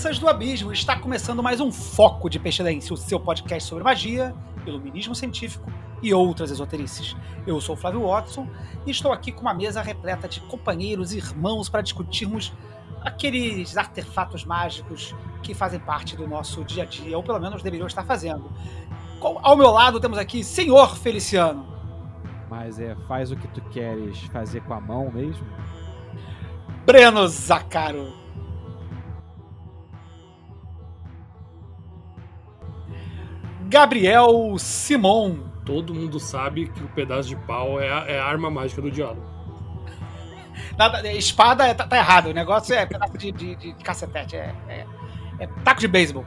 Crianças do abismo! Está começando mais um Foco de Pestilência, o seu podcast sobre magia, iluminismo científico e outras esoterices. Eu sou o Flávio Watson e estou aqui com uma mesa repleta de companheiros e irmãos para discutirmos aqueles artefatos mágicos que fazem parte do nosso dia a dia, ou pelo menos deveriam estar fazendo. Ao meu lado temos aqui Senhor Feliciano, Mas é, faz o que tu queres fazer com a mão mesmo? Breno Zacaro, Gabriel Simon, Todo mundo sabe que o pedaço de pau é a, é a arma mágica do diabo. Nada, é, espada é- tá, tá errado. O negócio é pedaço de, de, de cacetete. É, é, é taco de beisebol.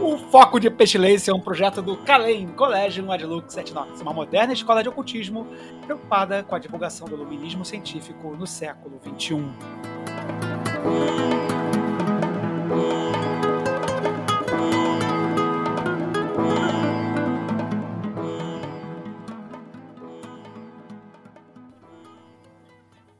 O Foco de Pestilência é um projeto do Calem Collegium Adlux et Nox, uma moderna escola de ocultismo preocupada com a divulgação do iluminismo científico no século. XXI.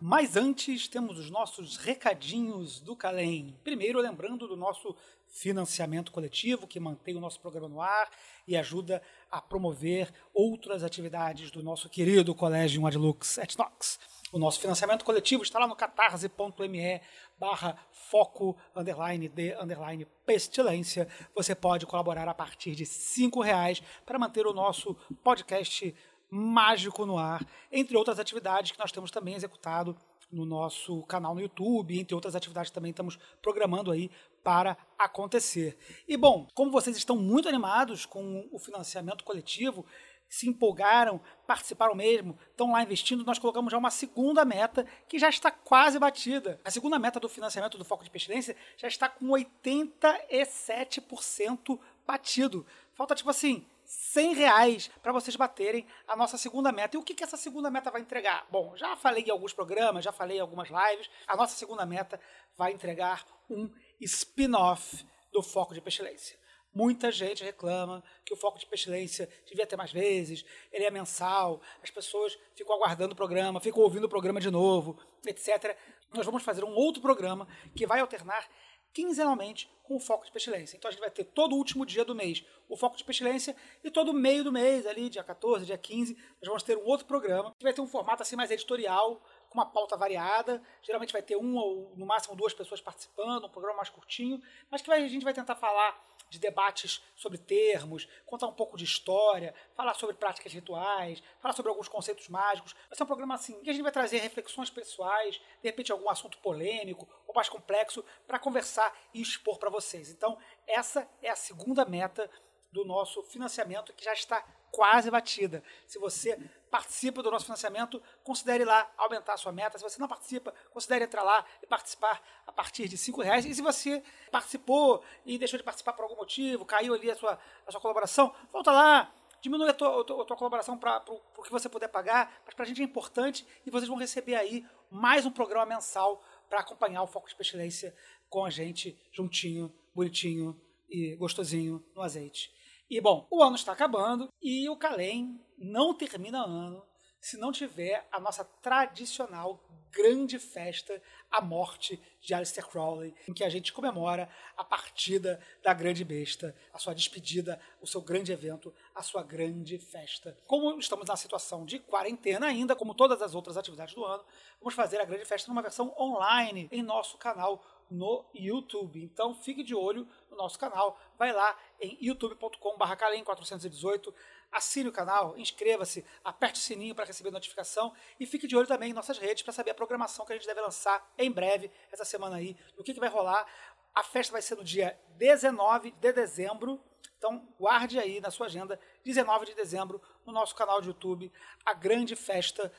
Mas antes temos os nossos recadinhos do Calem. Primeiro, lembrando do nosso financiamento coletivo, que mantém o nosso programa no ar e ajuda a promover outras atividades do nosso querido Colégio Adlux et Nox. O nosso financiamento coletivo está lá no catarse.me barra foco underline de underline pestilência. Você pode colaborar a partir de cinco reais para manter o nosso podcast mágico no ar, entre outras atividades que nós temos também executado no nosso canal no YouTube, entre outras atividades também estamos programando aí para acontecer. E bom, como vocês estão muito animados com o financiamento coletivo, se empolgaram, participaram mesmo, estão lá investindo, nós colocamos já uma segunda meta que já está quase batida. A segunda meta do financiamento do Foco de Pestilência já está com 87% batido. Falta tipo assim, 100 reais para vocês baterem a nossa segunda meta. E o que, que essa segunda meta vai entregar? Bom, já falei em alguns programas, já falei em algumas lives. A nossa segunda meta vai entregar um spin-off do Foco de Pestilência. Muita gente reclama que o Foco de Pestilência devia ter mais vezes, ele é mensal, as pessoas ficam aguardando o programa, ficam ouvindo o programa de novo, etc. Nós vamos fazer um outro programa que vai alternar quinzenalmente com o foco de pestilência. Então a gente vai ter todo o último dia do mês o foco de pestilência e todo o meio do mês, ali, dia 14, dia 15, nós vamos ter um outro programa que vai ter um formato assim mais editorial, com uma pauta variada. Geralmente vai ter uma ou no máximo duas pessoas participando, um programa mais curtinho, mas que vai- a gente vai tentar falar de debates sobre termos, contar um pouco de história, falar sobre práticas rituais, falar sobre alguns conceitos mágicos. Vai ser um programa assim, que a gente vai trazer reflexões pessoais, de repente algum assunto polêmico ou mais complexo para conversar e expor para vocês. Então, essa é a segunda meta do nosso financiamento que já está quase batida. Se você participa do nosso financiamento, considere lá aumentar a sua meta. Se você não participa, considere entrar lá e participar a partir de R$ reais. E se você participou e deixou de participar por algum motivo, caiu ali a sua, a sua colaboração, volta lá, diminui a tua, a tua- a tua colaboração para o que você puder pagar, mas para a gente é importante e vocês vão receber aí mais um programa mensal para acompanhar o Foco de Pestilência com a gente juntinho, bonitinho e gostosinho no azeite. E bom, o ano está acabando e o Calem não termina ano se não tiver a nossa tradicional grande festa, a morte de Aleister Crowley, em que a gente comemora a partida da grande besta, a sua despedida, o seu grande evento, a sua grande festa. Como estamos na situação de quarentena ainda, como todas as outras atividades do ano, vamos fazer a grande festa numa versão online em nosso canal no YouTube. Então fique de olho no nosso canal. Vai lá em youtube.com.br Calem418, assine o canal, inscreva-se, aperte o sininho para receber notificação e fique de olho também em nossas redes para saber a programação que a gente deve lançar em breve, essa semana aí, do que, que vai rolar. A festa vai ser no dia 19 de dezembro. Então, guarde aí na sua agenda, 19 de dezembro, no nosso canal de YouTube, a grande festa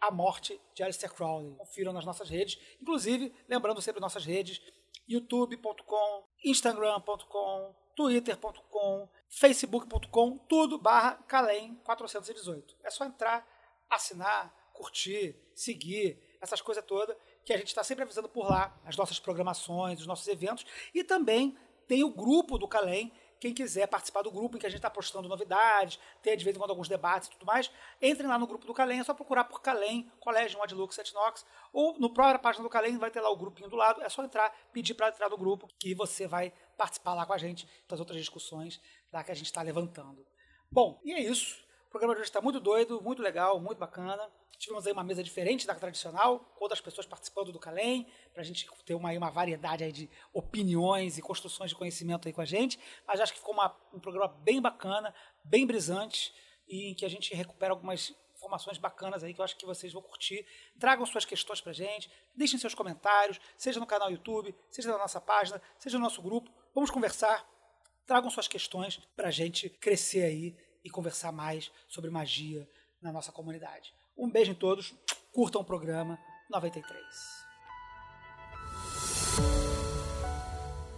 A Morte de Aleister Crowley. Confiram nas nossas redes. Inclusive, lembrando sempre nossas redes, youtube.com, instagram.com, twitter.com, facebook.com, tudo barra Calem 418. É só entrar, assinar, curtir, seguir, essas coisas todas, que a gente está sempre avisando por lá as nossas programações, os nossos eventos. E também tem o grupo do Calem, quem quiser participar do grupo em que a gente está postando novidades, tem de vez em quando alguns debates e tudo mais, entrem lá no grupo do Calem, é só procurar por Calem, Colégio Adlux Etnox, ou no própria página do Calem vai ter lá o grupinho do lado, é só entrar, pedir para entrar no grupo, que você vai participar lá com a gente das outras discussões lá que a gente está levantando. Bom, e é isso. O programa de hoje está muito doido, muito legal, muito bacana. Tivemos aí uma mesa diferente da tradicional, com outras pessoas participando do Calem, para a gente ter uma, uma variedade aí de opiniões e construções de conhecimento aí com a gente. Mas acho que ficou uma, um programa bem bacana, bem brisante, e em que a gente recupera algumas informações bacanas aí que eu acho que vocês vão curtir. Tragam suas questões pra gente, deixem seus comentários, seja no canal YouTube, seja na nossa página, seja no nosso grupo. Vamos conversar. Tragam suas questões pra gente crescer aí e conversar mais sobre magia na nossa comunidade. Um beijo em todos, curtam o programa 93.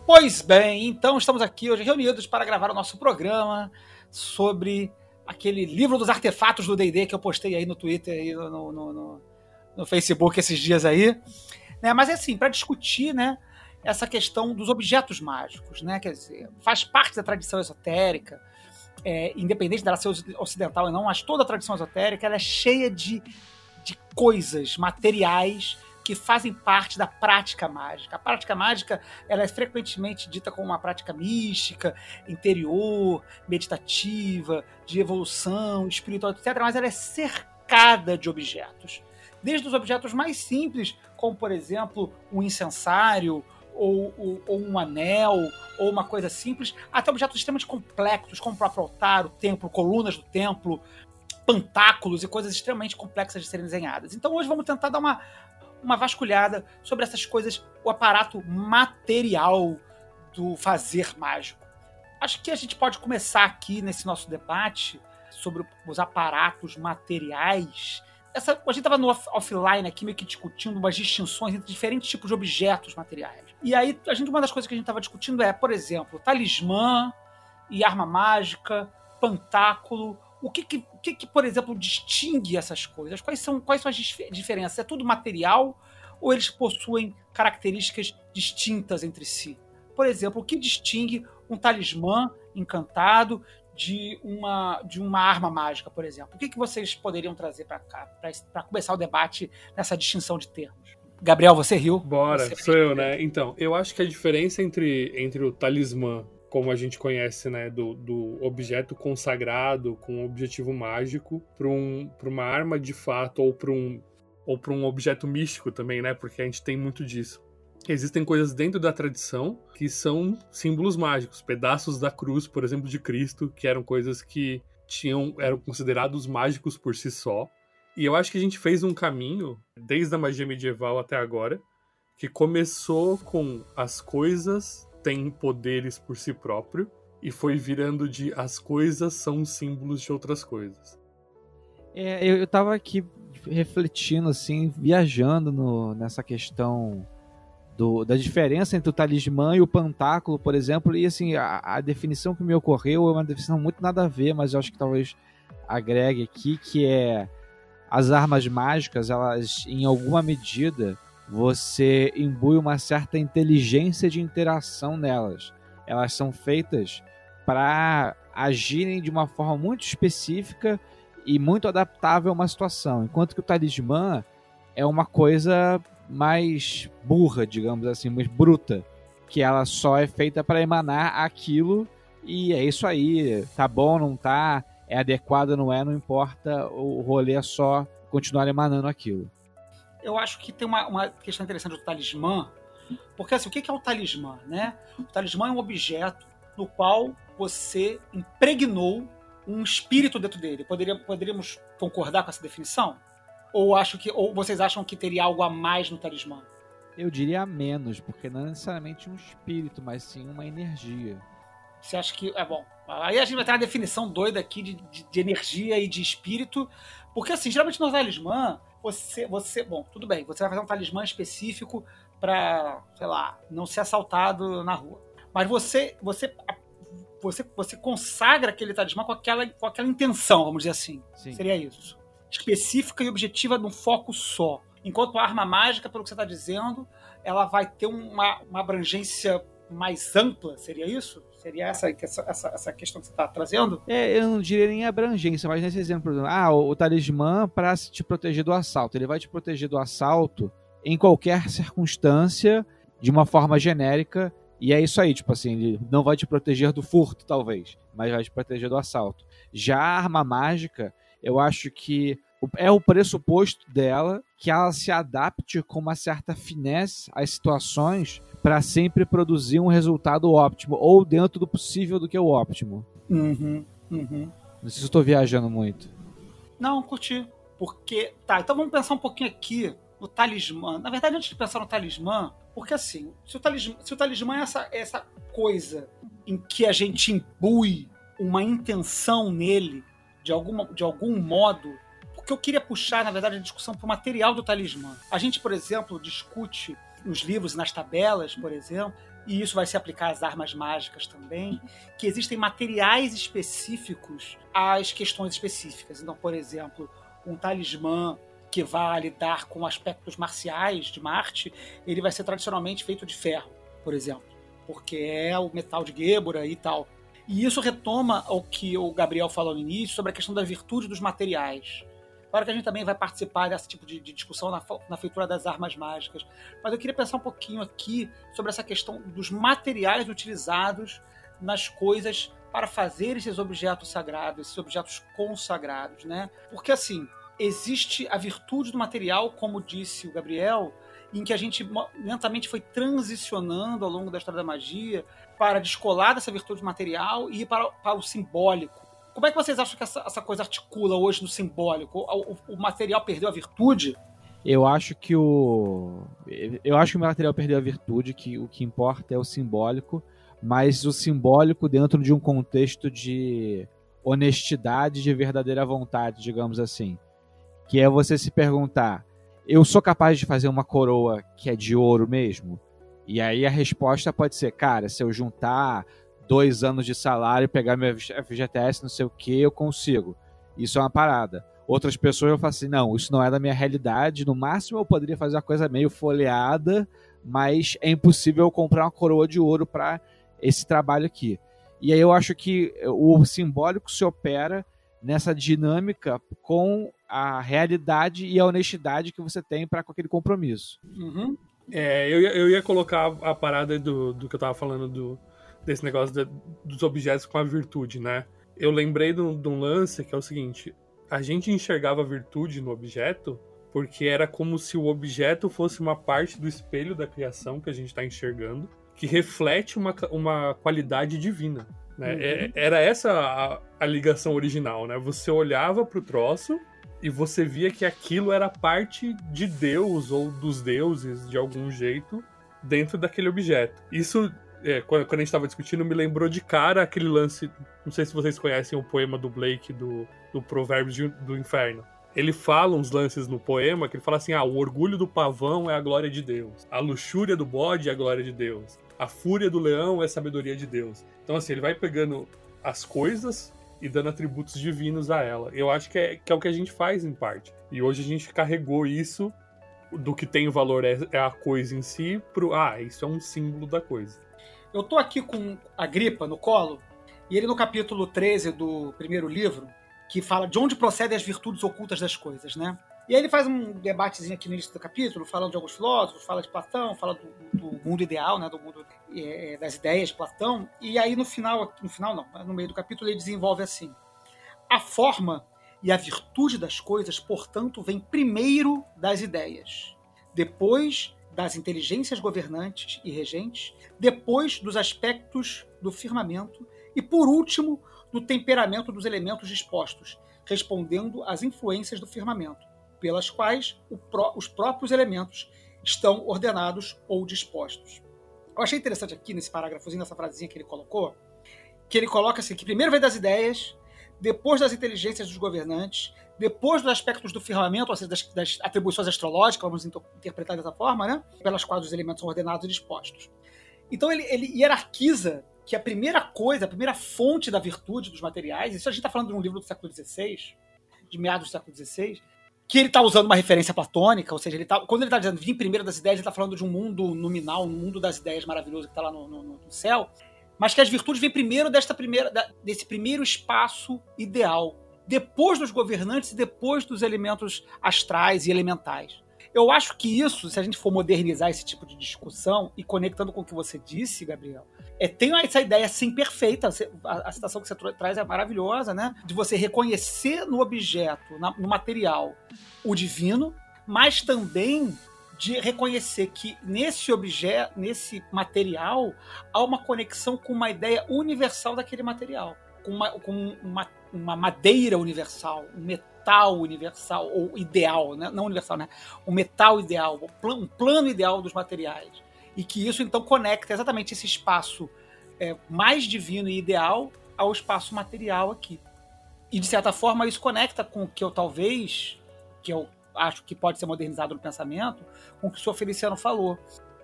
Pois bem, então estamos aqui hoje reunidos para gravar o nosso programa sobre aquele livro dos artefatos do D&D que eu postei aí no Twitter e no, no, no, no Facebook esses dias aí. Né? Mas é assim, para discutir, né, essa questão dos objetos mágicos, né? Quer dizer, faz parte da tradição esotérica, é, independente dela ser ocidental ou não, mas toda a tradição esotérica ela é cheia de, de coisas materiais que fazem parte da prática mágica. A prática mágica ela é frequentemente dita como uma prática mística, interior, meditativa, de evolução, espiritual, etc. Mas ela é cercada de objetos. Desde os objetos mais simples, como por exemplo um incensário ou, ou, ou, um anel, ou uma coisa simples, até objetos extremamente complexos, como o próprio altar, o templo, colunas do templo, pantáculos e coisas extremamente complexas de serem desenhadas. Então hoje vamos tentar dar uma, uma vasculhada sobre essas coisas, o aparato material do fazer mágico. Acho que a gente pode começar aqui nesse nosso debate sobre os aparatos materiais. Essa, a gente estava no off offline aqui meio que discutindo umas distinções entre diferentes tipos de objetos materiais. E aí, a gente, uma das coisas que a gente estava discutindo é, por exemplo, talismã e arma mágica, pantáculo. O que, que, que, que por exemplo, distingue essas coisas? Quais são, quais são as diferenças? É tudo material ou eles possuem características distintas entre si? Por exemplo, o que distingue um talismã encantado de uma, de uma arma mágica, por exemplo? O que, que vocês poderiam trazer para cá, para começar o debate nessa distinção de termos? Gabriel, você riu? Bora, você sou eu, né? Então, eu acho que a diferença entre, entre o talismã, como a gente conhece, né, do, do objeto consagrado com um objetivo mágico, para um, uma arma de fato ou para um, ou um objeto místico também, né? Porque a gente tem muito disso. Existem coisas dentro da tradição que são símbolos mágicos, pedaços da cruz, por exemplo, de Cristo, que eram coisas que tinham eram considerados mágicos por si só e eu acho que a gente fez um caminho, desde a magia medieval até agora, que começou com as coisas têm poderes por si próprio e foi virando de as coisas são símbolos de outras coisas. É, eu, eu tava aqui refletindo, assim, viajando no, nessa questão do, da diferença entre o talismã e o pantáculo, por exemplo, e assim, a, a definição que me ocorreu é uma definição muito nada a ver, mas eu acho que talvez agregue aqui, que é as armas mágicas, elas, em alguma medida, você imbui uma certa inteligência de interação nelas. Elas são feitas para agirem de uma forma muito específica e muito adaptável a uma situação, enquanto que o talismã é uma coisa mais burra, digamos assim, mais bruta, que ela só é feita para emanar aquilo e é isso aí, tá bom, não tá, é adequado, não é, não importa, o rolê é só continuar emanando aquilo. Eu acho que tem uma, uma questão interessante do talismã, Porque assim, o que é o talismã, né? O talismã é um objeto no qual você impregnou um espírito dentro dele. Poderia, poderíamos concordar com essa definição? Ou acho que ou vocês acham que teria algo a mais no talismã? Eu diria menos, porque não é necessariamente um espírito, mas sim uma energia. Você acha que. É bom. Aí a gente vai ter uma definição doida aqui de, de, de energia e de espírito. Porque, assim, geralmente no talismã, você, você. Bom, tudo bem, você vai fazer um talismã específico para, sei lá, não ser assaltado na rua. Mas você, você, você, você consagra aquele talismã com aquela, com aquela intenção, vamos dizer assim. Sim. Seria isso. Específica e objetiva num foco só. Enquanto a arma mágica, pelo que você está dizendo, ela vai ter uma, uma abrangência mais ampla, seria isso? Seria essa, essa, essa, questão que você está trazendo? É, eu não diria nem abrangência, mas nesse exemplo, ah, o, o talismã para te proteger do assalto. Ele vai te proteger do assalto em qualquer circunstância, de uma forma genérica, e é isso aí, tipo assim, ele não vai te proteger do furto, talvez, mas vai te proteger do assalto. Já a arma mágica, eu acho que é o pressuposto dela que ela se adapte com uma certa finesse às situações para sempre produzir um resultado óptimo, ou dentro do possível do que é o óptimo. Uhum, uhum. Não sei se eu estou viajando muito. Não, curti. Porque. Tá, então vamos pensar um pouquinho aqui no talismã. Na verdade, antes de pensar no talismã, porque assim, se o talismã, se o talismã é essa, essa coisa em que a gente imbui uma intenção nele, de, alguma, de algum modo, porque eu queria puxar, na verdade, a discussão para o material do talismã. A gente, por exemplo, discute nos livros nas tabelas, por exemplo, e isso vai se aplicar às armas mágicas também, que existem materiais específicos às questões específicas. Então, por exemplo, um talismã que vai lidar com aspectos marciais de Marte, ele vai ser tradicionalmente feito de ferro, por exemplo, porque é o metal de Gébora e tal. E isso retoma o que o Gabriel falou no início sobre a questão da virtude dos materiais. Claro que a gente também vai participar desse tipo de, de discussão na, na, feitura das armas mágicas, mas eu queria pensar um pouquinho aqui sobre essa questão dos materiais utilizados nas coisas para fazer esses objetos sagrados, esses objetos consagrados, né? Porque assim, existe a virtude do material, como disse o Gabriel, em que a gente lentamente foi transicionando ao longo da história da magia para descolar dessa virtude material e ir para, para o simbólico. Como é que vocês acham que essa, essa coisa articula hoje no simbólico? O, o, o, material perdeu a virtude? Eu acho que o. Eu acho que o material perdeu a virtude, que o que importa é o simbólico, mas o simbólico dentro de um contexto de honestidade, de verdadeira vontade, digamos assim. Que é você se perguntar: eu sou capaz de fazer uma coroa que é de ouro mesmo? E aí a resposta pode ser, cara, se eu juntar dois anos de salário, pegar meu FGTS, não sei o que, eu consigo. Isso é uma parada. Outras pessoas eu falo assim, não, isso não é da minha realidade. No máximo eu poderia fazer uma coisa meio folheada, mas é impossível eu comprar uma coroa de ouro para esse trabalho aqui. E aí eu acho que o simbólico se opera nessa dinâmica com a realidade e a honestidade que você tem para com aquele compromisso. Uhum. É, eu, ia, eu ia colocar a parada do, do que eu tava falando do, desse negócio de, dos objetos com a virtude, né? Eu lembrei de um, de um lance que é o seguinte: a gente enxergava a virtude no objeto porque era como se o objeto fosse uma parte do espelho da criação que a gente está enxergando, que reflete uma, uma qualidade divina. Né? Uhum. É, era essa a, a, ligação original, né? Você olhava para o troço e você via que aquilo era parte de Deus ou dos deuses de algum jeito dentro daquele objeto. Isso é, quando, quando, a gente tava discutindo, me lembrou de cara aquele lance. Não sei se vocês conhecem o poema do Blake do, do Provérbios do Inferno. Ele fala uns lances no poema que ele fala assim: ah, o orgulho do pavão é a glória de Deus, a luxúria do bode é a glória de Deus, a fúria do leão é a sabedoria de Deus. Então, assim, ele vai pegando as coisas e dando atributos divinos a ela. Eu acho que é, que é o que a gente faz em parte. E hoje a gente carregou isso do que tem valor é, é a coisa em si pro ah, isso é um símbolo da coisa. Eu tô aqui com a gripa no colo, e ele no capítulo 13 do primeiro livro, que fala de onde procedem as virtudes ocultas das coisas, né? E aí ele faz um debatezinho aqui no início do capítulo, falando de alguns filósofos, fala de Platão, fala do, do mundo ideal, né, do mundo é, das ideias de Platão. E aí no final, no final não, no meio do capítulo ele desenvolve assim: a forma e a virtude das coisas, portanto, vem primeiro das ideias. Depois das inteligências governantes e regentes, depois dos aspectos do firmamento e, por último, do temperamento dos elementos dispostos, respondendo às influências do firmamento, pelas quais pró os próprios elementos estão ordenados ou dispostos. Eu achei interessante aqui nesse parágrafozinho, nessa frasezinha que ele colocou, que ele coloca assim, que primeiro vem das ideias, depois das inteligências dos governantes, depois dos aspectos do firmamento, ou seja, das, das atribuições astrológicas, vamos interpretar dessa forma, né? pelas quais os elementos são ordenados e dispostos. Então ele, ele hierarquiza que a primeira coisa, a primeira fonte da virtude dos materiais, isso a gente está falando de um livro do século XVI, de meados do século XVI, que ele está usando uma referência platônica, ou seja, ele tá, quando ele está dizendo vim primeiro das ideias, ele está falando de um mundo nominal, um mundo das ideias maravilhoso que está lá no, no, no, céu, mas que as virtudes vêm primeiro desta primeira, desse primeiro espaço ideal, depois dos governantes e depois dos elementos astrais e elementais. Eu acho que isso, se a gente for modernizar esse tipo de discussão e conectando com o que você disse, Gabriel, é, tem essa ideia assim perfeita, a, a citação que você traz é maravilhosa, né? De você reconhecer no objeto, na, no material, o divino, mas também de reconhecer que nesse objeto, nesse material, há uma conexão com uma ideia universal daquele material, com uma, com uma, uma madeira universal, um metal universal, ou ideal, né? não universal, né? Um metal ideal, um plano ideal dos materiais. E que isso então conecta exatamente esse espaço é, mais divino e ideal ao espaço material aqui. E de certa forma isso conecta com o que eu talvez, que eu acho que pode ser modernizado no pensamento, com o que o senhor Feliciano falou.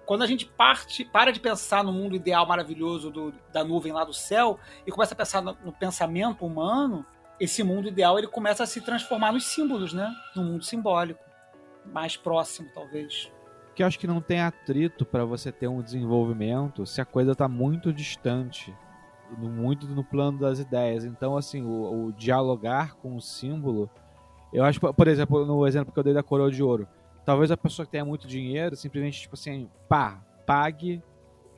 Quando a gente parte, para de pensar no mundo ideal maravilhoso do, da nuvem lá do céu e começa a pensar no, no, pensamento humano, esse mundo ideal ele começa a se transformar nos símbolos, né? No mundo simbólico, mais próximo talvez. Que eu acho que não tem atrito para você ter um desenvolvimento se a coisa está muito distante, muito no plano das ideias. Então, assim, o, o dialogar com o símbolo eu acho, por exemplo, no exemplo que eu dei da coroa de ouro, talvez a pessoa que tenha muito dinheiro simplesmente, tipo assim, pá, pague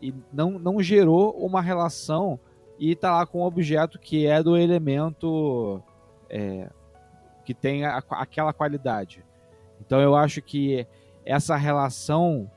e não, não gerou uma relação e tá lá com um objeto que é do elemento é, que tem a, aquela qualidade. Então eu acho que essa relação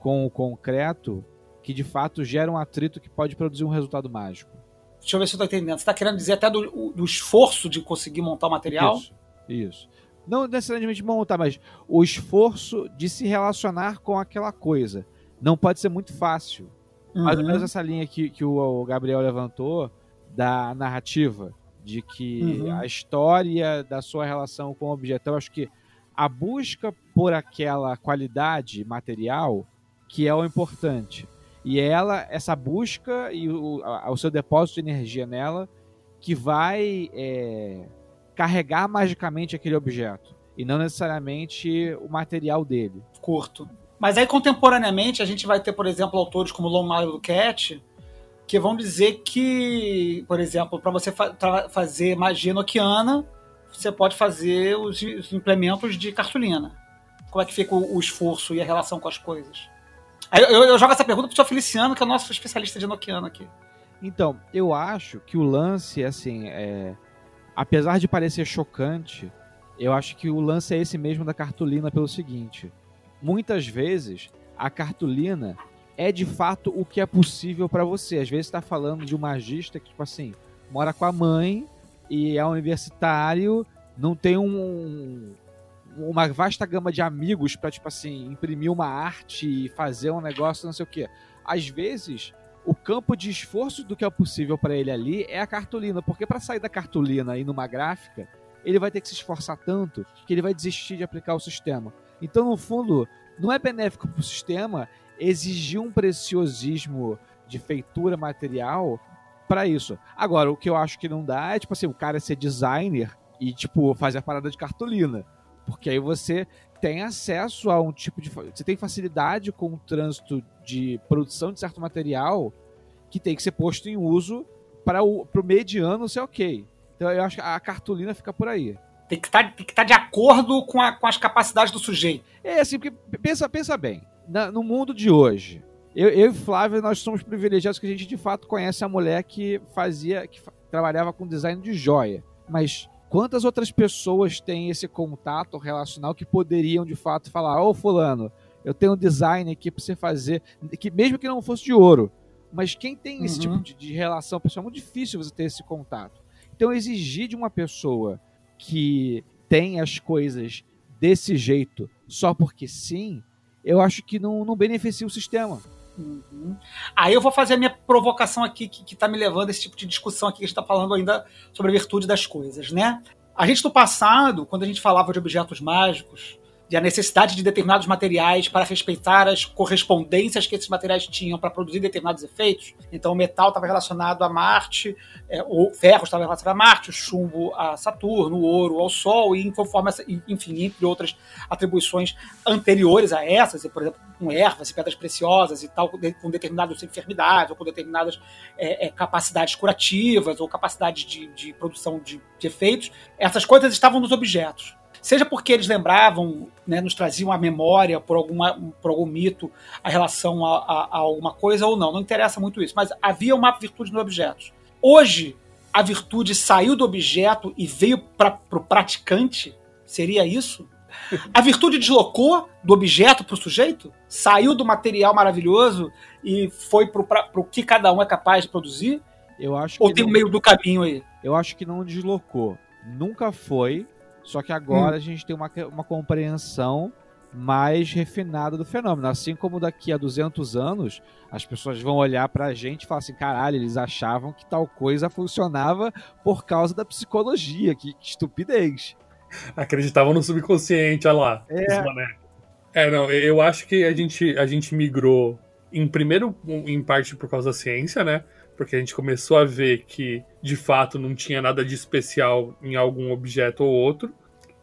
com o concreto que de fato gera um atrito que pode produzir um resultado mágico. Deixa eu ver se eu tô entendendo. Você está querendo dizer até do, do esforço de conseguir montar o material? Isso. Isso. Não necessariamente montar, mas o esforço de se relacionar com aquela coisa. Não pode ser muito fácil. Uhum. Mais ou menos essa linha que, que o Gabriel levantou da narrativa, de que uhum. a história da sua relação com o objeto. Eu acho que a busca por aquela qualidade material que é o importante. E ela, essa busca e o, a, o seu depósito de energia nela que vai é, carregar magicamente aquele objeto e não necessariamente o material dele. Curto. Mas aí, contemporaneamente, a gente vai ter, por exemplo, autores como Long Mile Cat, que vão dizer que, por exemplo, para você fa fazer magia noquiana, você pode fazer os, os, implementos de cartolina. Como é que fica o, o, esforço e a relação com as coisas? Aí eu, eu jogo essa pergunta pro Feliciano, que é o nosso especialista de noquiana aqui. Então, eu acho que o lance, assim, é apesar de parecer chocante, eu acho que o lance é esse mesmo da cartolina pelo seguinte: muitas vezes a cartolina é de fato o que é possível para você. Às vezes está falando de um magista que tipo assim mora com a mãe e é universitário, não tem um, uma vasta gama de amigos para tipo assim imprimir uma arte e fazer um negócio, não sei o que. Às vezes o campo de esforço do que é possível para ele ali é a cartolina, porque para sair da cartolina e numa gráfica, ele vai ter que se esforçar tanto que ele vai desistir de aplicar o sistema. Então, no fundo, não é benéfico para o sistema exigir um preciosismo de feitura material para isso. Agora, o que eu acho que não dá é, tipo assim, o cara ser designer e, tipo, fazer a parada de cartolina. Porque aí você tem acesso a um tipo de. Você tem facilidade com o trânsito de produção de certo material que tem que ser posto em uso para o pro mediano ser ok. Então eu acho que a cartolina fica por aí. Tem que estar, tá, tá de acordo com, a, com as capacidades do sujeito. É assim, porque pensa, pensa bem. Na, no mundo de hoje, eu, eu e Flávio, nós somos privilegiados que a gente de fato conhece a mulher que fazia, que trabalhava com design de joia. Mas quantas outras pessoas têm esse contato relacional que poderiam de fato falar: Ô, oh, Fulano, eu tenho um design aqui para você fazer, que mesmo que não fosse de ouro, mas quem tem esse Uhum. tipo de, de relação, pessoal, é muito difícil você ter esse contato. Então, exigir de uma pessoa que tem as coisas desse jeito só porque sim, eu acho que não, não beneficia o sistema. Uhum. Aí eu vou fazer a minha provocação aqui, que, que tá me levando a esse tipo de discussão aqui que a gente tá falando ainda sobre a virtude das coisas, né? A gente no passado, quando a gente falava de objetos mágicos, e a necessidade de determinados materiais para respeitar as correspondências que esses materiais tinham para produzir determinados efeitos. Então o metal estava relacionado a Marte, é, o ferro estava relacionado a Marte, o chumbo a Saturno, o ouro ao Sol, e conforme essa, enfim, entre outras atribuições anteriores a essas, por exemplo, com ervas e pedras preciosas e tal, com determinadas enfermidades ou com determinadas é, é, capacidades curativas ou capacidades de, de produção de, de efeitos, essas coisas estavam nos objetos seja porque eles lembravam, né, nos traziam a memória por, alguma, por algum mito a relação a, a, a, alguma coisa ou não, não interessa muito isso, mas havia uma virtude nos objetos. Hoje, a virtude saiu do objeto e veio para o praticante? Seria isso? A virtude deslocou do objeto para o sujeito? Saiu do material maravilhoso e foi para o que cada um é capaz de produzir? Eu acho ou tem um meio do caminho aí? Eu acho que não deslocou. Nunca foi, só que agora hum. a gente tem uma, uma compreensão mais refinada do fenômeno. Assim como daqui a 200 anos, as pessoas vão olhar pra gente e falar assim: caralho, eles achavam que tal coisa funcionava por causa da psicologia, que, que estupidez. Acreditavam no subconsciente, olha lá. É. é, não, eu acho que a gente, a gente migrou, em primeiro, em parte por causa da ciência, né? Porque a gente começou a ver que de fato não tinha nada de especial em algum objeto ou outro.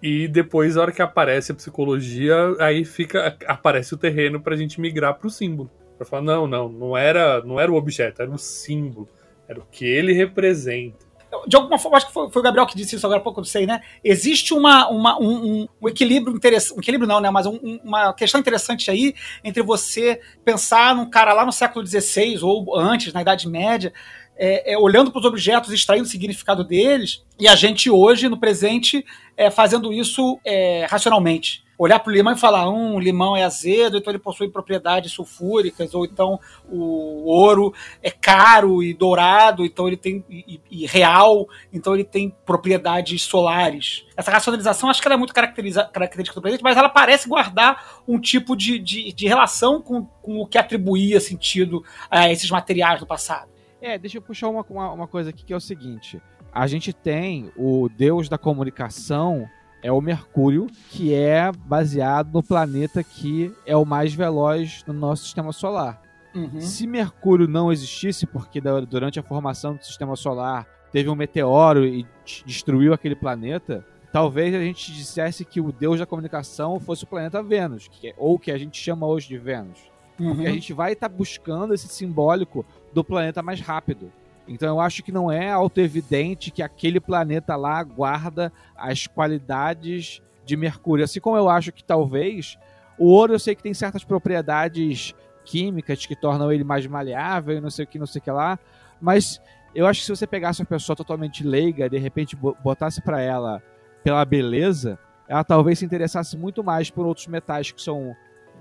E depois, na hora que aparece a psicologia, aí fica aparece o terreno pra gente migrar pro símbolo. Pra falar, não, não, não era, não era o objeto, era o símbolo. Era o que ele representa. De alguma forma, acho que foi, foi o Gabriel que disse isso agora há pouco, não sei, né? Existe uma, uma, um, um, equilíbrio interessante. Um equilíbrio não, né? Mas um, uma questão interessante aí entre você pensar num cara lá no século XVI ou antes, na Idade Média, é, é, olhando para os objetos, extraindo o significado deles, e a gente hoje, no presente, é, fazendo isso racionalmente. Olhar para o limão e falar, um, o limão é azedo, então ele possui propriedades sulfúricas, ou então o ouro é caro e dourado, então ele tem e, e real, então ele tem propriedades solares. Essa racionalização acho que ela é muito característica do presente, mas ela parece guardar um tipo de, de, de relação com, com o que atribuía sentido a esses materiais do passado. É, deixa eu puxar uma, uma, uma, coisa aqui que é o seguinte: a gente tem o deus da comunicação, é o Mercúrio, que é baseado no planeta que é o mais veloz no nosso sistema solar. Uhum. Se Mercúrio não existisse, porque durante a formação do sistema solar teve um meteoro e destruiu aquele planeta, talvez a gente dissesse que o deus da comunicação fosse o planeta Vênus, que é, ou que a gente chama hoje de Vênus. Uhum. Porque a gente vai estar tá buscando esse simbólico do planeta mais rápido. Então eu acho que não é auto-evidente que aquele planeta lá guarda as qualidades de Mercúrio. Assim como eu acho que talvez o ouro eu sei que tem certas propriedades químicas que tornam ele mais maleável, não sei o que, não sei o que lá, mas eu acho que se você pegasse uma pessoa totalmente leiga, de repente botasse para ela pela beleza, ela talvez se interessasse muito mais por outros metais que são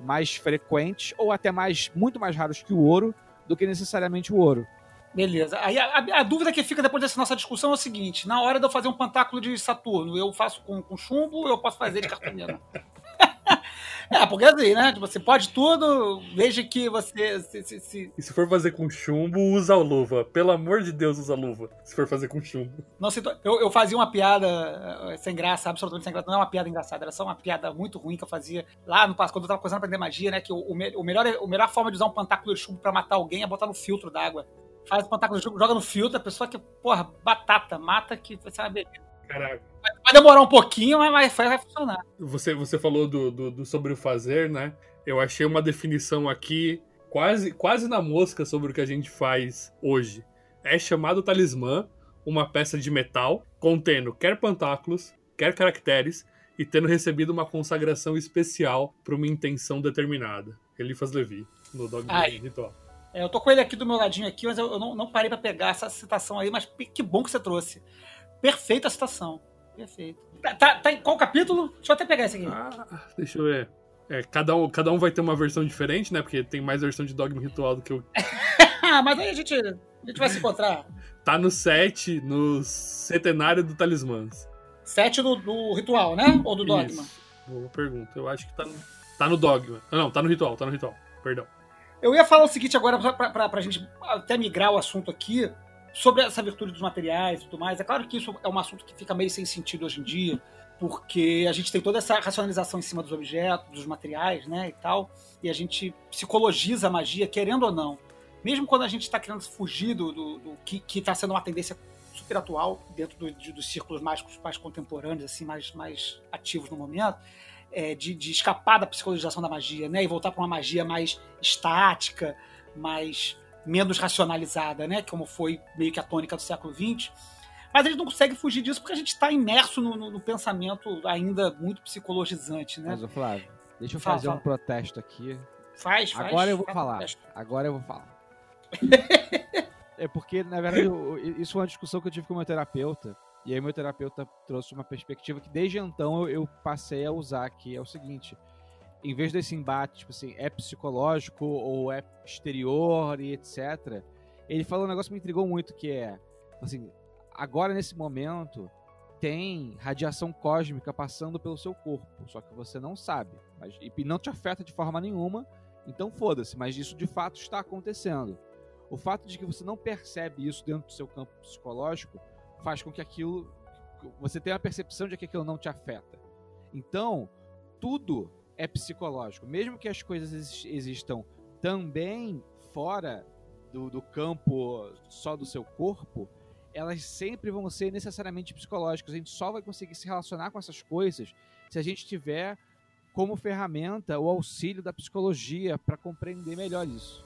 mais frequentes ou até mais muito mais raros que o ouro do que necessariamente o ouro. Beleza. Aí a, a, a, dúvida que fica depois dessa nossa discussão é o seguinte: na hora de eu fazer um pantáculo de Saturno, eu faço com, com chumbo ou eu posso fazer de cartoneiro? é, porque assim, né? Você pode tudo, veja que você. Se, se, se... E se for fazer com chumbo, usa a luva. Pelo amor de Deus, usa a luva. Se for fazer com chumbo. Não, eu, eu fazia uma piada sem graça, absolutamente sem graça. Não é uma piada engraçada, era só uma piada muito ruim que eu fazia lá no passado, quando eu tava começando a aprender magia, né? Que o, o, melhor, a melhor forma de usar um pantáculo de chumbo pra matar alguém é botar no filtro d'água faz o pantáculo de jogo, joga no filtro, a pessoa que, porra, batata, mata que vai ser uma beleza. Caraca. Vai demorar um pouquinho, mas vai, vai funcionar. Você, você falou do, do, do, sobre o fazer, né? Eu achei uma definição aqui quase, quase na mosca sobre o que a gente faz hoje. É chamado talismã uma peça de metal contendo quer pantáculos, quer caracteres e tendo recebido uma consagração especial para uma intenção determinada. Elifas Levi, no Dog Ritual. É, eu tô com ele aqui do meu ladinho aqui, mas eu, eu não, não, parei para pegar essa citação aí, mas que bom que você trouxe. Perfeita a citação. Perfeito. Tá, tá, tá, em qual capítulo? Deixa eu até pegar esse aqui. Ah, deixa eu ver. É, cada, um, cada um vai ter uma versão diferente, né? Porque tem mais versão de Dogma Ritual do que eu. Mas aí a gente, a gente vai se encontrar. Tá no 7, no centenário do Talismãs. Sete do, do ritual, né? Ou do dogma? Isso. Boa pergunta. Eu acho que tá no, tá no Dogma. Não, tá no Ritual, tá no Ritual. Perdão. Eu ia falar o seguinte agora, pra, pra gente até migrar o assunto aqui, sobre essa virtude dos materiais e tudo mais. É claro que isso é um assunto que fica meio sem sentido hoje em dia, porque a gente tem toda essa racionalização em cima dos objetos, dos materiais, né, e tal, e a gente psicologiza a magia, querendo ou não. Mesmo quando a gente está querendo fugir do, do, do que está sendo uma tendência super atual dentro do- de- dos círculos mágicos mais contemporâneos, assim, mais, mais ativos no momento, é, de, de escapar da psicologização da magia, né, e voltar para uma magia mais estática, mais menos racionalizada, né, como foi meio que a tônica do século XX. Mas a gente não consegue fugir disso porque a gente está imerso no, no- no pensamento ainda muito psicologizante, né? Mas, ô Flávio, deixa eu Fala, fazer um fala. protesto aqui. Faz, faz. Agora eu vou falar. protesto. Agora eu vou falar. é porque, na verdade, eu- isso foi uma discussão que eu tive com o meu terapeuta. E aí meu terapeuta trouxe uma perspectiva que desde então eu, eu passei a usar, que é o seguinte. Em vez desse embate, tipo assim, é psicológico ou é exterior e etc. Ele falou um negócio que me intrigou muito, que é, assim, agora nesse momento tem radiação cósmica passando pelo seu corpo, só que você não sabe. Mas, e não te afeta de forma nenhuma, então foda-se, mas isso de fato está acontecendo. O fato de que você não percebe isso dentro do seu campo psicológico faz com que aquilo. Você tenha a percepção de que aquilo não te afeta. Então, tudo é psicológico. Mesmo que as coisas exis- existam também fora do, do campo só do seu corpo, elas sempre vão ser necessariamente psicológicas. A gente só vai conseguir se relacionar com essas coisas se a gente tiver como ferramenta o auxílio da psicologia para compreender melhor isso.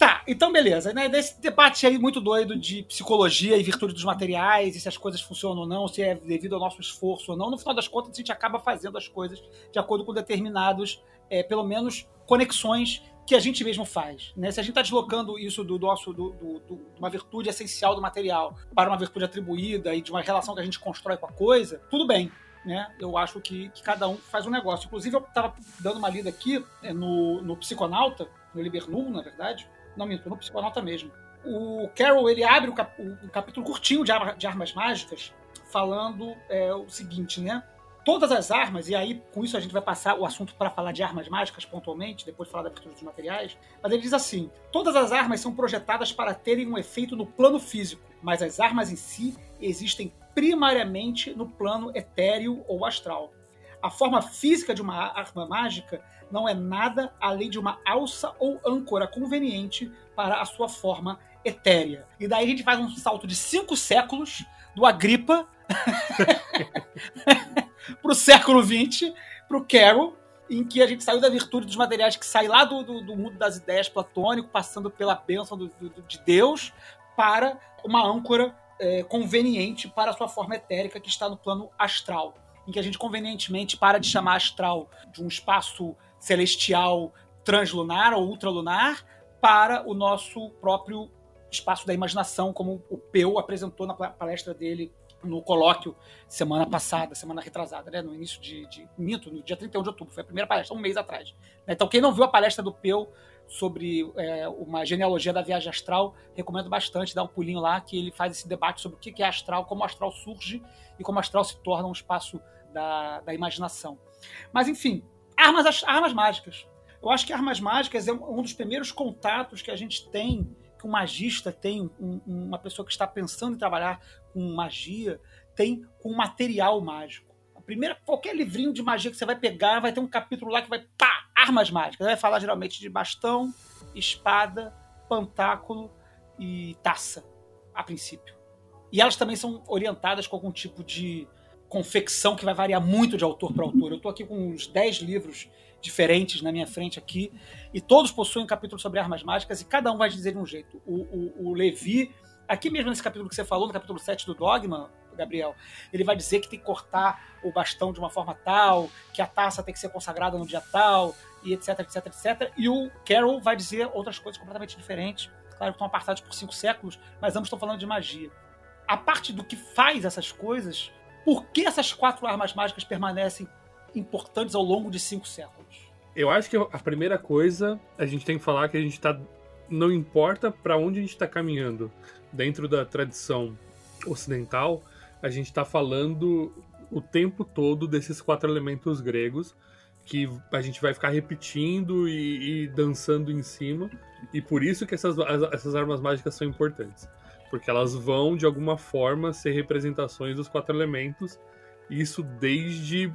Tá, então beleza. Né? Desse debate aí muito doido de psicologia e virtude dos materiais, e se as coisas funcionam ou não, se é devido ao nosso esforço ou não, no final das contas a gente acaba fazendo as coisas de acordo com determinados, é, pelo menos, conexões que a gente mesmo faz. Né? Se a gente está deslocando isso do nosso, do, do- do- uma virtude essencial do material para uma virtude atribuída e de uma relação que a gente constrói com a coisa, tudo bem. Né? Eu acho que, que cada um faz um negócio. Inclusive, eu estava dando uma lida aqui é, no, no Psiconauta, no Libernum, na verdade, não minto, no Psiconauta mesmo. O Carol ele abre um, cap- um capítulo curtinho de, de armas mágicas, falando é, o seguinte, né? Todas as armas, e aí com isso a gente vai passar o assunto para falar de armas mágicas pontualmente, depois de falar da abertura dos materiais, mas ele diz assim: todas as armas são projetadas para terem um efeito no plano físico, mas as armas em si existem primariamente no plano etéreo ou astral. A forma física de uma arma mágica não é nada além de uma alça ou âncora conveniente para a sua forma etérea. E daí a gente faz um salto de cinco séculos do Agripa para o século XX, para o Carroll, em que a gente saiu da virtude dos materiais que sai lá do, do- do mundo das ideias platônico, passando pela bênção do- de Deus, para uma âncora é, conveniente para a sua forma etérica que está no plano astral, em que a gente convenientemente para de chamar astral de um espaço celestial translunar ou ultralunar para o nosso próprio espaço da imaginação, como o Peu apresentou na palestra dele no colóquio semana passada, semana retrasada, né? no início de, de. Minto, no dia 31 de outubro, foi a primeira palestra, um mês atrás. né? Então, quem não viu a palestra do Peu sobre é, uma genealogia da viagem astral, recomendo bastante dar um pulinho lá, que ele faz esse debate sobre o que é astral, como o astral surge e como o astral se torna um espaço da, da imaginação. Mas, enfim, armas, armas mágicas. Eu acho que armas mágicas é um dos primeiros contatos que a gente tem, que um magista tem, um- uma pessoa que está pensando em trabalhar com magia, tem com material mágico. A primeira, qualquer livrinho de magia que você vai pegar, vai ter um capítulo lá que vai, pá, armas mágicas. Vai falar geralmente de bastão, espada, pantáculo e taça, a princípio. E elas também são orientadas com algum tipo de confecção que vai variar muito de autor para autor. Eu estou aqui com uns 10 livros diferentes na minha frente aqui, e todos possuem um capítulo sobre armas mágicas, e cada um vai dizer de um jeito. O, o, o Levi, aqui mesmo nesse capítulo que você falou, no capítulo 7 do Dogma, Gabriel, ele vai dizer que tem que cortar o bastão de uma forma tal, que a taça tem que ser consagrada no dia tal, e etc, etc, etc. E o Carol vai dizer outras coisas completamente diferentes. Claro que estão apartados por cinco séculos, mas ambos estão falando de magia. A parte do que faz essas coisas, por que essas quatro armas mágicas permanecem importantes ao longo de cinco séculos? Eu acho que a primeira coisa a gente tem que falar que a gente tá. Não importa para onde a gente está caminhando dentro da tradição ocidental, a gente está falando o tempo todo desses quatro elementos gregos que a gente vai ficar repetindo e, e dançando em cima. E por isso que essas, essas armas mágicas são importantes. Porque elas vão, de alguma forma, ser representações dos quatro elementos. Isso desde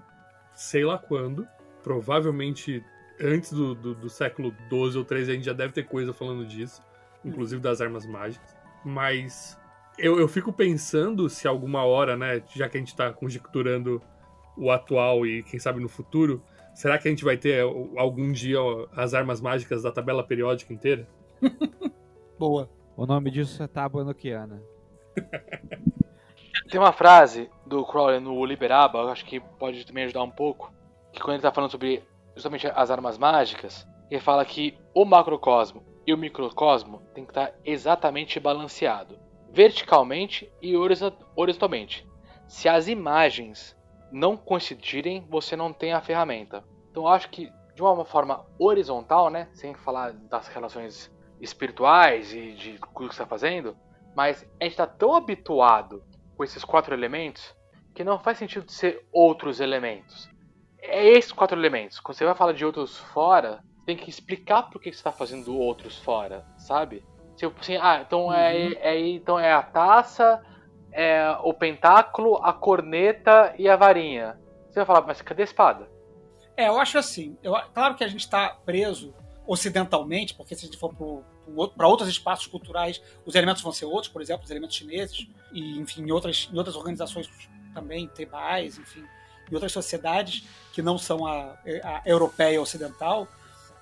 sei lá quando. Provavelmente antes do, do, do século XII ou XIII a gente já deve ter coisa falando disso. Inclusive das armas mágicas. Mas eu, eu fico pensando se alguma hora, né? Já que a gente está conjecturando o atual e quem sabe no futuro, será que a gente vai ter algum dia as armas mágicas da tabela periódica inteira? Boa. O nome disso é tábua. Tem uma frase do Crowley no Liberaba, acho que pode também ajudar um pouco, que quando ele está falando sobre justamente as armas mágicas, ele fala que o macrocosmo e o microcosmo tem que estar exatamente balanceado, verticalmente e horizontalmente. Se as imagens não coincidirem, você não tem a ferramenta. Então acho que de uma forma horizontal, né, sem falar das relações espirituais e de tudo que você está fazendo, mas a gente está tão habituado com esses quatro elementos que não faz sentido ser outros elementos. É esses quatro elementos. Quando você vai falar de outros fora, tem que explicar por que você está fazendo outros fora, sabe? Tipo assim, ah, então, é, uhum. é, então é a taça, é o pentáculo, a corneta e a varinha. Você vai falar, mas cadê a espada? É, eu acho assim. Eu, claro que a gente está preso ocidentalmente, porque se a gente for para outros espaços culturais, os elementos vão ser outros, por exemplo, os elementos chineses, e enfim, em outras, em outras organizações também, tribais, enfim, em outras sociedades que não são a, a europeia ocidental,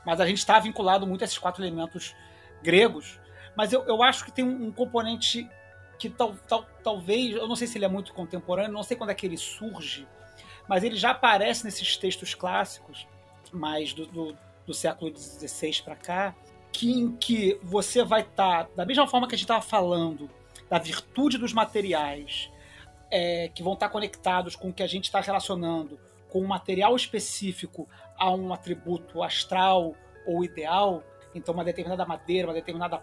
mas a gente está vinculado muito a esses quatro elementos gregos. Mas eu, eu acho que tem um, um componente que tal, tal, talvez, eu não sei se ele é muito contemporâneo, não sei quando é que ele surge, mas ele já aparece nesses textos clássicos, mais do, do, do século XVI para cá, que em que você vai estar, tá, da mesma forma que a gente estava falando, da virtude dos materiais, é, que vão estar tá conectados com o que a gente está relacionando com um material específico a um atributo astral ou ideal, então uma determinada madeira, uma determinada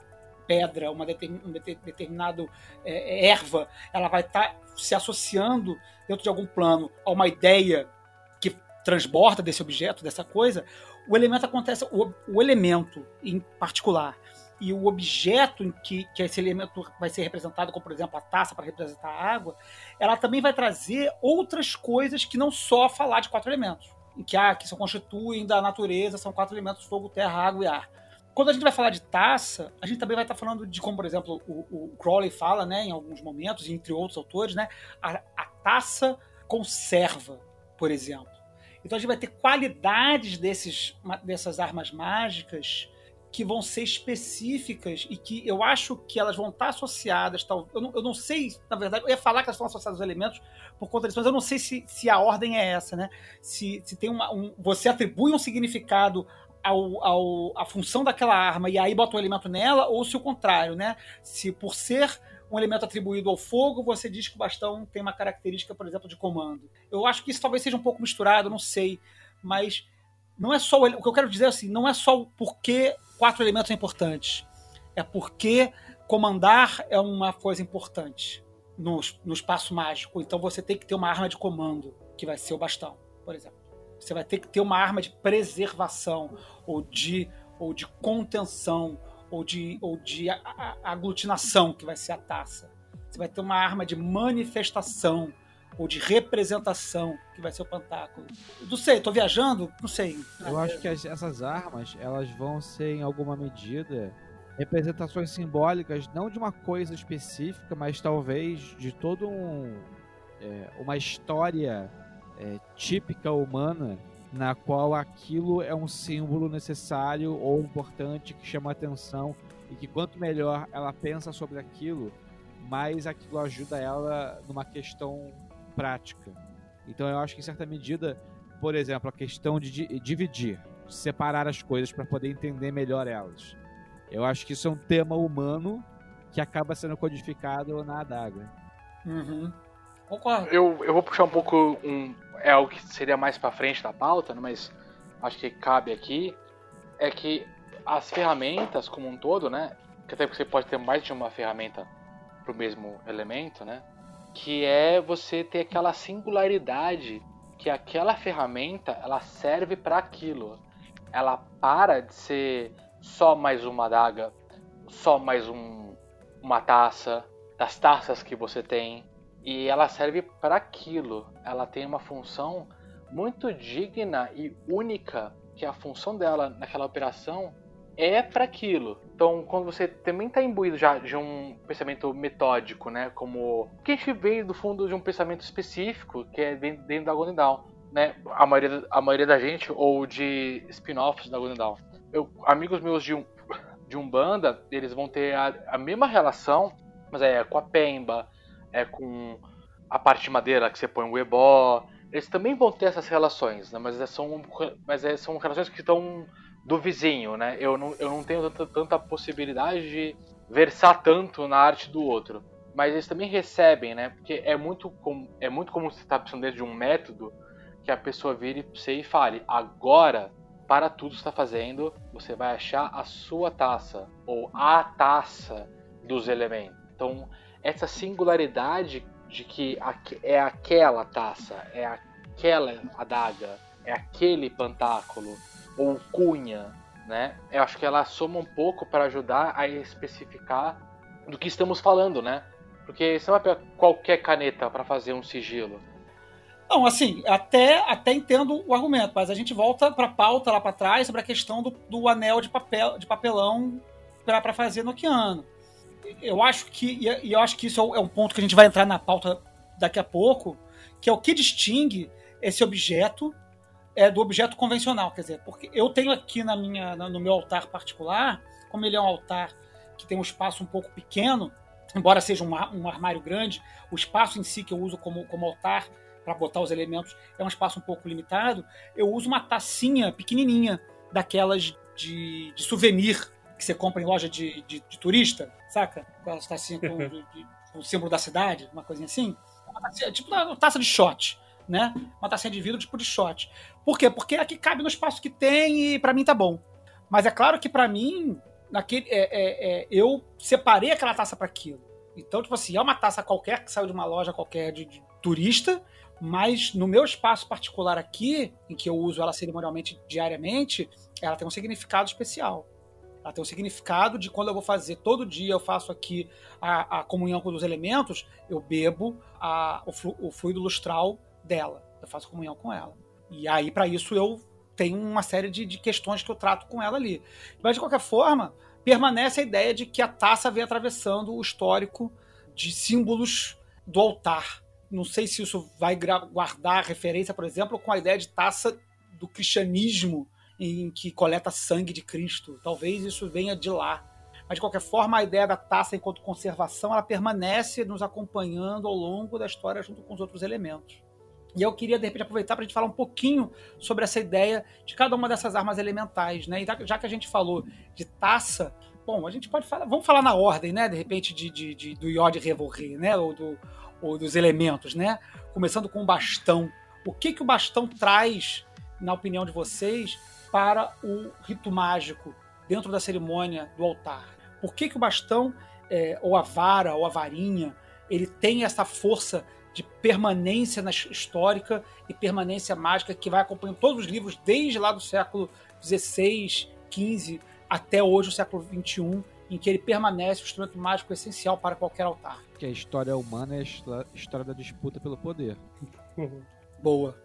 pedra, uma determin, um determinado é, erva, ela vai estar tá se associando dentro de algum plano a uma ideia que transborda desse objeto, dessa coisa, o elemento acontece, o, o elemento em particular e o objeto em que, que esse elemento vai ser representado, como por exemplo a taça para representar a água, ela também vai trazer outras coisas que não só falar de quatro elementos, em que, ah, que se constituem da natureza, são quatro elementos: fogo, terra, água e ar. Quando a gente vai falar de taça, a gente também vai estar falando de como, por exemplo, o, o Crowley fala, né, em alguns momentos, entre outros autores, né, a, a taça conserva, por exemplo. Então a gente vai ter qualidades desses, dessas armas mágicas que vão ser específicas e que eu acho que elas vão estar associadas. Tal, eu, não, eu não sei, na verdade, eu ia falar que elas estão associadas aos elementos por conta disso, mas eu não sei se, se a ordem é essa, né? Se, se tem uma, um, você atribui um significado ao, ao, a função daquela arma e aí bota um elemento nela, ou se o contrário, né? Se por ser um elemento atribuído ao fogo, você diz que o bastão tem uma característica, por exemplo, de comando. Eu acho que isso talvez seja um pouco misturado, não sei, mas não é só o, o que eu quero dizer é assim, não é só o porquê quatro elementos são importantes, é porque comandar é uma coisa importante no, no espaço mágico. Então você tem que ter uma arma de comando, que vai ser o bastão, por exemplo. Você vai ter que ter uma arma de preservação, ou de, ou de contenção, ou de, ou de aglutinação, que vai ser a taça. Você vai ter uma arma de manifestação, ou de representação, que vai ser o pantáculo. Não sei, estou viajando? Não sei. Eu acho que as, essas armas, elas vão ser, em alguma medida, representações simbólicas, não de uma coisa específica, mas talvez de todo um... É, uma história é, típica humana na qual aquilo é um símbolo necessário ou importante que chama atenção e que quanto melhor ela pensa sobre aquilo, mais aquilo ajuda ela numa questão prática. Então eu acho que em certa medida, por exemplo, a questão de dividir, separar as coisas para poder entender melhor elas. Eu acho que isso é um tema humano que acaba sendo codificado na adaga. Uhum. Eu, eu vou puxar um pouco um, é algo que seria mais para frente da pauta, né? mas acho que cabe aqui, é que as ferramentas como um todo, né? Que até porque você pode ter mais de uma ferramenta para o mesmo elemento, né? Que é você ter aquela singularidade que aquela ferramenta ela serve para aquilo. Ela para de ser só mais uma adaga, só mais um, uma taça, das taças que você tem, e ela serve para aquilo. Ela tem uma função muito digna e única, que a função dela naquela operação é para aquilo. Então, quando você também está imbuído já de um pensamento metódico, né, como que a gente veio do fundo de um pensamento específico, que é dentro da Golden Dawn, né, a maioria, a maioria da gente ou de spin-offs da Golden Dawn. Eu, amigos meus de um de Umbanda, eles vão ter a, a mesma relação, mas é com a pemba, é com a parte de madeira que você põe o ebó. Eles também vão ter essas relações, né? mas, é, são, mas é, são relações que estão do vizinho, né? Eu não, eu não tenho tanta, tanta possibilidade de versar tanto na arte do outro. Mas eles também recebem, né? Porque é muito, com, é muito comum você estar pensando dentro de um método que a pessoa vire para você e fale: agora, para tudo que está fazendo, você vai achar a sua taça ou a taça dos elementos. Então, essa singularidade de que é aquela taça, é aquela adaga, é aquele pantáculo ou cunha, né? Eu acho que ela soma um pouco para ajudar a especificar do que estamos falando, né? Porque você não vai pegar qualquer caneta para fazer um sigilo. Não, assim, até, até entendo o argumento, mas a gente volta para a pauta lá para trás sobre a questão do, do anel de, papel, de papelão para fazer no Nokiano. Eu acho que, e eu acho que isso é um ponto que a gente vai entrar na pauta daqui a pouco, que é o que distingue esse objeto é, do objeto convencional. Quer dizer, porque eu tenho aqui na minha, no meu altar particular, como ele é um altar que tem um espaço um pouco pequeno, embora seja um, um armário grande, o espaço em si que eu uso como, como altar para botar os elementos é um espaço um pouco limitado, eu uso uma tacinha pequenininha, daquelas de, de souvenir que você compra em loja de, de, de turista, saca? Aquelas tacinhas com, de, com, o símbolo da cidade, uma coisinha assim. Uma tacinha, tipo uma taça de shot, né? Uma tacinha de vidro tipo de shot. Por quê? Porque aqui cabe no espaço que tem e para mim tá bom. Mas é claro que para mim, naquele, é, é, é, eu separei aquela taça para aquilo. Então, tipo assim, é uma taça qualquer que saiu de uma loja qualquer de, de turista, mas no meu espaço particular aqui, em que eu uso ela cerimonialmente diariamente, ela tem um significado especial. Ela tem um significado de quando eu vou fazer todo dia, eu faço aqui a, a comunhão com os elementos, eu bebo a, o, flu, o fluido lustral dela. Eu faço comunhão com ela. E aí, para isso, eu tenho uma série de, de questões que eu trato com ela ali. Mas, de qualquer forma, permanece a ideia de que a taça vem atravessando o histórico de símbolos do altar não sei se isso vai guardar referência, por exemplo, com a ideia de taça do cristianismo em que coleta sangue de Cristo. Talvez isso venha de lá. Mas, de qualquer forma, a ideia da taça enquanto conservação ela permanece nos acompanhando ao longo da história junto com os outros elementos. E eu queria, de repente, aproveitar para a gente falar um pouquinho sobre essa ideia de cada uma dessas armas elementais. Né? E já que a gente falou de taça, bom, a gente pode falar. Vamos falar na ordem, né? De repente, de, de, de do Yod Revolver, né? Ou do, ou dos elementos, né? Começando com o bastão. O que, que o bastão traz, na opinião de vocês, para o rito mágico dentro da cerimônia do altar? Por que, que o bastão, é, ou a vara, ou a varinha, ele tem essa força de permanência na histórica e permanência mágica que vai acompanhando todos os livros desde lá do século XVI, XV até hoje o século XXI em que ele permanece o instrumento mágico essencial para qualquer altar. Que a história humana é a história da disputa pelo poder. Boa.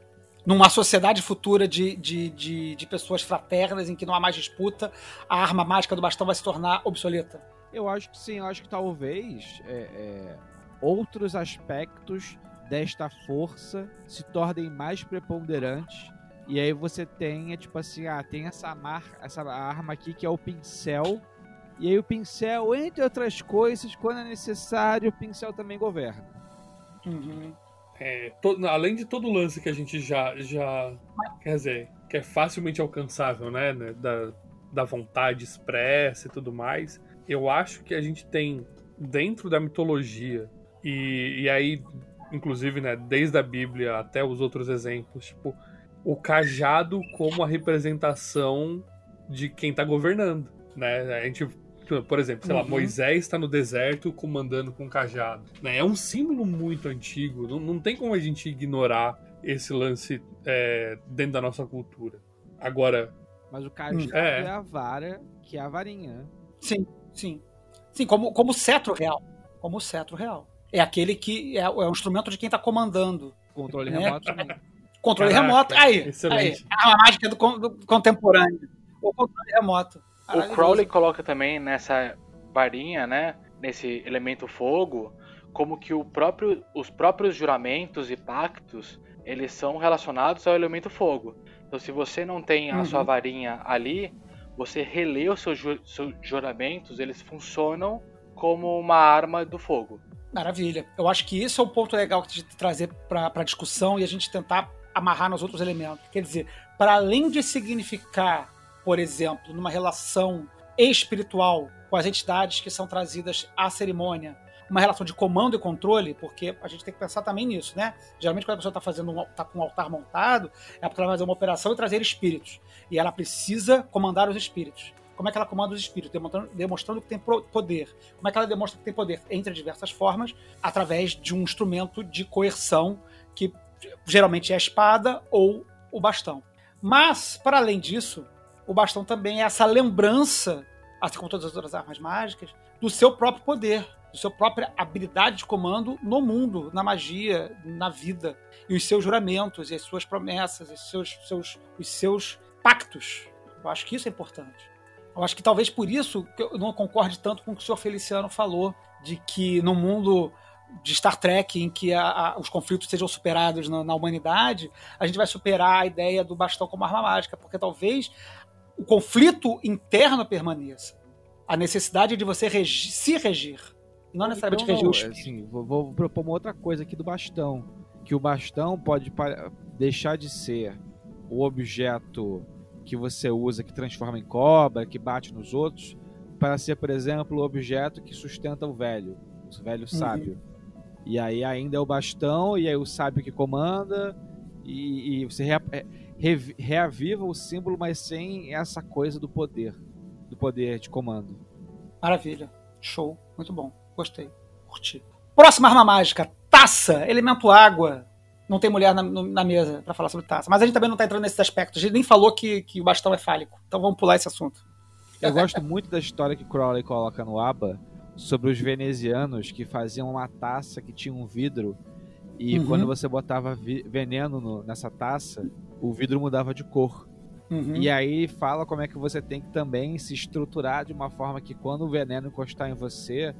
Numa sociedade futura de, de, de, de, pessoas fraternas em que não há mais disputa, a arma mágica do bastão vai se tornar obsoleta. Eu acho que sim, eu acho que talvez é, é, outros aspectos desta força se tornem mais preponderantes. E aí você tem, é, tipo assim, ah, tem essa, mar, essa arma aqui que é o pincel e aí o pincel, entre outras coisas, quando é necessário, o pincel também governa. Uhum. É, to, além de todo o lance que a gente já, já quer dizer, que é facilmente alcançável, né, né, da, da vontade expressa e tudo mais, eu acho que a gente tem dentro da mitologia e, e aí, inclusive, né, desde a Bíblia até os outros exemplos, tipo, o cajado como a representação de quem tá governando, né? A gente, por exemplo, sei lá, Uhum. Moisés está no deserto comandando com cajado, né? É um símbolo muito antigo, não, não tem como a gente ignorar esse lance é, dentro da nossa cultura. Agora, Mas o cajado É. é. a vara, que é a varinha. né? Sim, sim. Sim, como, como cetro real. Como cetro real. É aquele que é, é um instrumento de quem tá comandando. Controle É. remoto também. Controle Caraca, remoto. Aí, aí. excelente. É uma mágica do, do contemporâneo. O controle remoto. O Maravilhoso. Crowley coloca também nessa varinha, né? Nesse elemento fogo, como que o próprio, os próprios juramentos e pactos eles são relacionados ao elemento fogo. Então, se você não tem a Uhum. sua varinha ali, você relê os seus, ju- seus juramentos, eles funcionam como uma arma do fogo. Maravilha. Eu acho que isso é um ponto legal que a gente trazer para a discussão e a gente tentar amarrar nos outros elementos. Quer dizer, para além de significar, por exemplo, numa relação espiritual com as entidades que são trazidas à cerimônia, uma relação de comando e controle, porque a gente tem que pensar também nisso, né? Geralmente quando a pessoa está fazendo um, tá com um altar montado, é porque ela vai fazer uma operação e trazer espíritos. E ela precisa comandar os espíritos. Como é que ela comanda os espíritos? Demonstrando, demonstrando que tem poder. Como é que ela demonstra que tem poder? Entre diversas formas, através de um instrumento de coerção, que geralmente é a espada ou o bastão. Mas, para além disso, o bastão também é essa lembrança, assim como todas as outras armas mágicas, do seu próprio poder, da sua própria habilidade de comando no mundo, na magia, na vida. E os seus juramentos, e as suas promessas, os seus, seus, os seus pactos. Eu acho que isso é importante. Eu acho que talvez por isso que eu não concorde tanto com o que o senhor Feliciano falou, de que no mundo de Star Trek, em que a- a- os conflitos sejam superados na, na humanidade, a gente vai superar a ideia do bastão como arma mágica, porque talvez o conflito interno permaneça. A necessidade de você regi- se regir. Não necessariamente Então, regir o espírito. assim, vou, vou propor uma outra coisa aqui do bastão. Que o bastão pode deixar de ser o objeto que você usa que transforma em cobra, que bate nos outros, para ser, por exemplo, o objeto que sustenta o velho, o velho sábio. E aí ainda é o bastão, e aí o sábio que comanda, e, e você reaviva o símbolo, mas sem essa coisa do poder, do poder de comando. Maravilha. Show. Muito bom. Gostei. Curti. Próxima arma mágica. Taça. Elemento água. Não tem mulher na, na mesa pra falar sobre taça. Mas a gente também não tá entrando nesses aspectos. A gente nem falou que, que o bastão é fálico. Então vamos pular esse assunto. Eu gosto muito da história que Crowley coloca no ABBA sobre os venezianos que faziam uma taça que tinha um vidro e Uhum. quando você botava veneno no- nessa taça, o vidro mudava de cor. Uhum. E aí fala como é que você tem que também se estruturar de uma forma que quando o veneno encostar em você,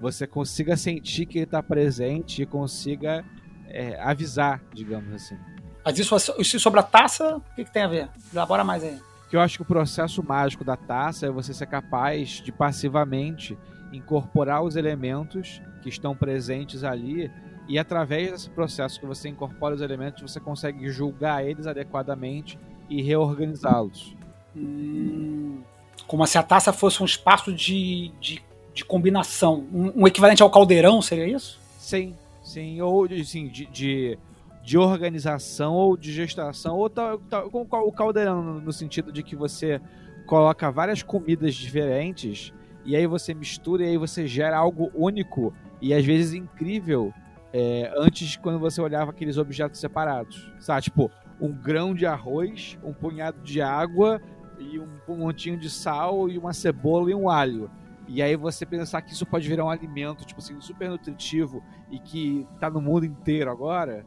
você consiga sentir que ele está presente e consiga é, avisar, digamos assim. Mas isso, isso sobre a taça, o que, que tem a ver? Elabora mais aí. que eu acho que o processo mágico da taça é você ser capaz de passivamente incorporar os elementos que estão presentes ali e através desse processo que você incorpora os elementos você consegue julgar eles adequadamente e reorganizá-los. Hum, como se a taça fosse um espaço de, de, de combinação. Um, um equivalente ao caldeirão, seria isso? Sim, sim, ou assim, de, de, de organização ou de gestação, ou tal, tal, com o caldeirão, no, no sentido de que você coloca várias comidas diferentes e aí você mistura e aí você gera algo único e às vezes incrível é, antes quando você olhava aqueles objetos separados. Sabe, tipo, um grão de arroz, um punhado de água e um montinho de sal e uma cebola e um alho. E aí você pensar que isso pode virar um alimento, tipo assim, super nutritivo e que tá no mundo inteiro agora.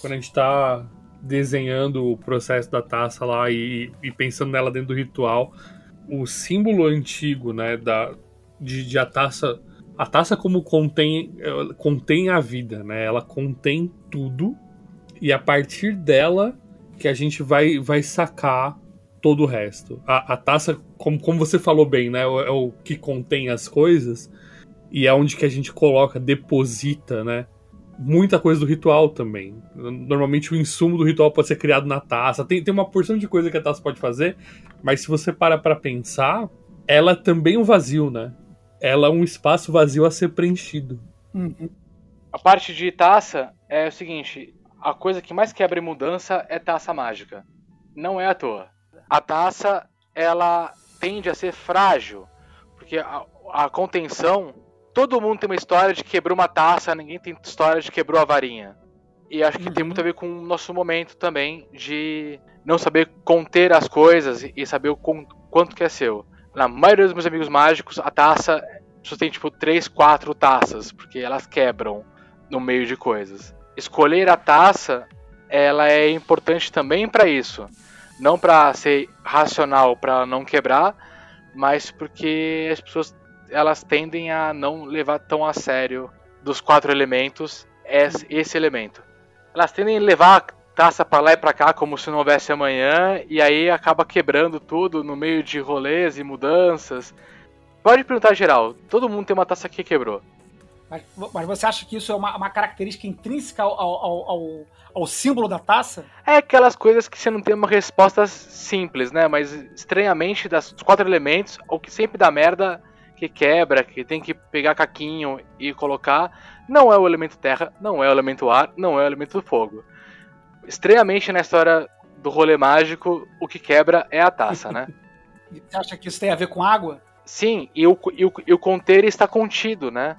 Quando a gente tá desenhando o processo da taça lá e, e pensando nela dentro do ritual, o símbolo antigo, né, da, de, de a taça. A taça como contém, ela contém a vida, né? Ela contém tudo e a partir dela que a gente vai, vai sacar todo o resto. A, a taça, como, como você falou bem, né? É o, é o que contém as coisas e é onde que a gente coloca, deposita, né? Muita coisa do ritual também. Normalmente o insumo do ritual pode ser criado na taça. Tem, tem uma porção de coisa que a taça pode fazer, mas se você para pra pensar, ela é também um vazio, né? Ela é um espaço vazio a ser preenchido. Uhum. A parte de taça é o seguinte: a coisa que mais quebra em mudança é taça mágica. Não é à toa. A taça, ela tende a ser frágil, porque a, a contenção, todo mundo tem uma história de quebrou uma taça, ninguém tem história de quebrou a varinha. E acho que tem muito a ver com o nosso momento também de não saber conter as coisas e saber o quanto que é seu. Na maioria dos meus amigos mágicos, a taça só tem tipo 3, 4 taças, porque elas quebram no meio de coisas. Escolher a taça, ela é importante também para isso. Não para ser racional, para não quebrar, mas porque as pessoas elas tendem a não levar tão a sério dos quatro elementos esse, esse elemento. Elas tendem a levar taça para lá e para cá como se não houvesse amanhã e aí acaba quebrando tudo no meio de rolês e mudanças. Pode perguntar geral, todo mundo tem uma taça que quebrou. Mas, mas você acha que isso é uma, uma característica intrínseca ao, ao, ao, ao, símbolo da taça? É aquelas coisas que você não tem uma resposta simples, né? Mas estranhamente, das, dos quatro elementos, o que sempre dá merda, que quebra, que tem que pegar caquinho e colocar, não é o elemento terra, não é o elemento ar, não é o elemento fogo. Estranhamente na história do rolê mágico, o que quebra é a taça, né? Você acha que isso tem a ver com água? Sim, e o, e o, e o conter está contido, né?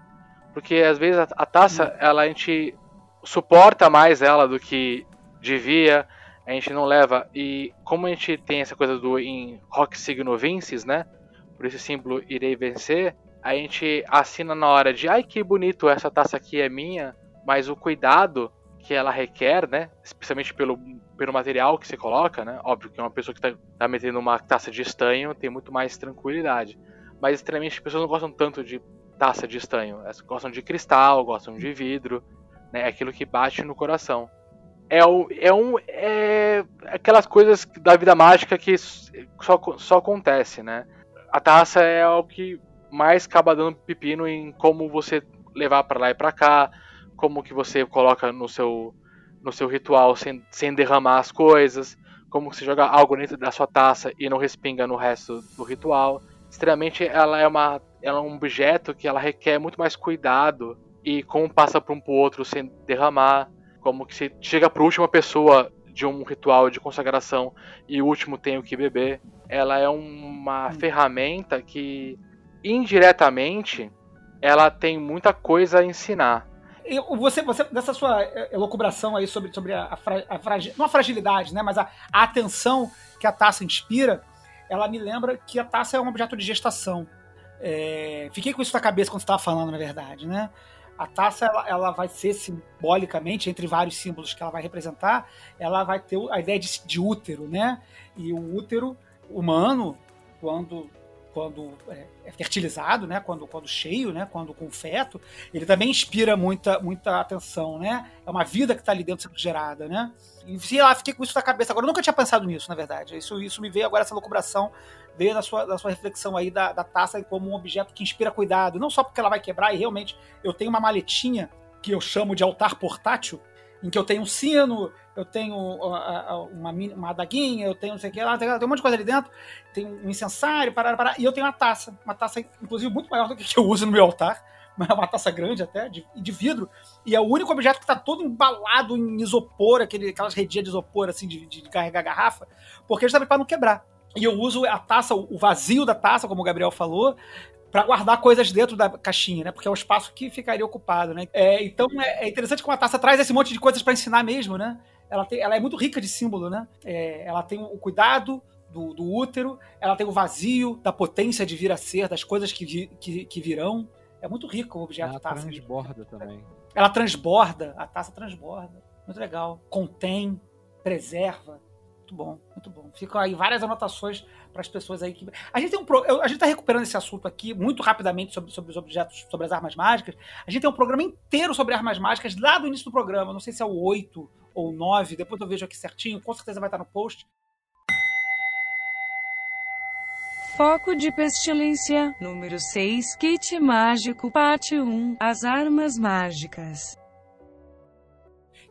Porque às vezes a, a taça, hum. ela a gente suporta mais ela do que devia, a gente não leva. E como a gente tem essa coisa do em Rock Signo Vinces, né? Por esse símbolo irei vencer, a gente assina na hora de ai que bonito, essa taça aqui é minha, mas o cuidado que ela requer, né? Especialmente pelo, pelo material que você coloca, né? Óbvio que uma pessoa que está tá metendo uma taça de estanho tem muito mais tranquilidade. Mas extremamente as pessoas não gostam tanto de taça de estanho. Elas gostam de cristal, gostam de vidro, né? É aquilo que bate no coração. É, o, é, um, é aquelas coisas da vida mágica que só, só acontece, né? A taça é o que mais acaba dando pepino em como você levar para lá e para cá, como que você coloca no seu no seu ritual sem, sem derramar as coisas, como você joga algo dentro da sua taça e não respinga no resto do ritual. Extremamente, ela é uma ela é um objeto que ela requer muito mais cuidado e como passa para um para o outro sem derramar, como que se chega para a última pessoa de um ritual de consagração e o último tem o que beber. Ela é uma hum. ferramenta que indiretamente ela tem muita coisa a ensinar. Você, você dessa sua elucubração aí sobre, sobre a, a, a fragilidade, não a fragilidade, né, mas a, a atenção que a taça inspira, ela me lembra que a taça é um objeto de gestação. É, fiquei com isso na cabeça quando você estava falando, na verdade, né? A taça ela, ela, vai ser simbolicamente, entre vários símbolos que ela vai representar, ela vai ter a ideia de, de útero, né? E o útero humano, quando quando é, é, fertilizado, né? Quando, quando cheio, né? Quando com feto, ele também inspira muita, muita atenção, né? É uma vida que está ali dentro sendo gerada, né? E sei lá, fiquei com isso na cabeça. Agora, eu nunca tinha pensado nisso, na verdade. Isso, isso me veio agora, essa locubração veio na sua, na sua reflexão aí da, da taça como um objeto que inspira cuidado. Não só porque ela vai quebrar, e realmente eu tenho uma maletinha que eu chamo de altar portátil, em que eu tenho um sino, eu tenho uma, uma adaguinha, eu tenho não sei o que lá, tem um monte de coisa ali dentro, tem um incensário, parar, parar, e eu tenho uma taça, uma taça, inclusive, muito maior do que, eu uso no meu altar, é uma taça grande até, de, de vidro, e é o único objeto que está todo embalado em isopor, aquele, aquelas redinhas de isopor, assim, de, de carregar garrafa, porque justamente para não quebrar. E eu uso a taça, o vazio da taça, como o Gabriel falou, para guardar coisas dentro da caixinha, né? Porque é o espaço que ficaria ocupado, né? É, então é, é, interessante como a taça traz esse monte de coisas para ensinar mesmo, né? Ela, tem, ela é muito rica de símbolo, né? É, ela tem o cuidado do, do, útero, ela tem o vazio da potência de vir a ser, das coisas que, que, que virão. É muito rico o objeto ela taça. Ela transborda também. Ela transborda, a taça transborda. Muito legal. Contém, preserva. Muito bom, muito bom. Ficam aí várias anotações para as pessoas aí que. A gente tem um pro... A gente está recuperando esse assunto aqui muito rapidamente sobre, sobre os objetos, sobre as armas mágicas. A gente tem um programa inteiro sobre armas mágicas lá do início do programa. Não sei se é o 8 ou 9, depois eu vejo aqui certinho, com certeza vai estar no post. Foco de pestilência, número 6, kit mágico, parte 1, as armas mágicas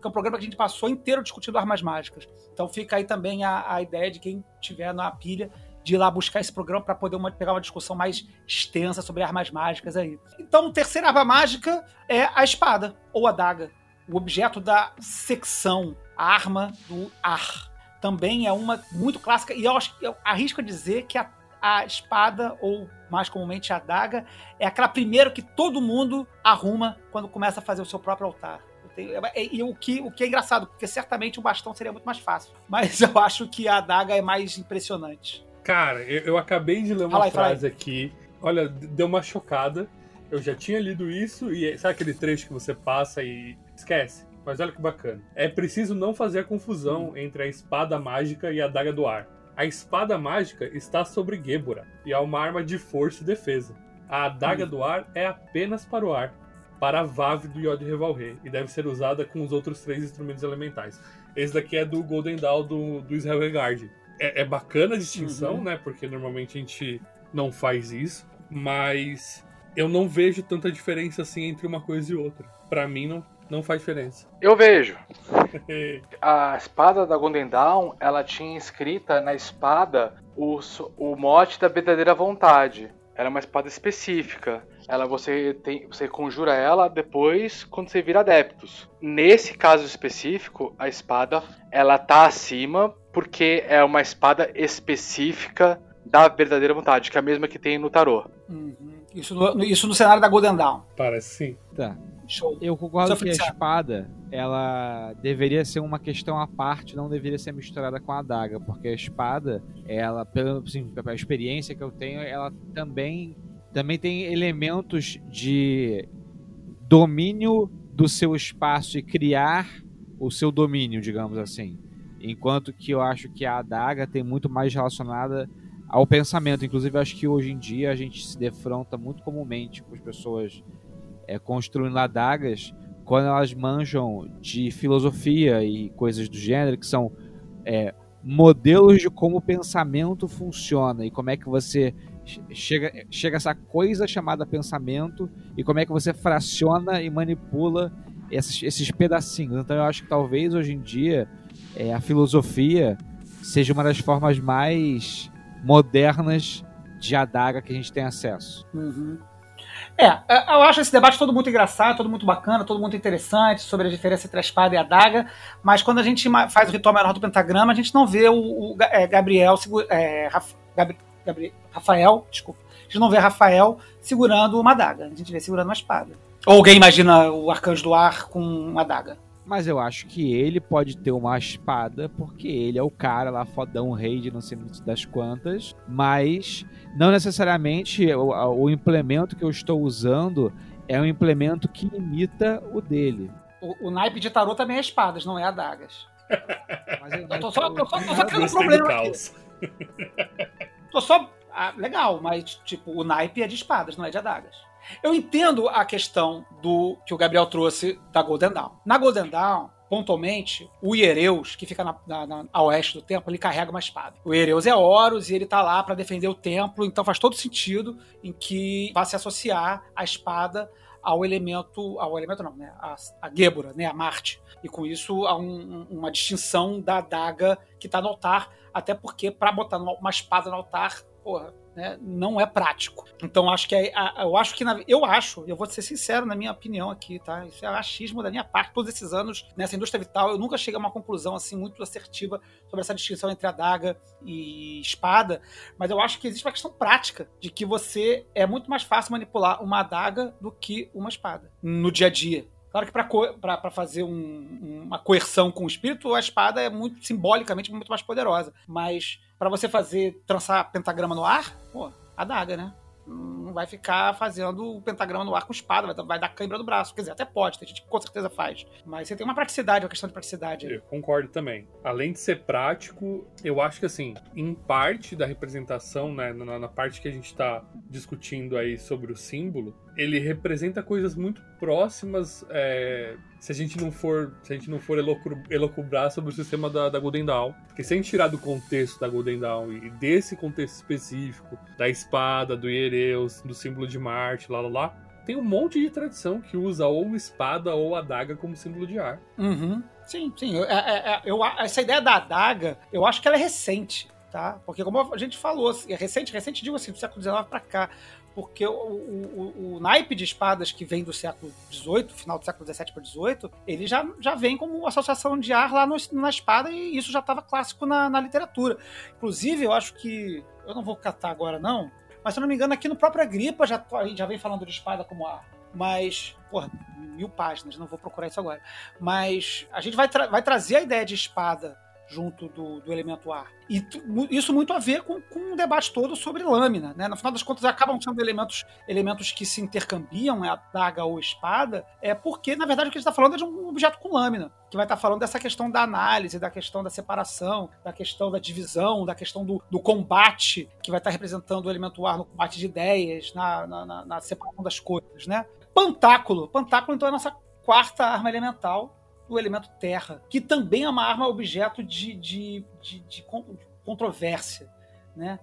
que é um programa que a gente passou inteiro discutindo armas mágicas. Então fica aí também a, a ideia de quem tiver na pilha de ir lá buscar esse programa para poder uma, pegar uma discussão mais extensa sobre armas mágicas aí. Então, terceira arma mágica é a espada ou a daga. O objeto da secção, a arma do ar. Também é uma muito clássica, e eu, acho, eu arrisco a dizer que a, a espada, ou mais comumente a adaga, é aquela primeiro que todo mundo arruma quando começa a fazer o seu próprio altar. Tenho- é- E o que, o que é engraçado, porque certamente o bastão seria muito mais fácil. Mas eu acho que a adaga é mais impressionante. Cara, eu, eu acabei de ler uma Fala aí, frase aqui. Olha, deu uma chocada. Eu já tinha lido isso e sabe aquele trecho que você passa e esquece? Mas olha que bacana. É preciso não fazer a confusão entre a espada mágica e a adaga do ar. A espada mágica está sobre Gébora e é uma arma de força e defesa. A adaga do ar é apenas para o ar, para a Vave do Yod Revalré, e deve ser usada com os outros três instrumentos elementais. Esse daqui é do Golden Dawn do, do Israel Regard. É, é bacana a distinção, Uhum. né? Porque normalmente a gente não faz isso, mas eu não vejo tanta diferença assim entre uma coisa e outra. Pra mim não, não faz diferença. Eu vejo. A espada da Golden Dawn, ela tinha escrita na espada o, o mote da verdadeira vontade. Ela é uma espada específica. Ela você tem, você conjura ela depois quando você vira adeptos. Nesse caso específico, a espada ela tá acima porque é uma espada específica da verdadeira vontade, que é a mesma que tem no tarô. Uhum. Isso, no, isso no cenário da Golden Dawn. Parece sim. Tá. Show. Eu concordo que a espada, ela deveria ser uma questão à parte, não deveria ser misturada com a adaga, porque a espada, ela, pela, assim, pela experiência que eu tenho, ela também, também tem elementos de domínio do seu espaço e criar o seu domínio, digamos assim. Enquanto que eu acho que a adaga tem muito mais relacionada ao pensamento. Inclusive, acho que hoje em dia a gente se defronta muito comumente com as pessoas é, construindo adagas quando elas manjam de filosofia e coisas do gênero, que são é, modelos de como o pensamento funciona e como é que você che- chega, chega essa coisa chamada pensamento e como é que você fraciona e manipula esses, esses pedacinhos. Então eu acho que talvez hoje em dia é, a filosofia seja uma das formas mais modernas de adaga que a gente tem acesso. Uhum. É, é, eu acho esse debate todo muito engraçado, todo muito bacana, todo muito interessante sobre a diferença entre a espada e a adaga, mas quando a gente faz o ritual menor do pentagrama, a gente não vê o, o é, Gabriel, é, Rafael, desculpa, a gente não vê Rafael segurando uma adaga, a gente vê segurando uma espada. Ou alguém imagina o arcanjo do ar com uma adaga. Mas eu acho que ele pode ter uma espada, porque ele é o cara lá, fodão, rei de não sei das quantas. Mas não necessariamente o, o implemento que eu estou usando é um implemento que imita o dele. O, o naipe de tarô também é espadas, não é adagas. Mas eu, tô só, tô só, tô só criando um problema aqui. Tô só. ah, legal, mas tipo, o naipe é de espadas, não é de adagas. Eu entendo a questão do que o Gabriel trouxe da Golden Dawn. Na Golden Dawn, pontualmente, o Hiereus, que fica na, na- na- a oeste do templo, ele carrega uma espada. O Hiereus é Horus e ele tá lá para defender o templo, então faz todo sentido em que vá se associar a espada ao elemento, ao elemento não, né, a, a Gébora, né, a Marte. E com isso há um- uma distinção da adaga que tá no altar, até porque para botar uma espada no altar, porra, né, não é prático. Então acho que é- eu acho que na- eu acho, eu vou ser sincero na minha opinião aqui, tá? Isso é achismo da minha parte. Todos esses anos nessa indústria vital, eu nunca cheguei a uma conclusão assim muito assertiva sobre essa distinção entre adaga e espada, mas eu acho que existe uma questão prática de que você é muito mais fácil manipular uma adaga do que uma espada no dia a dia. Claro que para fazer um- uma coerção com o espírito, a espada é muito simbolicamente muito mais poderosa. Mas para você fazer trançar pentagrama no ar, pô, adaga, né? Não vai ficar fazendo o pentagrama no ar com espada, vai, dar- cãibra do braço. Quer dizer, até pode, tem gente que com certeza faz. Mas você tem uma praticidade, uma questão de praticidade. Eu concordo também. Além de ser prático, eu acho que assim, em parte da representação, né, na, na parte que a gente está discutindo aí sobre o símbolo, ele representa coisas muito próximas. é, se a gente não for, se a gente não for elocubrar sobre o sistema da, da Golden Dawn, porque sem tirar do contexto da Golden Dawn e desse contexto específico da espada, do Hiereus, do símbolo de Marte, lá lá lá, tem um monte de tradição que usa ou espada ou adaga como símbolo de ar. Uhum. Sim, sim. Eu, é- é- é- eu- essa ideia da adaga, eu acho que ela é recente, tá? Porque como a gente falou, é recente, recente digo assim, do século XIX pra cá. Porque o, o, o, naipe de espadas que vem do século XVIII, final do século XVII para XVIII, ele já, já vem como associação de ar lá no, na espada e isso já estava clássico na, na literatura. Inclusive, eu acho que. Eu não vou catar agora, não, mas se eu não me engano, aqui no próprio Agripa já, já vem falando de espada como ar. Mas, porra, mil páginas, não vou procurar isso agora. Mas a gente vai, tra vai trazer a ideia de espada junto do, do elemento ar. E isso muito a ver com, com o debate todo sobre lâmina. Né? No final das contas, acabam sendo elementos, elementos que se intercambiam, é a daga ou espada, é porque, na verdade, o que a gente está falando é de um objeto com lâmina, que vai estar tá falando dessa questão da análise, da questão da separação, da questão da divisão, da questão do, do combate, que vai estar tá representando o elemento ar no combate de ideias, na, na, na, na separação das coisas. Né? Pantáculo. Pantáculo, então, é a nossa quarta arma elemental, o elemento terra, que também é uma arma objeto de, de, de, de controvérsia, né?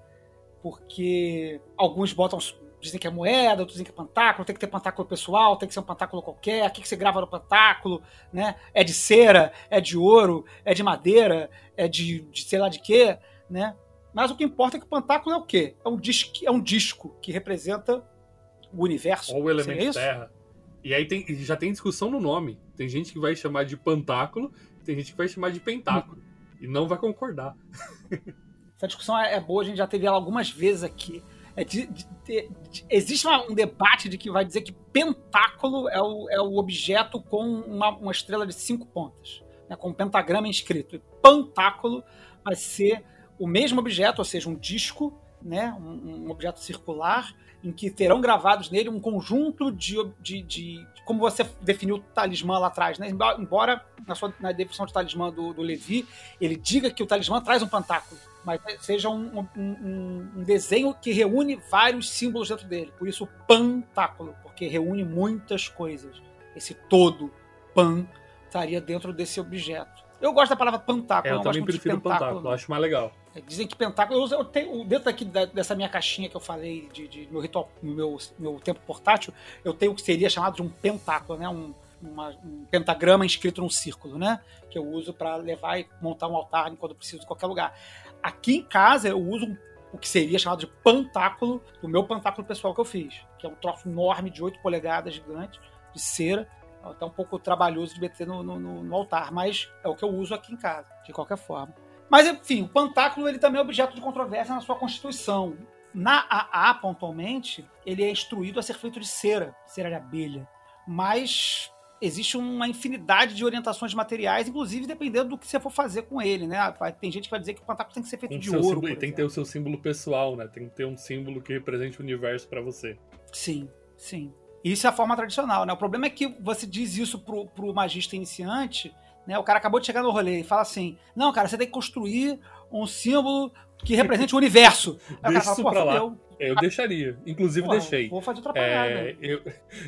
Porque alguns botam dizem que é moeda, outros dizem que é pantáculo, tem que ter pantáculo pessoal, tem que ser um pantáculo qualquer, o que, que você grava no pantáculo, né? É de cera, é de ouro, é de madeira, é de, de sei lá de quê, né? Mas o que importa é que o pantáculo é o quê? É um disco, é um disco que representa o universo. Ou o elemento terra. E aí tem, já tem discussão no nome. Tem gente que vai chamar de pantáculo, tem gente que vai chamar de pentáculo. E não vai concordar. Essa discussão é, é boa, a gente já teve ela algumas vezes aqui. É de, de, de, existe um debate de que vai dizer que pentáculo é o, é o objeto com uma, uma estrela de cinco pontas, né, com um pentagrama inscrito. E pantáculo vai ser o mesmo objeto, ou seja, um disco, né, um, um objeto circular, em que terão gravados nele um conjunto de, de, de como você definiu o talismã lá atrás, né? Embora na sua na definição de talismã do, do Levi ele diga que o talismã traz um pantáculo, mas seja um, um, um, desenho que reúne vários símbolos dentro dele. Por isso, pantáculo, porque reúne muitas coisas. Esse todo, pan, estaria dentro desse objeto. Eu gosto da palavra pantáculo. É, eu, também prefiro pantáculo, acho mais legal. Dizem que pentáculo. Eu, eu tenho, dentro daqui da, dessa minha caixinha que eu falei de, de meu ritual, meu, meu tempo portátil, eu tenho o que seria chamado de um pentáculo, né? Um, uma, um pentagrama inscrito num círculo, né? Que eu uso para levar e montar um altar quando preciso em qualquer lugar. Aqui em casa eu uso um, o que seria chamado de pantáculo, do meu pantáculo pessoal que eu fiz, que é um troço enorme de 8 polegadas gigante, de cera, é até um pouco trabalhoso de meter no, no, no, altar, mas é o que eu uso aqui em casa, de qualquer forma. Mas, enfim, o pantáculo ele também é objeto de controvérsia na sua constituição. Na AA, pontualmente, ele é instruído a ser feito de cera, cera de abelha. Mas existe uma infinidade de orientações materiais, inclusive dependendo do que você for fazer com ele, né? Tem gente que vai dizer que o pantáculo tem que ser feito um de ouro. Símbolo, tem que ter o seu símbolo pessoal, né? Tem que ter um símbolo que represente o universo para você. Sim, sim. Isso é a forma tradicional, né? O problema é que você diz isso pro, pro magista iniciante, né? O cara acabou de chegar no rolê e fala assim: não, cara, você tem que construir um símbolo que represente o universo. Aí Deixa isso pra lá. Eu, eu deixaria. Inclusive, Porra, deixei. Vou fazer outra parada. É, eu,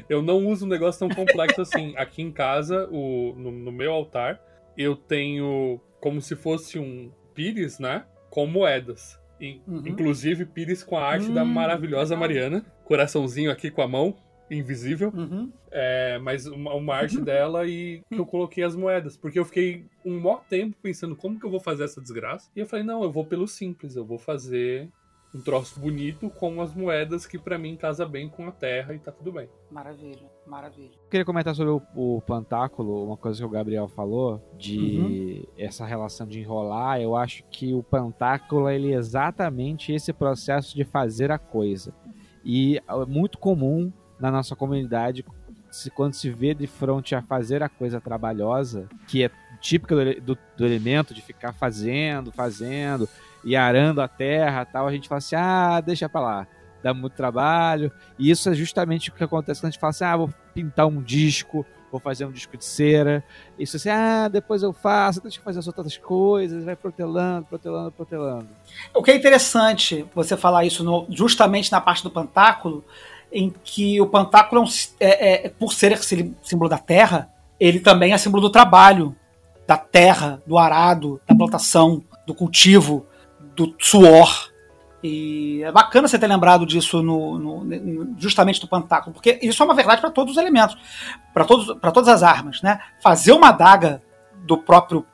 eu não uso um negócio tão complexo assim. Aqui em casa, o, no, no, meu altar, eu tenho como se fosse um pires, né? Com moedas. uhum. Inclusive, pires com a arte hum, da maravilhosa legal. Mariana. Coraçãozinho aqui com a mão invisível, uhum. é, mas uma, uma arte uhum. dela e que eu coloquei as moedas, porque eu fiquei um maior tempo pensando como que eu vou fazer essa desgraça, e eu falei, não, eu vou pelo simples, eu vou fazer um troço bonito com as moedas que para mim casa bem com a terra e tá tudo bem. Maravilha, maravilha. Eu queria comentar sobre o, o pantáculo, uma coisa que o Gabriel falou, de uhum. essa relação de enrolar, eu acho que o pantáculo ele é exatamente esse processo de fazer a coisa. E é muito comum na nossa comunidade, se, quando se vê de frente a fazer a coisa trabalhosa, que é típica do, do, do, elemento de ficar fazendo, fazendo e arando a terra tal, a gente fala assim, ah, deixa pra lá, dá muito trabalho. E isso é justamente o que acontece quando a gente fala assim, ah, vou pintar um disco, vou fazer um disco de cera. Isso assim, ah, depois eu faço, deixa eu fazer as outras coisas, vai protelando, protelando, protelando. O que é interessante você falar isso no, justamente na parte do pantáculo em que o pantáculo, é, é, é, por ser símbolo da terra, ele também é símbolo do trabalho, da terra, do arado, da plantação, do cultivo, do suor. E é bacana você ter lembrado disso no, no justamente do pantáculo, porque isso é uma verdade para todos os elementos, para todas as armas. Né? Fazer uma adaga do próprio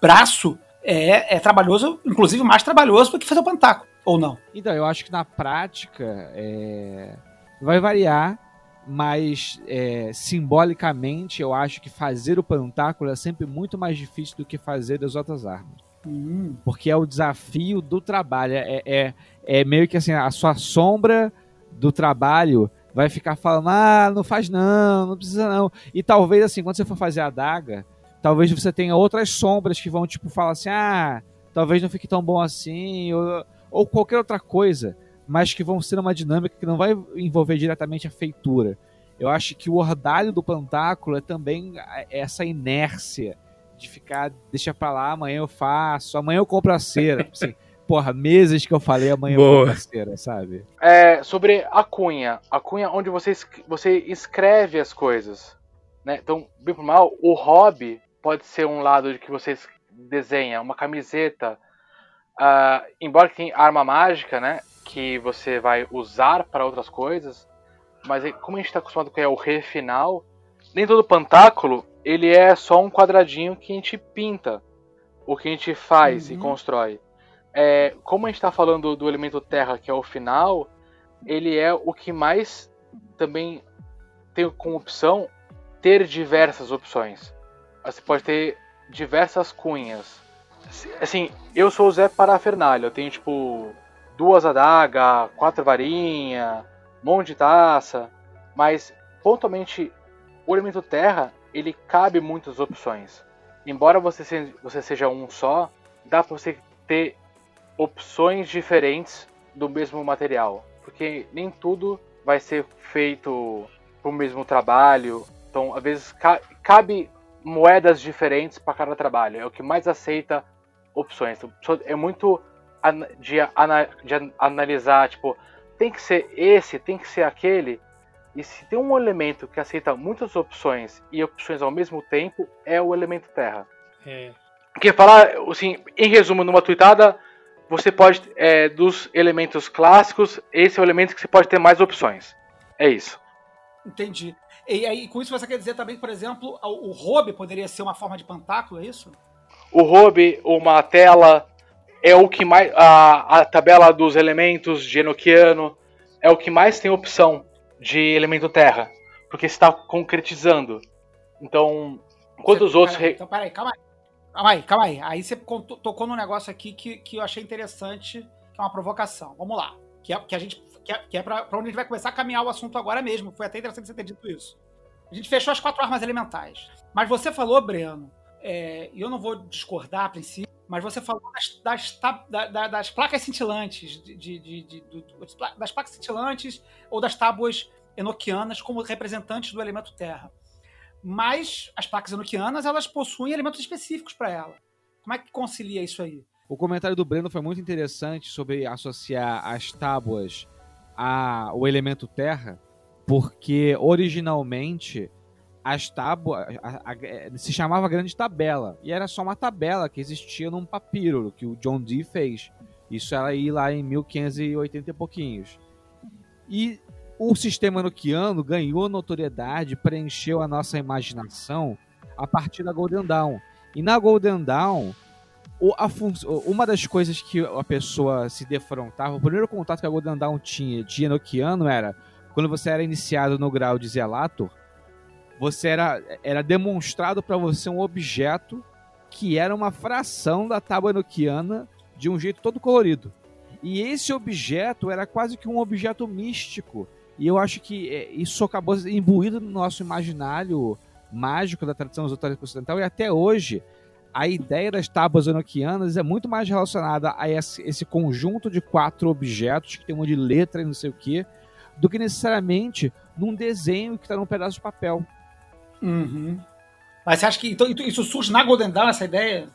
braço é, é trabalhoso, inclusive mais trabalhoso do que fazer o pantáculo, ou não? Então, eu acho que na prática, é vai variar, mas é, simbolicamente eu acho que fazer o pantáculo é sempre muito mais difícil do que fazer as outras armas. Hum. Porque é o desafio do trabalho. É, é, é meio que assim, a sua sombra do trabalho vai ficar falando, ah, não faz não, não precisa não. E talvez assim, quando você for fazer a daga, talvez você tenha outras sombras que vão tipo falar assim, ah, talvez não fique tão bom assim, ou, ou qualquer outra coisa mas que vão ser uma dinâmica que não vai envolver diretamente a feitura. Eu acho que o ordalho do pantáculo é também essa inércia de ficar, deixa pra lá, amanhã eu faço, amanhã eu compro a cera. assim, porra, meses que eu falei, amanhã Boa. eu compro a cera, sabe? É, sobre a cunha. A cunha onde você, você escreve as coisas. Né? Então, bem por mal, o hobby pode ser um lado de que você es- desenha uma camiseta. ah, embora que tenha arma mágica, né? Que você vai usar para outras coisas. Mas aí, como a gente está acostumado com é o re final, nem todo pantáculo ele é só um quadradinho que a gente pinta. O que a gente faz e Uhum. constrói. É, como a gente está falando do elemento terra, que é o final, ele é o que mais também tem como opção ter diversas opções. Você pode ter diversas cunhas. Assim, eu sou o Zé Parafernália, eu tenho tipo duas adagas, quatro varinha, um monte de taça, mas pontualmente o elemento terra, ele cabe muitas opções. Embora você, se- você seja um só, dá pra você ter opções diferentes do mesmo material, porque nem tudo vai ser feito pro mesmo trabalho. Então, às vezes ca- cabe moedas diferentes para cada trabalho. É o que mais aceita opções. Então, é muito de, ana- de an- analisar, tipo, tem que ser esse, tem que ser aquele. E se tem um elemento que aceita muitas opções e opções ao mesmo tempo, é o elemento terra. É. Quer falar, assim, em resumo, numa tweetada, você pode, é, dos elementos clássicos, esse é o elemento que você pode ter mais opções. É isso. Entendi. E aí, com isso você quer dizer também, por exemplo, o, o robe poderia ser uma forma de pantáculo, é isso? O Robe, uma tela, é o que mais. A, a tabela dos elementos de Enochiano é o que mais tem opção de elemento terra. Porque está concretizando. Então, enquanto os outros. peraí, re- Então, peraí, calma aí. Calma aí, calma aí. Aí você tocou num negócio aqui que, que eu achei interessante, que é uma provocação. Vamos lá. Que é, que a gente. Que é, que é pra, pra onde a gente vai começar a caminhar o assunto agora mesmo. Foi até interessante você ter dito isso. A gente fechou as quatro armas elementais. Mas você falou, Breno, é, e eu não vou discordar a princípio, mas você falou das, das, ta- da- da- das placas cintilantes, de, de- de- das placas cintilantes ou das tábuas enoquianas como representantes do elemento terra. Mas as placas enoquianas, elas possuem elementos específicos para ela. Como é que concilia isso aí? O comentário do Breno foi muito interessante sobre associar as tábuas ao elemento terra, porque originalmente as tábuas eh, se chamava grande tabela e era só uma tabela que existia num papiro que o John Dee fez. Isso era aí lá em 1580 e pouquinhos. E o sistema enoquiano ganhou notoriedade, preencheu a nossa imaginação a partir da Golden Dawn. E na Golden Dawn, uma das coisas que a pessoa se defrontava, o primeiro contato que a Golden Dawn tinha de Enochiano era quando você era iniciado no grau de Zelator, você era, era demonstrado para você um objeto que era uma fração da tábua enoquiana de um jeito todo colorido. E esse objeto era quase que um objeto místico. E eu acho que é, isso acabou imbuído no nosso imaginário mágico da tradição esotérica ocidental e até hoje a ideia das tábuas enoquianas é muito mais relacionada a esse, conjunto de quatro objetos que tem um monte de letra e não sei o que, do que necessariamente num desenho que está num pedaço de papel. Mas você acha que então, isso surge na Golden Dawn, essa ideia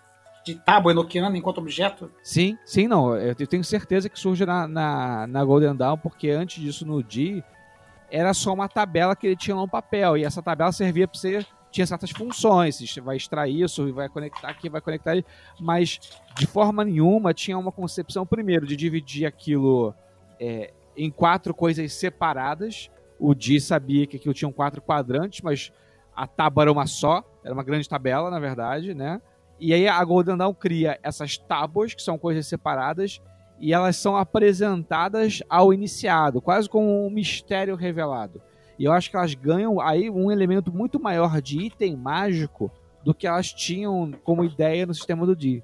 de tábua enoquiana enquanto objeto? Sim, sim, não. Eu tenho certeza que surge na, na, na Golden Dawn, porque antes disso no D era só uma tabela que ele tinha lá no papel. E essa tabela servia para você. Tinha certas funções. Você vai extrair isso vai conectar aqui, vai conectar ali. Mas de forma nenhuma tinha uma concepção, primeiro, de dividir aquilo é, em quatro coisas separadas. O D sabia que aquilo tinham quatro quadrantes, mas a tábua era uma só. Era uma grande tabela, na verdade, né? E aí a Golden Dawn cria essas tábuas, que são coisas separadas, e elas são apresentadas ao iniciado, quase como um mistério revelado. E eu acho que elas ganham aí um elemento muito maior de item mágico do que elas tinham como ideia no sistema do Di.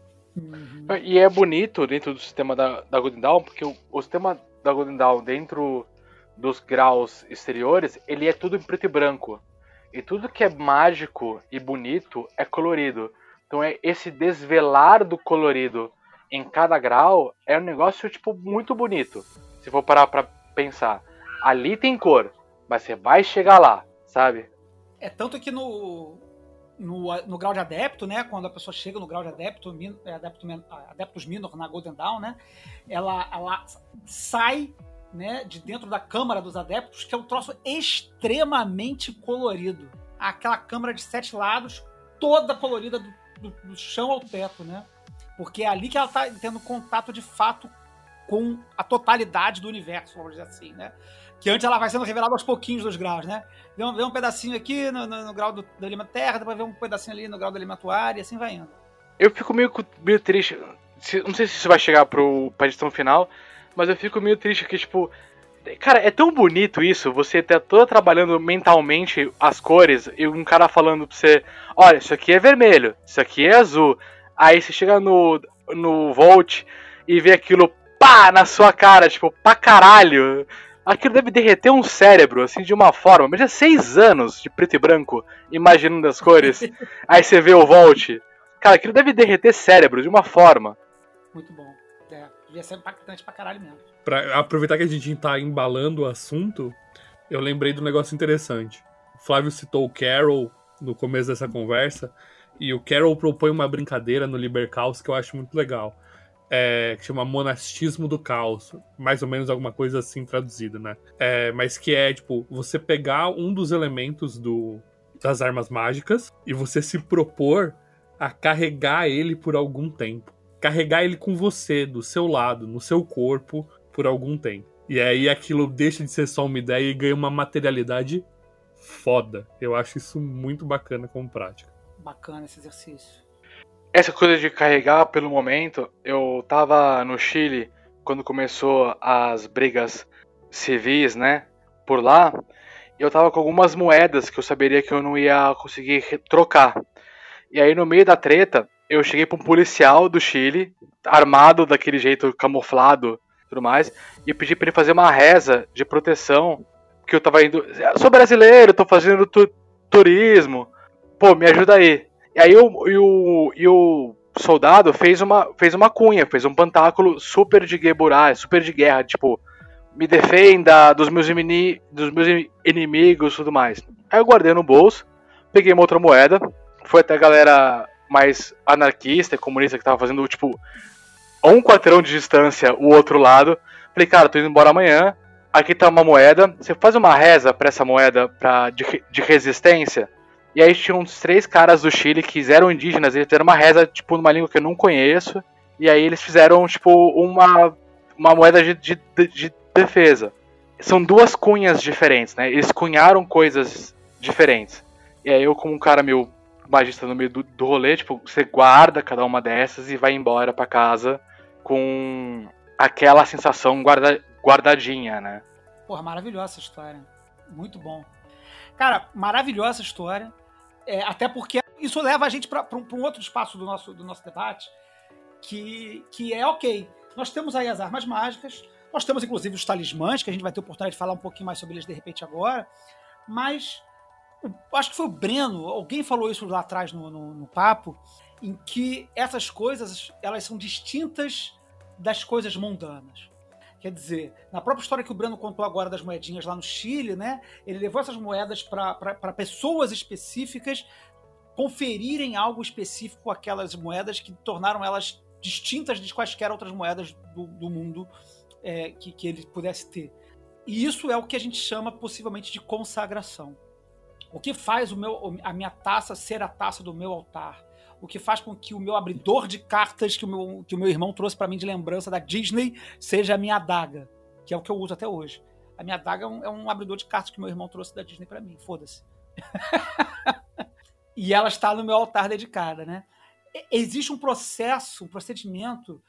E é bonito dentro do sistema da, da Golden Dawn, porque o, o sistema da Golden Dawn dentro dos graus exteriores, ele é tudo em preto e branco. E tudo que é mágico e bonito é colorido. Então é esse desvelar do colorido em cada grau é um negócio tipo muito bonito. Se for parar para pensar, ali tem cor, mas você vai chegar lá, sabe? É tanto que no, no, no grau de adepto, né? Quando a pessoa chega no grau de adepto, é, adepto adeptus minor na Golden Dawn, né? Ela, ela sai né, de dentro da Câmara dos Adeptos, que é um troço extremamente colorido. Aquela câmara de sete lados, toda colorida do, do, do chão ao teto, né? Porque é ali que ela está tendo contato de fato com a totalidade do universo, vamos dizer assim, né? Que antes ela vai sendo revelada aos pouquinhos dos graus, né? Vê um, vê um pedacinho aqui no, no, no grau do, do elemento terra, depois vê um pedacinho ali no grau do elemento ar e assim vai indo. Eu fico meio, meio triste. Não sei se isso vai chegar pro, pra edição final, mas eu fico meio triste que, tipo. Cara, é tão bonito isso, você tá toda trabalhando mentalmente as cores e um cara falando pra você: olha, isso aqui é vermelho, isso aqui é azul. Aí você chega no, no Volt e vê aquilo pá na sua cara, tipo, pra caralho. Aquilo deve derreter um cérebro, assim, de uma forma. Mas já seis anos de preto e branco, imaginando as cores. aí você vê o Volt. Cara, aquilo deve derreter cérebro de uma forma. Muito bom. Devia ser impactante pra caralho mesmo. Pra aproveitar que a gente tá embalando o assunto, eu lembrei de um negócio interessante. O Flávio citou o Carol no começo dessa conversa, e o Carol propõe uma brincadeira no Liber Caos que eu acho muito legal. É, que chama Monastismo do Caos. Mais ou menos alguma coisa assim traduzida, né? É, mas que é, tipo, você pegar um dos elementos do, das armas mágicas e você se propor a carregar ele por algum tempo. Carregar ele com você, do seu lado, no seu corpo, por algum tempo. E aí aquilo deixa de ser só uma ideia e ganha uma materialidade foda. Eu acho isso muito bacana como prática. Bacana esse exercício. Essa coisa de carregar pelo momento, eu tava no Chile quando começou as brigas civis, né? Por lá, eu tava com algumas moedas que eu saberia que eu não ia conseguir trocar. E aí no meio da treta, eu cheguei pra um policial do Chile, armado daquele jeito camuflado tudo mais, e pedi pra ele fazer uma reza de proteção, que eu tava indo. Sou brasileiro, tô fazendo tu turismo. Pô, me ajuda aí. E aí o, e o, e o soldado fez uma, fez uma cunha, fez um pantáculo super de Geburá, super de guerra, tipo, me defenda dos meus, imini, dos meus inimigos tudo mais. Aí eu guardei no bolso, peguei uma outra moeda, foi até a galera mais anarquista e comunista que tava fazendo, tipo, a um quarteirão de distância o outro lado. Falei, cara, tô indo embora amanhã, aqui tá uma moeda, você faz uma reza pra essa moeda pra, de, de resistência? E aí tinha uns três caras do Chile que eram indígenas, eles fizeram uma reza, tipo, numa língua que eu não conheço. E aí eles fizeram, tipo, uma, uma moeda de, de, de defesa. São duas cunhas diferentes, né? Eles cunharam coisas diferentes. E aí eu, como um cara meio magista no meio do, do rolê, tipo, você guarda cada uma dessas e vai embora para casa com aquela sensação guarda, guardadinha, né? Porra, maravilhosa essa história. Muito bom. Cara, maravilhosa história. É, até porque isso leva a gente para um, outro espaço do nosso, do nosso debate, que, que é ok. Nós temos aí as armas mágicas, nós temos inclusive os talismãs, que a gente vai ter oportunidade de falar um pouquinho mais sobre eles de repente agora, mas acho que foi o Breno, alguém falou isso lá atrás no, no, no papo, em que essas coisas elas são distintas das coisas mundanas. Quer dizer, na própria história que o Breno contou agora das moedinhas lá no Chile, né? Ele levou essas moedas para pessoas específicas conferirem algo específico àquelas moedas que tornaram elas distintas de quaisquer outras moedas do, do mundo é, que, que ele pudesse ter. E isso é o que a gente chama possivelmente de consagração. O que faz o meu, a minha taça ser a taça do meu altar? o que faz com que o meu abridor de cartas que o meu, que o meu irmão trouxe para mim de lembrança da Disney seja a minha adaga, que é o que eu uso até hoje. A minha adaga é um, é um abridor de cartas que meu irmão trouxe da Disney para mim, foda-se. e ela está no meu altar dedicada, né? Existe um processo, um procedimento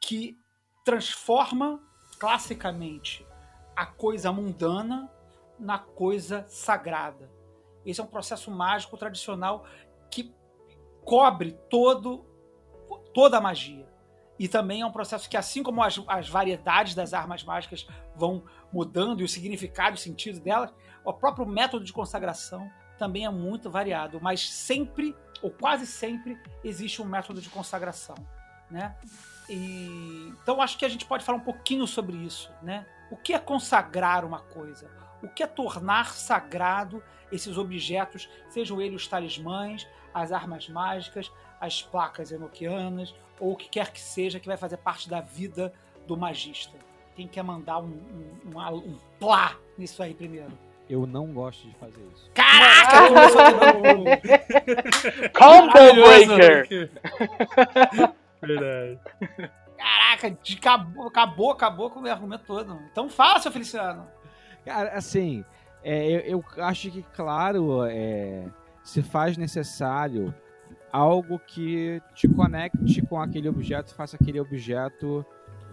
que transforma classicamente a coisa mundana na coisa sagrada. Esse é um processo mágico tradicional que cobre todo, toda a magia. E também é um processo que, assim como as, as variedades das armas mágicas vão mudando e o significado o sentido delas, o próprio método de consagração também é muito variado, mas sempre, ou quase sempre, existe um método de consagração. Né? E, então acho que a gente pode falar um pouquinho sobre isso. Né? O que é consagrar uma coisa? O que é tornar sagrado esses objetos, sejam eles os talismãs, as armas mágicas, as placas enoquianas, ou o que quer que seja que vai fazer parte da vida do magista. Quem quer mandar um, um, um, um plá nisso aí primeiro? Eu não gosto de fazer isso. Caraca! começou a Combo Breaker! Verdade. Caraca, de- acabou, acabou, acabou com o meu argumento todo. Então fala, seu Feliciano. Cara, assim, é, eu, eu acho que, claro, é, se faz necessário algo que te conecte com aquele objeto, faça aquele objeto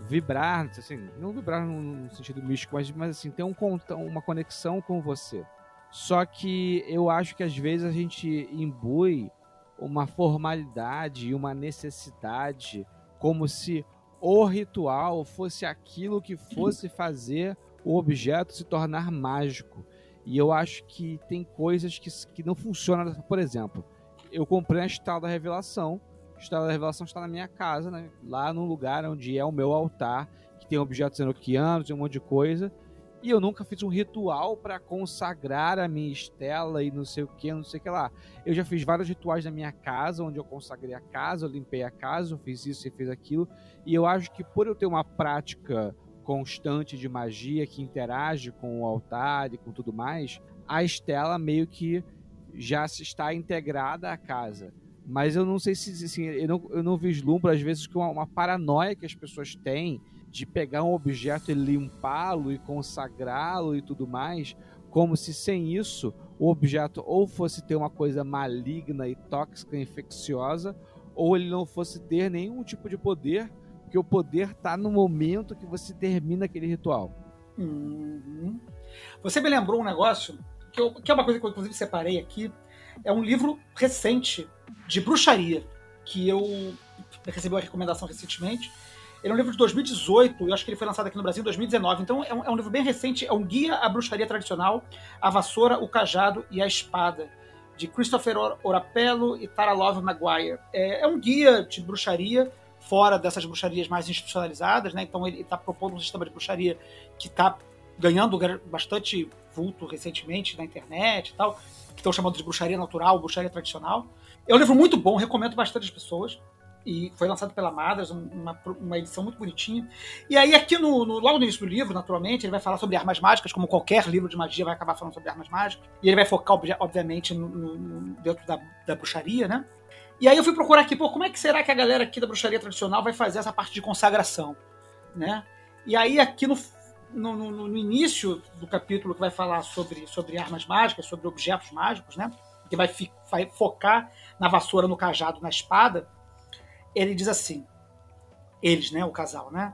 vibrar, assim, não vibrar no, sentido místico, mas, mas assim, ter um, uma conexão com você. Só que eu acho que às vezes a gente imbui uma formalidade e uma necessidade como se o ritual fosse aquilo que fosse fazer o objeto se tornar mágico. E eu acho que tem coisas que, que não funcionam. Por exemplo, eu comprei a Estrela da Revelação. A Estrela da Revelação está na minha casa, né? lá num lugar onde é o meu altar, que tem objetos enoquianos e um monte de coisa. E eu nunca fiz um ritual para consagrar a minha estela e não sei o que, não sei o que lá. Eu já fiz vários rituais na minha casa, onde eu consagrei a casa, eu limpei a casa, eu fiz isso e fiz aquilo. E eu acho que por eu ter uma prática constante de magia que interage com o altar e com tudo mais, a estela meio que já se está integrada à casa. Mas eu não sei se assim, eu não, eu não vislumbro às vezes que uma, uma paranoia que as pessoas têm de pegar um objeto e limpá-lo e consagrá-lo e tudo mais, como se sem isso o objeto ou fosse ter uma coisa maligna e tóxica, infecciosa, ou ele não fosse ter nenhum tipo de poder, porque o poder está no momento que você termina aquele ritual. Uhum. Você me lembrou um negócio que, eu- que é uma coisa que eu inclusive separei aqui. É um livro recente de bruxaria que eu recebi uma recomendação recentemente. Ele é um livro de 2018, eu acho que ele foi lançado aqui no Brasil em 2019. Então é um, é um livro bem recente, é um guia à bruxaria tradicional, a vassoura, o cajado e a espada, de Christopher Or- Orapello e Tara Love Maguire. É, é um guia de bruxaria fora dessas bruxarias mais institucionalizadas, né? Então ele está propondo um sistema de bruxaria que está ganhando bastante vulto recentemente na internet e tal, que estão chamando de bruxaria natural, bruxaria tradicional. É um livro muito bom, recomendo bastante às pessoas. E foi lançado pela Madras, um- uma, uma edição muito bonitinha. E aí, aqui no, no- logo no início do livro, naturalmente, ele vai falar sobre armas mágicas, como qualquer livro de magia vai acabar falando sobre armas mágicas. E ele vai focar, obviamente, no- no- dentro da, da bruxaria, né? E aí eu fui procurar aqui, pô, como é que será que a galera aqui da bruxaria tradicional vai fazer essa parte de consagração, né? E aí aqui no, no, no- no início do capítulo que vai falar sobre, sobre armas mágicas, sobre objetos mágicos, né? Que vai, fi- vai focar na vassoura, no cajado, na espada, ele diz assim, eles, né, o casal, né?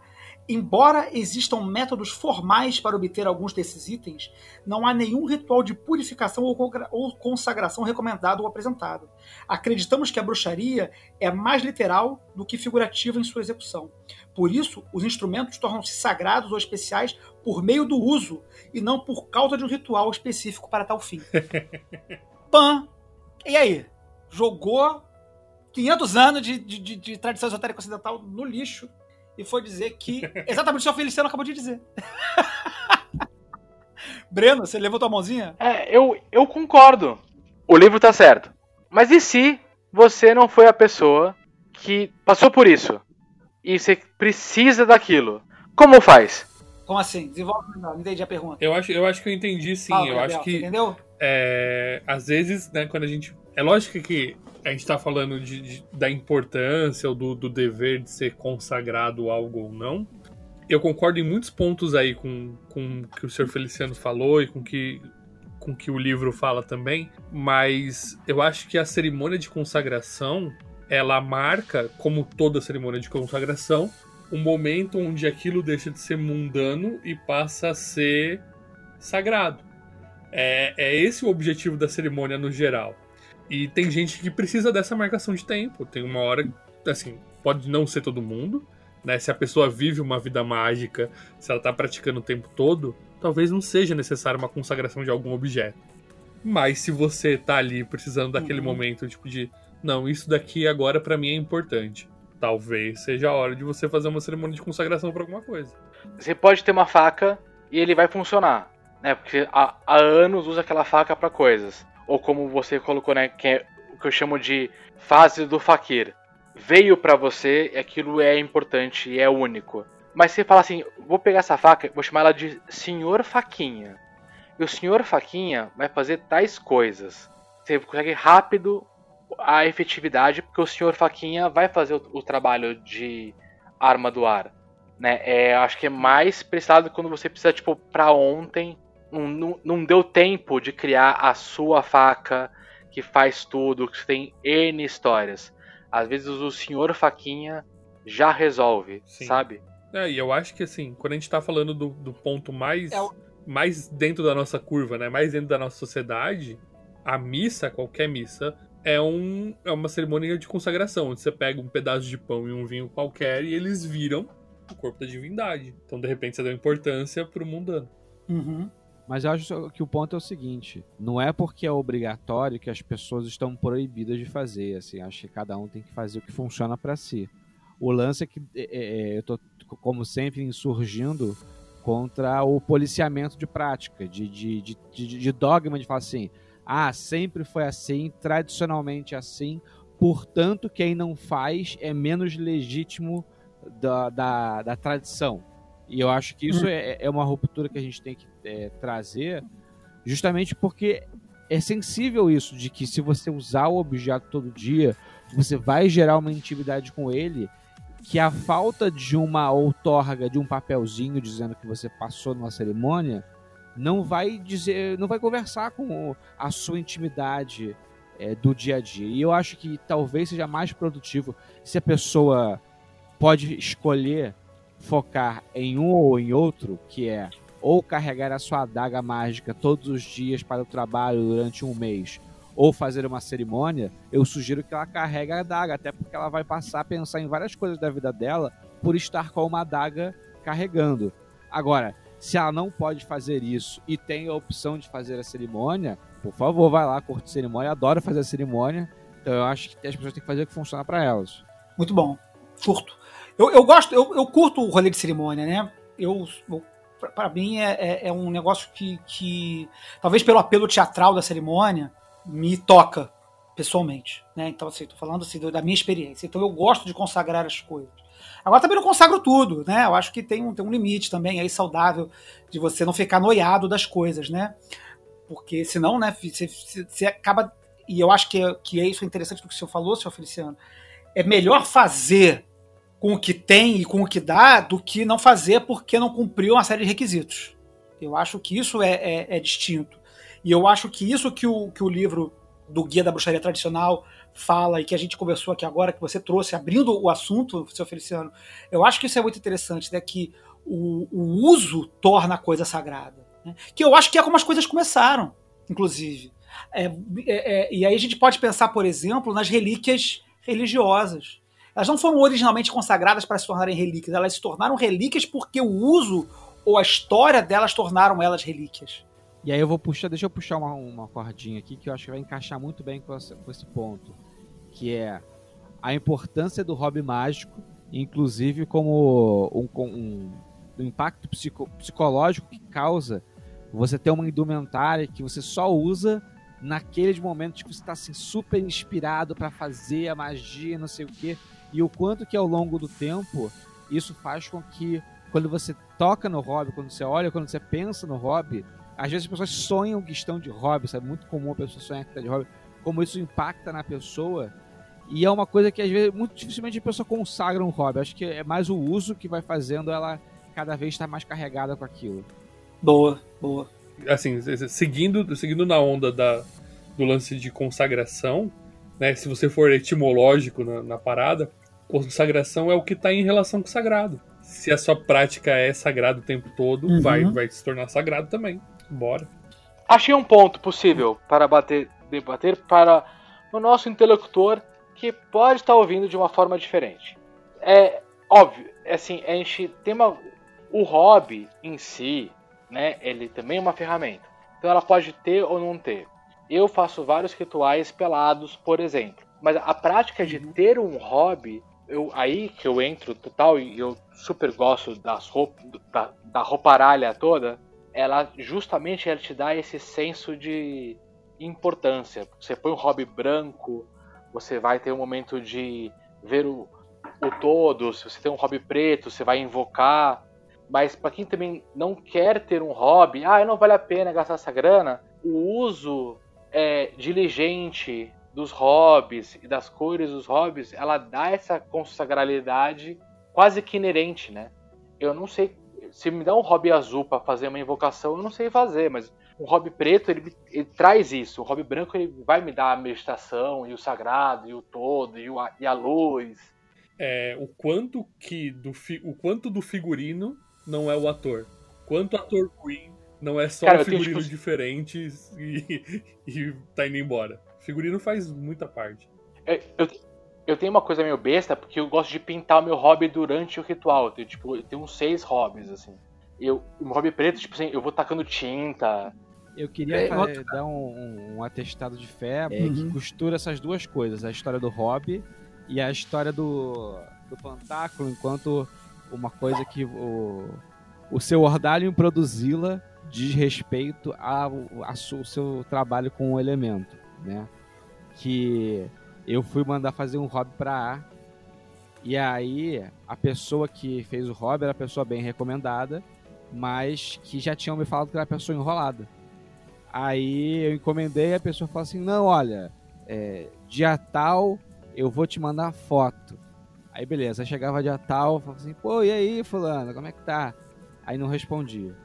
Embora existam métodos formais para obter alguns desses itens, não há nenhum ritual de purificação ou consagração recomendado ou apresentado. Acreditamos que a bruxaria é mais literal do que figurativa em sua execução. Por isso, os instrumentos tornam-se sagrados ou especiais por meio do uso e não por causa de um ritual específico para tal fim. Pan! E aí? Jogou 500 anos de, de, de- de tradição esotérica ocidental no lixo e foi dizer que exatamente o que o Feliciano acabou de dizer. Breno, você levantou a mãozinha? É, eu, eu concordo. O livro tá certo. Mas e se você não foi a pessoa que passou por isso? E você precisa daquilo? Como faz? Como assim? Desenvolve melhor, não entendi a pergunta. Eu acho, eu acho que eu entendi sim. Fala, eu Gabriel, acho que Entendeu? é, às vezes, né, quando a gente. É lógico que a gente tá falando de, de- da importância ou do, do dever de ser consagrado algo ou não. Eu concordo em muitos pontos aí com, com o que o Sr. Feliciano falou e com que, com que o livro fala também, mas eu acho que a cerimônia de consagração ela marca, como toda cerimônia de consagração, um momento onde aquilo deixa de ser mundano e passa a ser sagrado. É, é esse o objetivo da cerimônia no geral. E tem gente que precisa dessa marcação de tempo. Tem uma hora, assim, pode não ser todo mundo, né? Se a pessoa vive uma vida mágica, se ela tá praticando o tempo todo, talvez não seja necessária uma consagração de algum objeto. Mas se você tá ali precisando daquele Uhum. momento, tipo de, não, isso daqui agora pra mim é importante. Talvez seja a hora de você fazer uma cerimônia de consagração pra alguma coisa. Você pode ter uma faca e ele vai funcionar, né? Porque há, há anos usa aquela faca pra coisas. Ou como você colocou, né? Que é o que eu chamo de fase do fakir. Veio pra você aquilo é importante e é único. Mas você fala assim, vou pegar essa faca, vou chamar ela de Senhor Faquinha. E o Senhor Faquinha vai fazer tais coisas. Você consegue rápido a efetividade, porque o Senhor Faquinha vai fazer o, o trabalho de arma do ar. Né? É, acho que é mais precisado quando você precisa, tipo, pra ontem. Não, não, não deu tempo de criar a sua faca que faz tudo, que tem N histórias. Às vezes o Senhor Faquinha já resolve, Sim. sabe? É, e eu acho que assim, quando a gente tá falando do, do ponto mais, É o- mais dentro da nossa curva, né? Mais dentro da nossa sociedade, a missa, qualquer missa, é, um, é uma cerimônia de consagração, onde você pega um pedaço de pão e um vinho qualquer e eles viram o corpo da divindade. Então, de repente, você deu importância pro mundano. Uhum. Mas eu acho que o ponto é o seguinte: não é porque é obrigatório que as pessoas estão proibidas de fazer. Assim, acho que cada um tem que fazer o que funciona para si. O lance é que é, é, eu tô, como sempre, insurgindo contra o policiamento de prática, de, de, de, de, de dogma de falar assim: ah, sempre foi assim, tradicionalmente assim, portanto, quem não faz é menos legítimo da, da, da tradição. E eu acho que isso é, é uma ruptura que a gente tem que é, trazer, justamente porque é sensível isso, de que se você usar o objeto todo dia, você vai gerar uma intimidade com ele, que a falta de uma outorga, de um papelzinho dizendo que você passou numa cerimônia, não vai dizer, não vai conversar com a sua intimidade é, do dia a dia. E eu acho que talvez seja mais produtivo se a pessoa pode escolher focar em um ou em outro, que é ou carregar a sua adaga mágica todos os dias para o trabalho durante um mês, ou fazer uma cerimônia, eu sugiro que ela carregue a adaga, até porque ela vai passar a pensar em várias coisas da vida dela por estar com uma adaga carregando. Agora, se ela não pode fazer isso e tem a opção de fazer a cerimônia, por favor, vai lá, curte cerimônia, adoro fazer a cerimônia. Então eu acho que as pessoas têm que fazer o que funciona para elas. Muito bom. Curto. Eu, eu gosto, eu, eu curto o rolê de cerimônia, né? Eu, eu pra mim é, é, é um negócio que, que, talvez pelo apelo teatral da cerimônia, me toca pessoalmente, né? Então, assim, tô falando assim, da minha experiência. Então, eu gosto de consagrar as coisas. Agora, também não consagro tudo, né? Eu acho que tem um, tem um limite também aí saudável de você não ficar noiado das coisas, né? Porque senão, né, você- você acaba. E eu acho que é, que é isso interessante do que o senhor falou, senhor Feliciano. É melhor fazer com o que tem e com o que dá do que não fazer porque não cumpriu uma série de requisitos. Eu acho que isso é, é- é distinto. E eu acho que isso que o, que o livro do Guia da Bruxaria Tradicional fala e que a gente conversou aqui agora, que você trouxe, abrindo o assunto, seu Feliciano, eu acho que isso é muito interessante, né? Que o, o uso torna a coisa sagrada. né? Que eu acho que é como as coisas começaram, inclusive. É, é, é, e aí a gente pode pensar, por exemplo, nas relíquias religiosas. Elas não foram originalmente consagradas para se tornarem relíquias, elas se tornaram relíquias porque o uso ou a história delas tornaram elas relíquias. E aí eu vou puxar, deixa eu puxar uma, uma cordinha aqui que eu acho que vai encaixar muito bem com esse, com esse ponto, que é a importância do hobby mágico, inclusive como um, um, um impacto psico- psicológico que causa você ter uma indumentária que você só usa naqueles momentos que você está assim, super inspirado para fazer a magia, não sei o quê, e o quanto que ao longo do tempo isso faz com que quando você toca no hobby, quando você olha, quando você pensa no hobby, às vezes as pessoas sonham que estão de hobby, sabe? Muito comum a pessoa sonhar que está de hobby, como isso impacta na pessoa. E é uma coisa que às vezes muito dificilmente a pessoa consagra um hobby. Acho que é mais o uso que vai fazendo ela cada vez estar mais carregada com aquilo. Boa, boa. assim, seguindo, seguindo na onda da, do lance de consagração, né? Se você for etimológico na, na parada, consagração é o que tá em relação com o sagrado. Se a sua prática é sagrado o tempo todo, Uhum. vai, vai se tornar sagrado também. Bora. Achei um ponto possível para bater, debater para o nosso interlocutor que pode estar ouvindo de uma forma diferente. É óbvio, é assim, a gente tem uma. O hobby em si, né? Ele também é uma ferramenta. Então ela pode ter ou não ter. Eu faço vários rituais pelados, por exemplo. Mas a prática de ter um hobby, eu, aí que eu entro total e eu super gosto das roupas, da, da rouparalha toda, ela justamente ela te dá esse senso de importância. Você põe um hobby branco, você vai ter um momento de ver o, o todo. Se você tem um hobby preto, você vai invocar. Mas para quem também não quer ter um hobby, ah, não vale a pena gastar essa grana, o uso é, diligente dos hobbies e das cores dos hobbies, ela dá essa consagralidade quase que inerente, né? Eu não sei se me dá um hobby azul para fazer uma invocação, eu não sei fazer, mas um hobby preto ele, ele traz isso. O hobby branco ele vai me dar a meditação e o sagrado e o todo e, o, e a luz. É, o quanto que do fi- o quanto do figurino não é o ator. Quanto ator ruim não é só Cara, um eu tenho, figurino tipo, diferente e, e tá indo embora. Figurino faz muita parte. É, Eu, eu tenho uma coisa meio besta, porque eu gosto de pintar o meu hobby durante o ritual. Eu tenho, tipo, eu tenho uns seis hobbies, assim. Eu, o meu hobby preto, tipo assim, eu vou tacando tinta. Eu queria É, dar um, um- um atestado de fé É, que Uhum. costura essas duas coisas, a história do hobby e a história do, do pantáculo, enquanto uma coisa que o, o seu ordalho em produzi-la diz respeito ao a su- seu trabalho com o elemento, né? Que eu fui mandar fazer um hobby para A e aí a pessoa que fez o hobby era uma pessoa bem recomendada, mas que já tinham me falado que era uma pessoa enrolada. Aí eu encomendei a pessoa falou assim: não, olha, é, dia tal eu vou te mandar foto. Aí beleza, chegava dia tal, falava assim: pô, e aí, Fulana, como é que tá? Aí não respondia.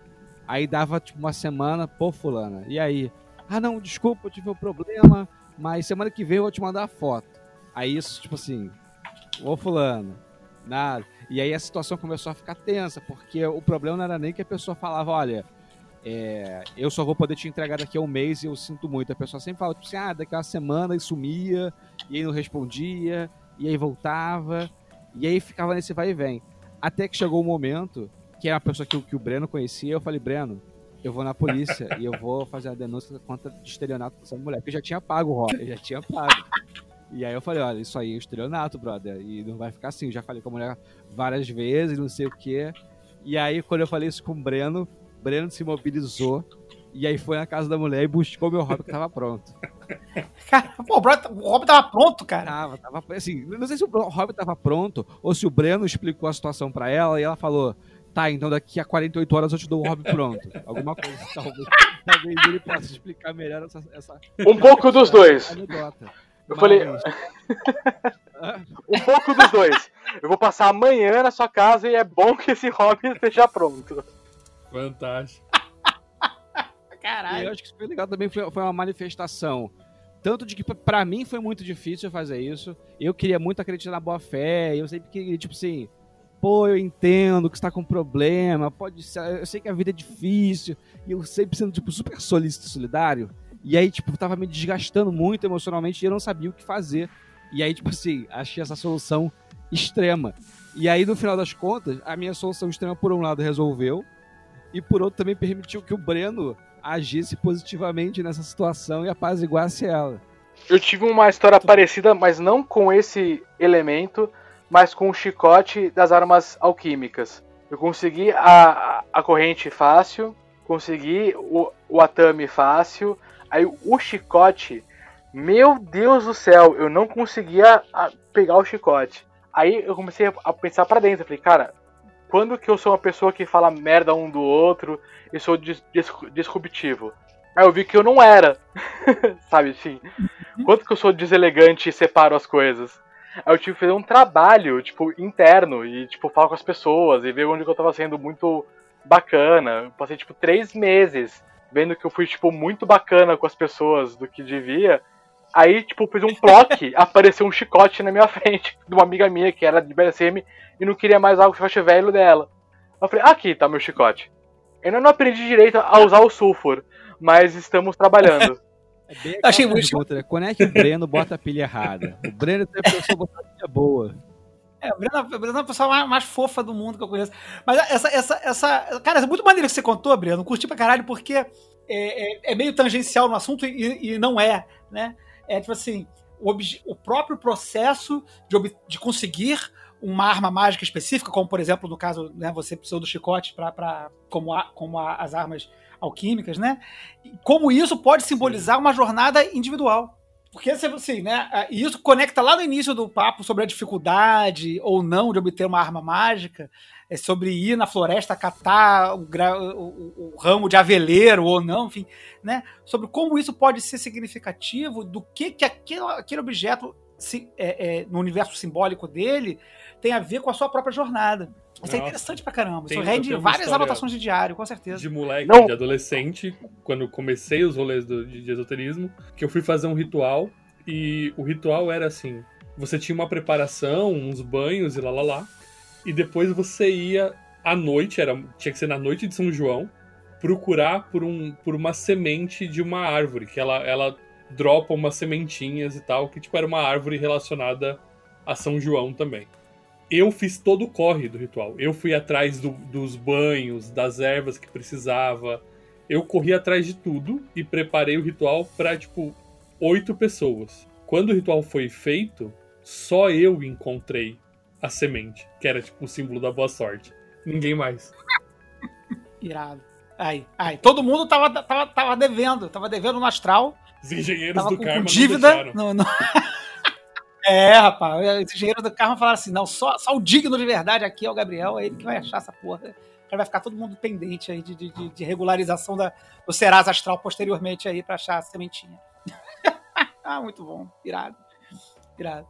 Aí dava tipo uma semana, pô, Fulana, e aí? Ah, não, desculpa, eu tive um problema, mas semana que vem eu vou te mandar a foto. Aí isso, tipo assim, ô Fulana, nada. E aí a situação começou a ficar tensa, porque o problema não era nem que a pessoa falava: olha é, eu só vou poder te entregar daqui a um mês e eu sinto muito. A pessoa sempre fala, tipo assim, ah, daqui a uma semana e sumia, e aí não respondia, e aí voltava, e aí ficava nesse vai e vem. Até que chegou o momento que é uma pessoa que, o- que o Breno conhecia, eu falei, Breno, eu vou na polícia e eu vou fazer a denúncia contra de estelionato com essa mulher, porque eu já tinha pago o Rob, eu já tinha pago. E aí eu falei, olha, isso aí é estelionato, brother, e não vai ficar assim. Eu já falei com a mulher várias vezes, não sei o quê. E aí, quando eu falei isso com o Breno, Breno se mobilizou e aí foi na casa da mulher e buscou meu hobby que tava pronto. Cara, pô, o, brother- o Rob tava pronto, cara. Tava, tava, assim, não sei se o hobby tava pronto ou se o Breno explicou a situação pra ela e ela falou: "Tá, então daqui a 48 horas eu te dou o hobby pronto". Alguma coisa, talvez, talvez ele possa explicar melhor essa, essa Um pouco dos dois. anedota. Eu falei, um pouco dos dois. Eu vou passar amanhã na sua casa e é bom que esse hobby esteja pronto. Fantástico. E Caralho. eu acho que isso foi legal também, foi, foi uma manifestação. Tanto de que pra- pra mim foi muito difícil fazer isso. Eu queria muito acreditar na boa fé. Eu sempre queria, tipo assim, pô, eu entendo que você tá com problema, pode ser, eu sei que a vida é difícil. E eu sempre sendo, tipo, super solícito e solidário. E aí, tipo, tava me desgastando muito emocionalmente e eu não sabia o que fazer. E aí, tipo assim, achei essa solução extrema. E aí, no final das contas, a minha solução extrema, por um lado, resolveu. E por outro, também permitiu que o Breno agisse positivamente nessa situação e apaziguasse ela. Eu tive uma história parecida, mas não com esse elemento, mas com o chicote das armas alquímicas. Eu consegui a, a- corrente fácil, consegui o, o atame fácil, aí o chicote, meu Deus do céu, eu não conseguia a, pegar o chicote. Aí eu comecei a, pensar pra dentro, falei, cara, quando que eu sou uma pessoa que fala merda um do outro e sou dis- disruptivo? Aí eu vi que eu não era, sabe assim? Quanto que eu sou deselegante e separo as coisas? Aí eu tive que fazer um trabalho, tipo, interno, e, tipo, falar com as pessoas, e ver onde eu tava sendo muito bacana. Eu passei, tipo, três meses vendo que eu fui, tipo, muito bacana com as pessoas do que devia, Aí, tipo, fiz um block, apareceu um chicote na minha frente, de uma amiga minha que era de BSM e não queria mais algo que fosse velho dela. Eu falei, aqui tá meu chicote. Eu ainda não aprendi direito a usar o sulfur, mas estamos trabalhando. É Achei muito- pergunta, né? Quando é que o Breno bota a pilha errada? O Breno tem a pessoa botar a pilha boa. É, a Brena, a Brena é a pessoa mais, mais fofa do mundo que eu conheço. Mas essa, essa, essa. Cara, é muito maneiro que você contou, Breno. Curti pra caralho, porque é, é, é meio tangencial no assunto e, e não é, né? É tipo assim, o, obje- o próprio processo de, ob- de conseguir uma arma mágica específica, como por exemplo, no caso, né, você precisou do chicote pra, pra, como, a- como a- as armas alquímicas, né? Como isso pode simbolizar uma jornada individual. Porque assim, né? E isso conecta lá no início do papo sobre a dificuldade ou não de obter uma arma mágica, é sobre ir na floresta catar o, o- o- ramo de aveleiro ou não, enfim, né? Sobre como isso pode ser significativo do que, que aquele, aquele objeto é, é, no universo simbólico dele tem a ver com a sua própria jornada. Isso é Nossa. interessante pra caramba. Tem- Isso rende várias anotações de diário, com certeza. de moleque, Não. de adolescente, quando comecei os rolês do- de, de esoterismo, que eu fui fazer um ritual e o ritual era assim: você tinha uma preparação, uns banhos e lá lá lá, e depois você ia à noite, era, tinha que ser na noite de São João, procurar por, um, por uma semente de uma árvore, que ela, ela dropa umas sementinhas e tal, que tipo era uma árvore relacionada a São João também eu fiz todo o corre do ritual. Eu fui atrás do- dos banhos, das ervas que precisava. Eu corri atrás de tudo e preparei o ritual para tipo oito pessoas. Quando o ritual foi feito, só eu encontrei a semente, que era tipo o símbolo da boa sorte. Ninguém mais. Irado. Aí, aí. Todo mundo tava, tava, tava devendo. Tava devendo no astral. Os engenheiros Tava do com, karma com não dívida. no- é, rapaz. Os engenheiros do karma falaram assim: não, só, só o digno de verdade aqui é o Gabriel, é ele que vai achar essa porra. Aí vai ficar todo mundo pendente aí de, de, de- regularização da, do Serasa Astral posteriormente aí pra achar a sementinha. ah, muito bom. Irado. Irado.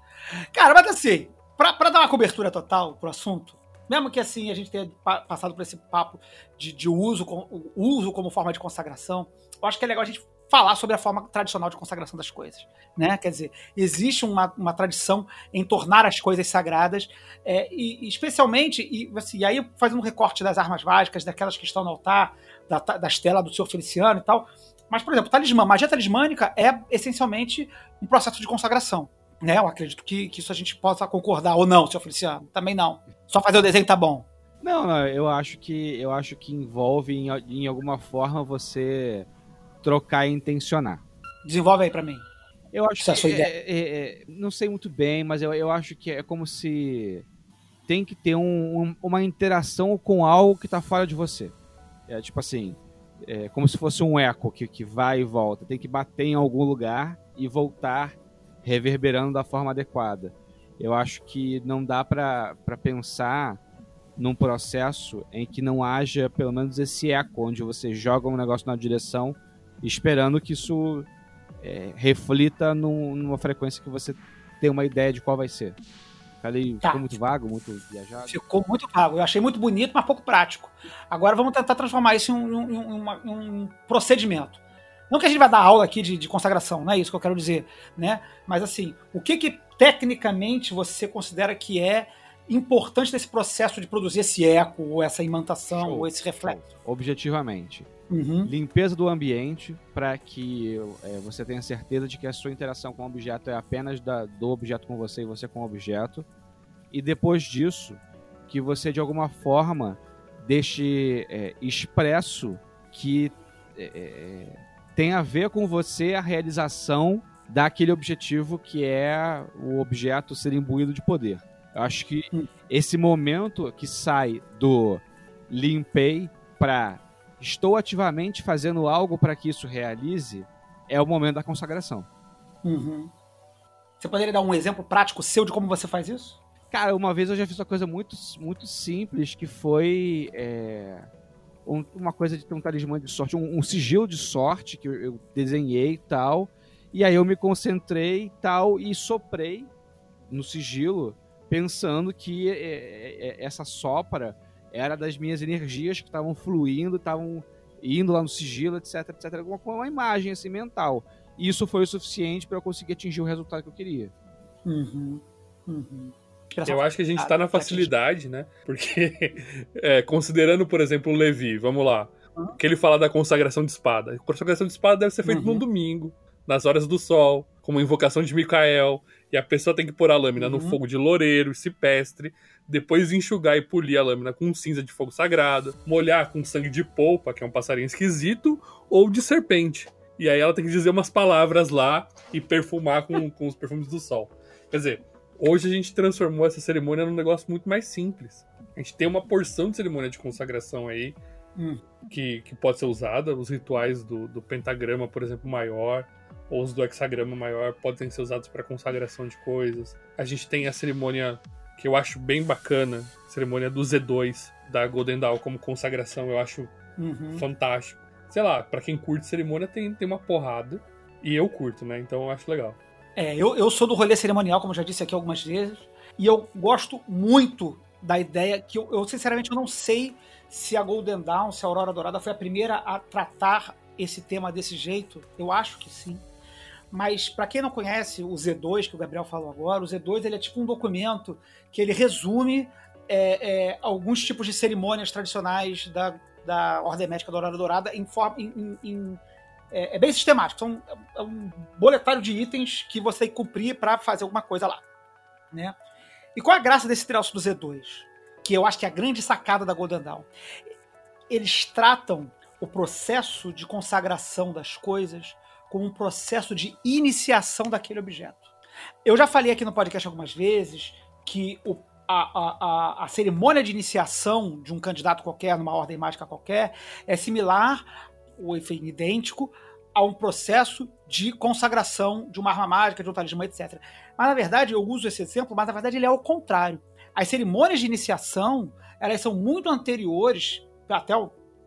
Cara, mas assim, pra, pra dar uma cobertura total pro assunto, mesmo que assim a gente tenha pa- passado por esse papo de, de uso, com- uso como forma de consagração, eu acho que é legal a gente falar sobre a forma tradicional de consagração das coisas. Né? Quer dizer, existe uma, uma tradição em tornar as coisas sagradas, é, e, especialmente, e, assim, e aí fazendo um recorte das armas mágicas, daquelas que estão no altar, da, das telas do Senhor Feliciano e tal. Mas, por exemplo, talismã, magia talismânica é essencialmente um processo de consagração. Né? Eu acredito que, que isso a gente possa concordar ou não, Senhor Feliciano. Também não. Só fazer o desenho tá bom. Não, não, eu acho que eu acho que envolve em, em alguma forma você trocar e intencionar. Desenvolve aí pra mim. Eu acho Essa que é- ideia. é- é- não sei muito bem, mas eu, eu acho que é como se tem que ter um- um- uma interação com algo que tá fora de você. É tipo assim, é como se fosse um eco que, que vai e volta. Tem que bater em algum lugar e voltar reverberando da forma adequada. Eu acho que não dá pra pensar num processo em que não haja pelo menos esse eco, onde você joga um negócio na direção esperando que isso é, reflita num- numa frequência que você tem uma ideia de qual vai ser. Falei, Tá. ficou muito vago, muito viajado. Ficou muito vago. Eu achei muito bonito, mas pouco prático. Agora vamos tentar transformar isso em um, em um- uma- em um procedimento. Não que a gente vai dar aula aqui de, de consagração, não é isso que eu quero dizer, né? Mas assim, o que que tecnicamente você considera que é importante nesse processo de produzir esse eco, ou essa imantação, Show, ou esse reflexo? Objetivamente. Uhum. Limpeza do ambiente para que é, você tenha certeza de que a sua interação com o objeto é apenas da- do objeto com você e você com o objeto. E depois disso, que você de alguma forma deixe é, expresso que é, é, tem a ver com você a realização daquele objetivo que é o objeto ser imbuído de poder. Eu acho que Hum. esse momento que sai do limpei para estou ativamente fazendo algo para que isso realize é o momento da consagração. Uhum. Você poderia dar um exemplo prático seu de como você faz isso? Cara, uma vez eu já fiz uma coisa muito, muito simples que foi é, um- uma coisa de ter um talismã de sorte, um, um sigilo de sorte que eu, eu desenhei e tal. E aí eu me concentrei e tal e soprei no sigilo pensando que é, é, é, essa sopra era das minhas energias que estavam fluindo, estavam indo lá no sigilo, etc, etc, alguma uma imagem assim mental. isso foi o suficiente para eu conseguir atingir o resultado que eu queria. Uhum. Uhum. Eu acho que a gente tá na Ah, facilidade, né? Porque, é, considerando, por exemplo, o Levi, vamos lá, que ele fala da consagração de espada. A consagração de espada deve ser feita Uhum. num domingo, nas horas do sol, como invocação de Micael, e a pessoa tem que pôr a lâmina no Uhum. fogo de loureiro, cipestre, depois enxugar e polir a lâmina com cinza de fogo sagrado, molhar com sangue de polpa, que é um passarinho esquisito, ou de serpente. E aí ela tem que dizer umas palavras lá e perfumar com, com os perfumes do sol. Quer dizer, hoje a gente transformou essa cerimônia num negócio muito mais simples. A gente tem uma porção de cerimônia de consagração aí Hum. que, que pode ser usada. Os rituais do, do pentagrama, por exemplo, maior, ou os do hexagrama maior, podem ser usados para consagração de coisas. A gente tem a cerimônia que eu acho bem bacana, a cerimônia do Z2 da Golden Dawn como consagração, eu acho Uhum. fantástico. Sei lá, pra quem curte cerimônia tem, tem uma porrada. E eu curto, né? Então eu acho legal. É, eu, eu sou do rolê cerimonial, como já disse aqui algumas vezes, e eu gosto muito da ideia que eu, eu, sinceramente eu não sei se a Golden Dawn, se a Aurora Dourada foi a primeira a tratar esse tema desse jeito. Eu acho que sim. Mas para quem não conhece o Z2 que o Gabriel falou agora, o Z2 ele é tipo um documento que ele resume é, é, alguns tipos de cerimônias tradicionais da, da Ordem Médica da Aurora Dourada em forma em, em, em é, é, bem sistemático. São é um boletário de itens que você tem que cumprir para fazer alguma coisa lá. Né? E qual é a graça desse troço do Z2? Que eu acho que é a grande sacada da Golden Dawn. Eles tratam o processo de consagração das coisas como um processo de iniciação daquele objeto. Eu já falei aqui no podcast algumas vezes que o, a, a, a, cerimônia de iniciação de um candidato qualquer, numa ordem mágica qualquer, é similar ou enfim, idêntico a um processo de consagração de uma arma mágica, de um talismã, etc. Mas na verdade, eu uso esse exemplo, mas na verdade ele é o contrário. As cerimônias de iniciação, elas são muito anteriores, até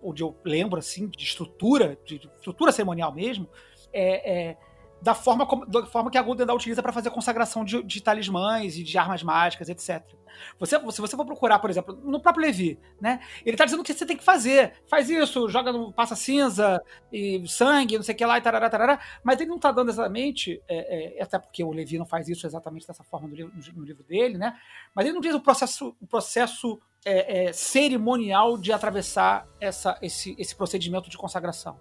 onde eu lembro assim, de estrutura, de estrutura cerimonial mesmo, é, é, da, forma como, da forma que a Golden Dawn utiliza para fazer consagração de, de, talismãs e de armas mágicas, etc. Você, se você for procurar, por exemplo, no próprio Levi, né? Ele tá dizendo o que você tem que fazer. Faz isso, joga no passa cinza e sangue, não sei o que lá, e tarará, tarará. Mas ele não tá dando exatamente, é, é, até porque o Levi não faz isso exatamente dessa forma no livro, no livro dele, né? Mas ele não diz o processo, o processo é, é, cerimonial de atravessar essa, esse, esse procedimento de consagração.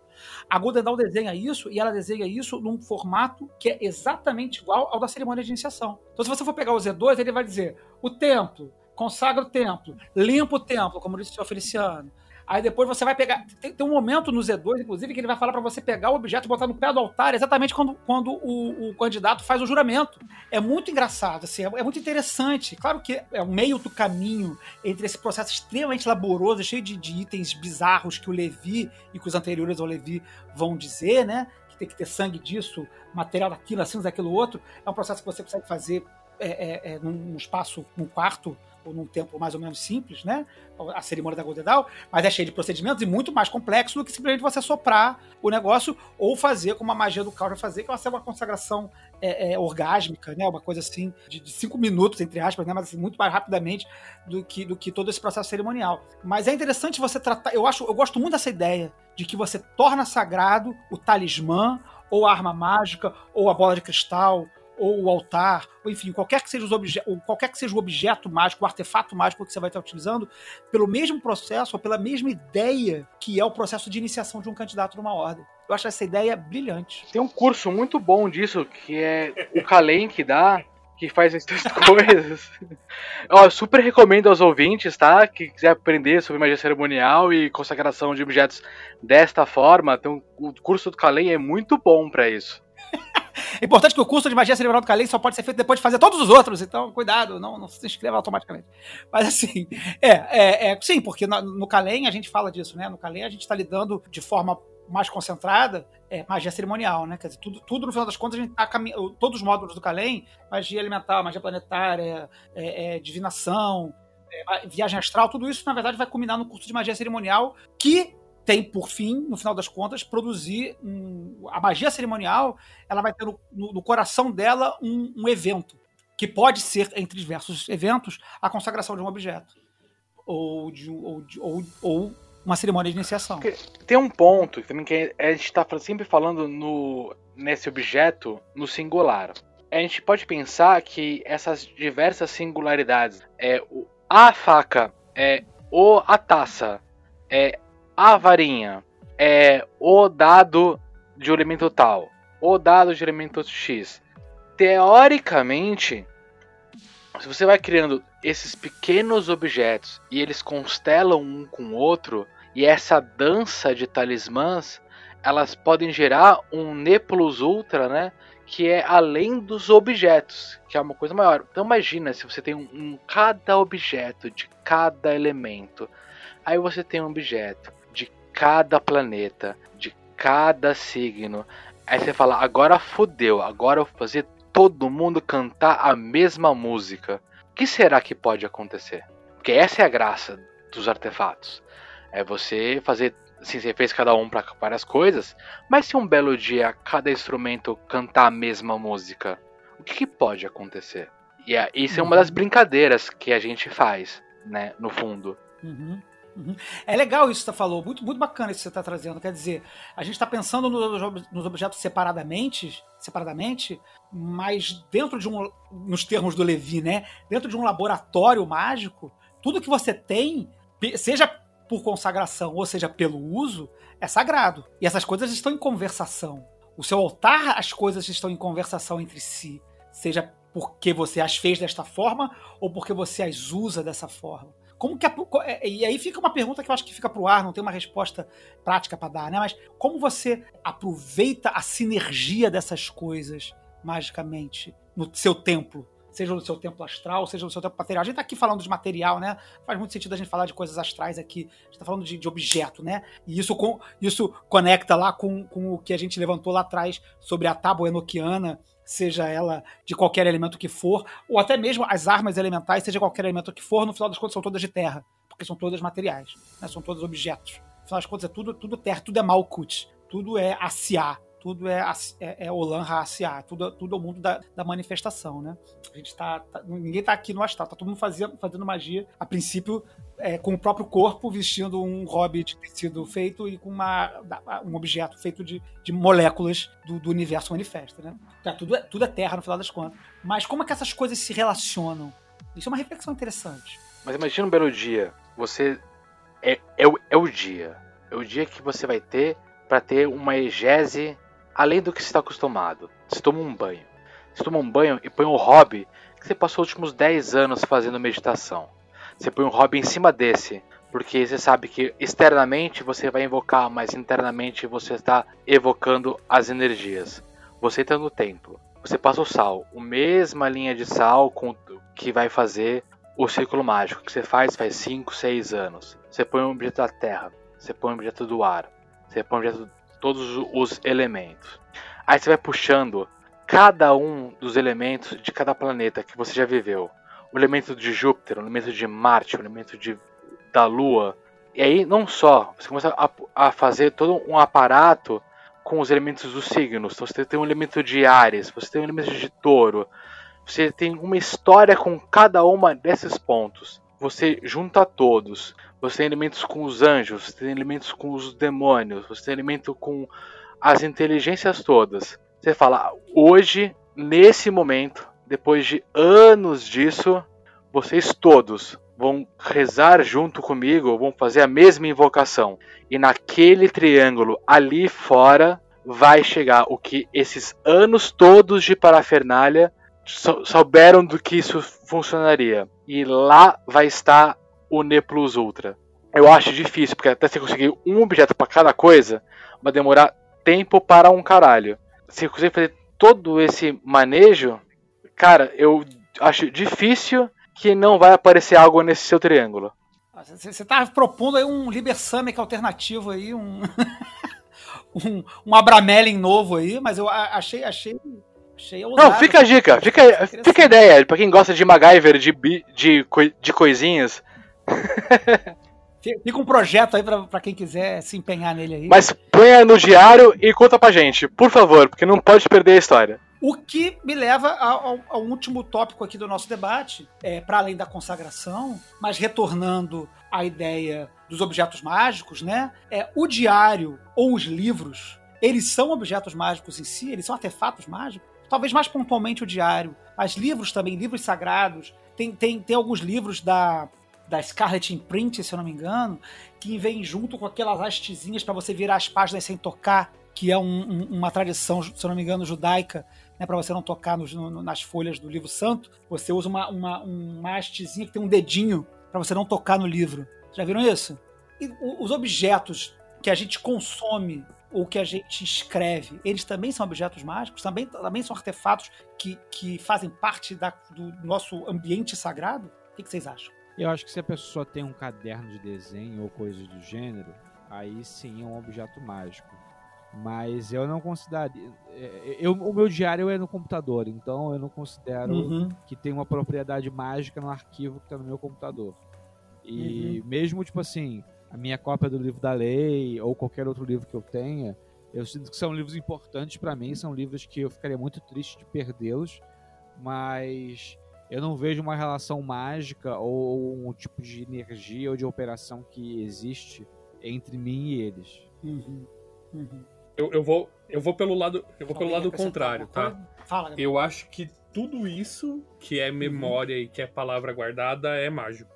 A Golden Dawn desenha isso e ela desenha isso num formato que é exatamente igual ao da cerimônia de iniciação. Então, se você for pegar o Z2, ele vai dizer o templo, consagra o templo, limpa o templo, como disse o senhor Feliciano. Aí depois você vai pegar. Tem, tem, um momento no Z2, inclusive, que ele vai falar para você pegar o objeto e botar no pé do altar, exatamente quando, quando o, o candidato faz o juramento. É muito engraçado, assim, é, é, muito interessante. Claro que é o meio do caminho entre esse processo extremamente laboroso, cheio de, de itens bizarros que o Levi e que os anteriores ao Levi vão dizer, né? Que tem que ter sangue disso, material daquilo, assim, daquilo outro. É um processo que você consegue fazer é, é, num espaço, num quarto num tempo mais ou menos simples, né? A cerimônia da Golden Dawn, mas é cheio de procedimentos e muito mais complexo do que simplesmente você soprar o negócio ou fazer como a magia do caos fazer, que ser uma consagração é, é, orgásmica, né? Uma coisa assim de, de, cinco minutos, entre aspas, né? Mas assim, muito mais rapidamente do que, do que todo esse processo cerimonial. Mas é interessante você tratar. Eu acho, eu gosto muito dessa ideia de que você torna sagrado o talismã, ou a arma mágica, ou a bola de cristal, ou o altar, ou enfim, qualquer que seja, os obje qualquer que seja o objeto mágico, o artefato mágico que você vai estar utilizando, pelo mesmo processo ou pela mesma ideia que é o processo de iniciação de um candidato numa ordem. Eu acho essa ideia brilhante. Tem um curso muito bom disso, que é o Kalem que dá, que faz essas coisas. Ó, super recomendo aos ouvintes, tá? Que quiser aprender sobre magia cerimonial e consagração de objetos desta forma, então, o curso do Kalem é muito bom para isso. É importante que o curso de magia cerebral do Kalei só pode ser feito depois de fazer todos os outros, então cuidado, não, não se inscreva automaticamente. Mas assim, é, é, é sim, porque no, no Kalei a gente fala disso, né? No Kalei a gente está lidando de forma mais concentrada, é, magia cerimonial, né? Quer dizer, tudo, tudo no final das contas, a gente tá. Todos os módulos do Kalei, magia elemental, magia planetária, é, é, divinação, é, viagem astral, tudo isso, na verdade, vai culminar no curso de magia cerimonial que tem por fim, no final das contas, produzir um, a magia cerimonial. Ela vai ter no, no, coração dela um, um, evento que pode ser entre diversos eventos a consagração de um objeto ou de, ou, de, ou, ou uma cerimônia de iniciação. Tem um ponto também que a gente está sempre falando no nesse objeto no singular. A gente pode pensar que essas diversas singularidades é a faca, é o a taça, é a varinha, é o dado de elemento tal, o dado de elemento X. Teoricamente, se você vai criando esses pequenos objetos e eles constelam um com o outro, e essa dança de talismãs, elas podem gerar um Ne Plus Ultra, né? Que é além dos objetos, que é uma coisa maior. Então imagina se você tem um, um cada objeto de cada elemento. Aí você tem um objeto cada planeta, de cada signo. Aí você fala, agora fodeu, agora eu vou fazer todo mundo cantar a mesma música. O que será que pode acontecer? Porque essa é a graça dos artefatos. É você fazer. Assim, você fez cada um para várias coisas, mas se um belo dia cada instrumento cantar a mesma música, o que, que pode acontecer? E é, isso é uma das brincadeiras que a gente faz, né, no fundo. Uhum. Uhum. É legal isso que você falou, muito, muito bacana isso que você está trazendo. Quer dizer, a gente está pensando nos, nos objetos separadamente, separadamente, mas dentro de um, nos termos do Levi, né? Dentro de um laboratório mágico, tudo que você tem, seja por consagração ou seja pelo uso, é sagrado. E essas coisas estão em conversação. O seu altar, as coisas estão em conversação entre si, seja porque você as fez desta forma ou porque você as usa dessa forma. Como que a, é, e aí fica uma pergunta que eu acho que fica pro ar, não tem uma resposta prática para dar, né? Mas como você aproveita a sinergia dessas coisas magicamente no seu templo? seja no seu templo astral, seja no seu templo material. A gente tá aqui falando de material, né? Faz muito sentido a gente falar de coisas astrais aqui. A gente tá falando de, de objeto, né? E isso, com, isso conecta lá com, com o que a gente levantou lá atrás sobre a tábua enoquiana, seja ela de qualquer elemento que for, ou até mesmo as armas elementais, seja qualquer elemento que for, no final das contas são todas de terra, porque são todas materiais, né? são todos objetos. No final das contas é tudo, tudo terra, tudo é Malkut, tudo é Asiá, tudo é, é, é Olan Haasiá, tudo, tudo é o mundo da, da manifestação, né? A gente tá, tá, ninguém tá aqui no astral, tá todo mundo fazendo, fazendo magia, a princípio, é, com o próprio corpo, vestindo um hobbit tecido feito e com uma, um objeto feito de, de moléculas do, do universo manifesto, né? Tá, tudo, é, tudo é terra, no final das contas. Mas como é que essas coisas se relacionam? Isso é uma reflexão interessante. Mas imagina um belo dia, você... É, é, o, é o dia. É o dia que você vai ter para ter uma egese além do que você está acostumado. Você toma um banho. Você toma um banho e põe um hobby que você passou os últimos 10 anos fazendo meditação. Você põe um hobby em cima desse, porque você sabe que externamente você vai invocar, mas internamente você está evocando as energias. Você está no templo. Você passa o sal, a mesma linha de sal com que vai fazer o círculo mágico que você faz faz 5, 6 anos. Você põe um objeto da terra, você põe um objeto do ar, você põe um objeto todos os elementos. Aí você vai puxando cada um dos elementos de cada planeta que você já viveu. O elemento de Júpiter, o elemento de Marte, o elemento de, da Lua. E aí não só, você começa a, a fazer todo um aparato com os elementos dos signos. Então você tem um elemento de Ares, você tem um elemento de Touro. Você tem uma história com cada uma desses pontos. Você junta todos. Você tem elementos com os anjos, você tem elementos com os demônios, você tem elemento com as inteligências todas. Você fala, hoje, nesse momento, depois de anos disso, vocês todos vão rezar junto comigo, vão fazer a mesma invocação. E naquele triângulo ali fora vai chegar o que esses anos todos de parafernália souberam do que isso funcionaria. E lá vai estar o Ne Plus Ultra. Eu acho difícil, porque até você conseguir um objeto para cada coisa, vai demorar tempo para um caralho. Se você fazer todo esse manejo, cara, eu acho difícil que não vai aparecer algo nesse seu triângulo. Você tá propondo aí um Liber Samic alternativo aí, um, um, um Abramelin novo aí, mas eu achei, achei Achei ousado, Não, fica a dica, fica, fica a ideia, pra quem gosta de MacGyver, de, de, de coisinhas. Fica um projeto aí pra, pra quem quiser se empenhar nele aí. Mas ponha no diário e conta pra gente, por favor, porque não pode perder a história. O que me leva ao, ao último tópico aqui do nosso debate, é, para além da consagração, mas retornando à ideia dos objetos mágicos, né? É, o diário ou os livros eles são objetos mágicos em si, eles são artefatos mágicos. Talvez mais pontualmente o diário, mas livros também, livros sagrados. Tem, tem, tem alguns livros da, da Scarlet Imprint, se eu não me engano, que vem junto com aquelas hastezinhas para você virar as páginas sem tocar, que é um, um, uma tradição, se eu não me engano, judaica, né, para você não tocar nos, no, nas folhas do livro santo. Você usa uma, uma, que tem um dedinho para você não tocar no livro. Já viram isso? E os objetos que a gente consome ou que a gente escreve, eles também são objetos mágicos, também, também são artefatos que, que fazem parte da, do nosso ambiente sagrado? O que, que vocês acham? Eu acho que se a pessoa tem um caderno de desenho ou coisas do gênero, aí sim é um objeto mágico. Mas eu não consideraria. é, Eu, o meu diário é no computador, então eu não considero Uhum. que tem uma propriedade mágica no arquivo que está no meu computador. E mesmo, tipo assim, a minha cópia do livro da lei ou qualquer outro livro que eu tenha, eu sinto que são livros importantes para mim, são livros que eu ficaria muito triste de perdê-los, mas eu não vejo uma relação mágica ou um tipo de energia ou de operação que existe entre mim e eles. Uhum. Uhum. Eu, eu vou, eu vou pelo lado, eu vou pelo lado contrário, tá? Fala, Gabriel. Eu acho que tudo isso que é memória e que é palavra guardada é mágico,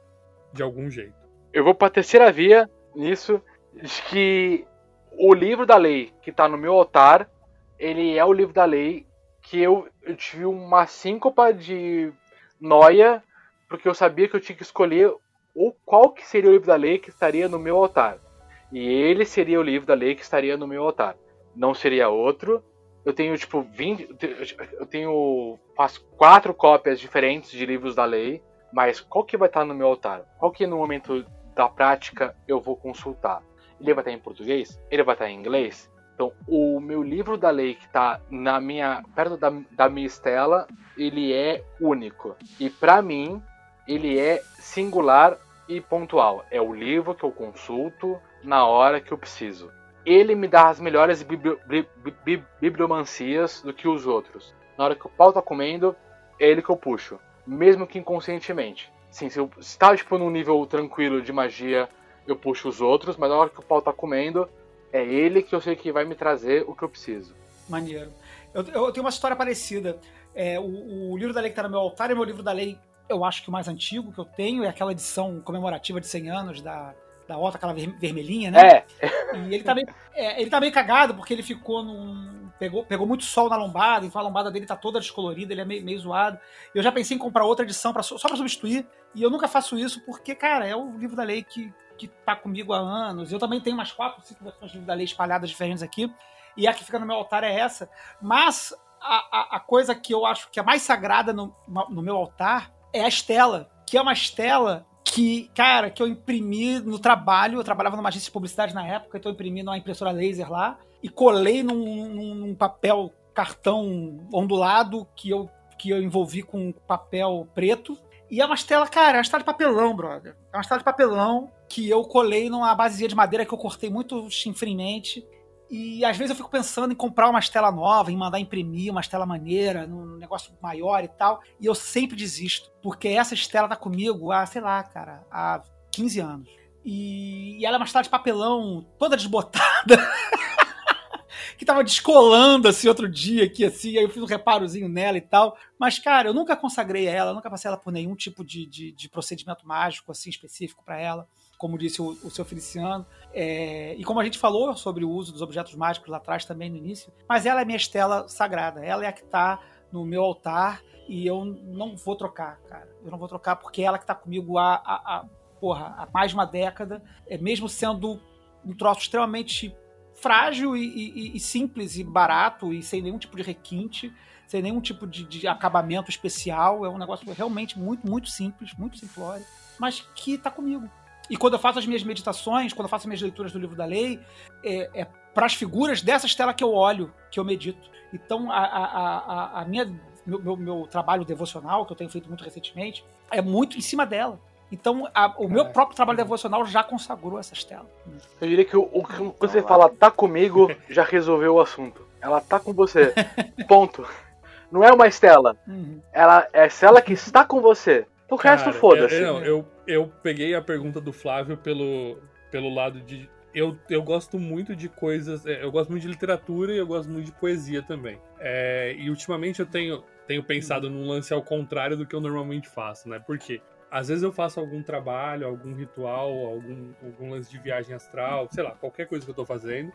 de algum jeito. Eu vou pra terceira via nisso, de que o livro da lei que tá no meu altar, ele é o livro da lei que eu, eu tive uma síncopa de noia, porque eu sabia que eu tinha que escolher o qual que seria o livro da lei que estaria no meu altar. E ele seria o livro da lei que estaria no meu altar. Não seria outro. Eu tenho, tipo, 20. Eu tenho. Faço quatro cópias diferentes de livros da lei. Mas qual que vai estar no meu altar? Qual que no momento da prática eu vou consultar? Ele vai estar em português? Ele vai estar em inglês? Então, o meu livro da lei que está na minha perto da, da minha estela, ele é único. E para mim, ele é singular e pontual. É o livro que eu consulto na hora que eu preciso. Ele me dá as melhores bibli- bi- bi- bi- bibliomancias do que os outros. Na hora que o pau tá comendo, é ele que eu puxo, mesmo que inconscientemente. Sim, se eu está tipo num nível tranquilo de magia, eu puxo os outros, mas na hora que o pau tá comendo, é ele que eu sei que vai me trazer o que eu preciso. Maneiro. Eu, eu tenho uma história parecida. É, o, o livro da lei que tá no meu altar é meu livro da lei, eu acho que o mais antigo que eu tenho, é aquela edição comemorativa de 100 anos da, da Ota, aquela ver- vermelhinha, né? É, E ele tá meio, é, ele tá meio cagado porque ele ficou num. Pegou, pegou muito sol na lombada, então a lombada dele tá toda descolorida, ele é meio, meio zoado. Eu já pensei em comprar outra edição pra, só pra substituir, e eu nunca faço isso porque, cara, é o livro da lei que, que tá comigo há anos. Eu também tenho umas quatro, cinco versões do livro da lei espalhadas diferentes aqui, e a que fica no meu altar é essa. Mas a, a, a coisa que eu acho que é mais sagrada no, no meu altar é a Estela, que é uma Estela que, cara, que eu imprimi no trabalho. Eu trabalhava numa agência de publicidade na época, então eu imprimi numa impressora laser lá e colei num, num- num papel cartão ondulado que eu, que eu envolvi com papel preto. E é uma estela, cara, é uma estela de papelão, brother. É uma estela de papelão que eu colei numa basezinha de madeira que eu cortei muito chinfrinmente. E às vezes eu fico pensando em comprar uma estela nova, em mandar imprimir uma estela maneira, num negócio maior e tal. E eu sempre desisto, porque essa estela tá comigo há, sei lá, cara, há 15 anos. E, e ela é uma estela de papelão toda desbotada. que tava descolando assim outro dia aqui, assim, aí eu fiz um reparozinho nela e tal. Mas, cara, eu nunca consagrei ela, nunca passei ela por nenhum tipo de, de, de procedimento mágico, assim, específico para ela, como disse o, o seu Feliciano. É, e como a gente falou sobre o uso dos objetos mágicos lá atrás também no início, mas ela é minha estela sagrada, ela é a que tá no meu altar e eu não vou trocar, cara. Eu não vou trocar porque é ela que tá comigo há, há, há, porra, há mais de uma década, é mesmo sendo um troço extremamente frágil e, e- e simples e barato e sem nenhum tipo de requinte, sem nenhum tipo de, de acabamento especial. É um negócio realmente muito, muito simples, muito simplório, mas que tá comigo. E quando eu faço as minhas meditações, quando eu faço as minhas leituras do livro da lei, é, é para as figuras dessa estela que eu olho, que eu medito. Então, a, a, a, a minha, meu, meu, meu trabalho devocional, que eu tenho feito muito recentemente, é muito em cima dela. Então, a- o meu próprio trabalho devocional já consagrou essa estela. Eu diria que o, o que quando você fala tá comigo, já resolveu o assunto. Ela tá com você. Ponto. Não é uma Estela. Uhum. Ela é a Estela que está com você. O resto foda-se. é- não, eu, eu peguei a pergunta do Flávio pelo, pelo lado de eu, eu gosto muito de coisas. é, Eu gosto muito de literatura e eu gosto muito de poesia também. É, e ultimamente eu tenho, tenho pensado num lance ao contrário do que eu normalmente faço, né? Por quê? Às vezes eu faço algum trabalho, algum ritual, algum, algum lance de viagem astral, sei lá, qualquer coisa que eu tô fazendo,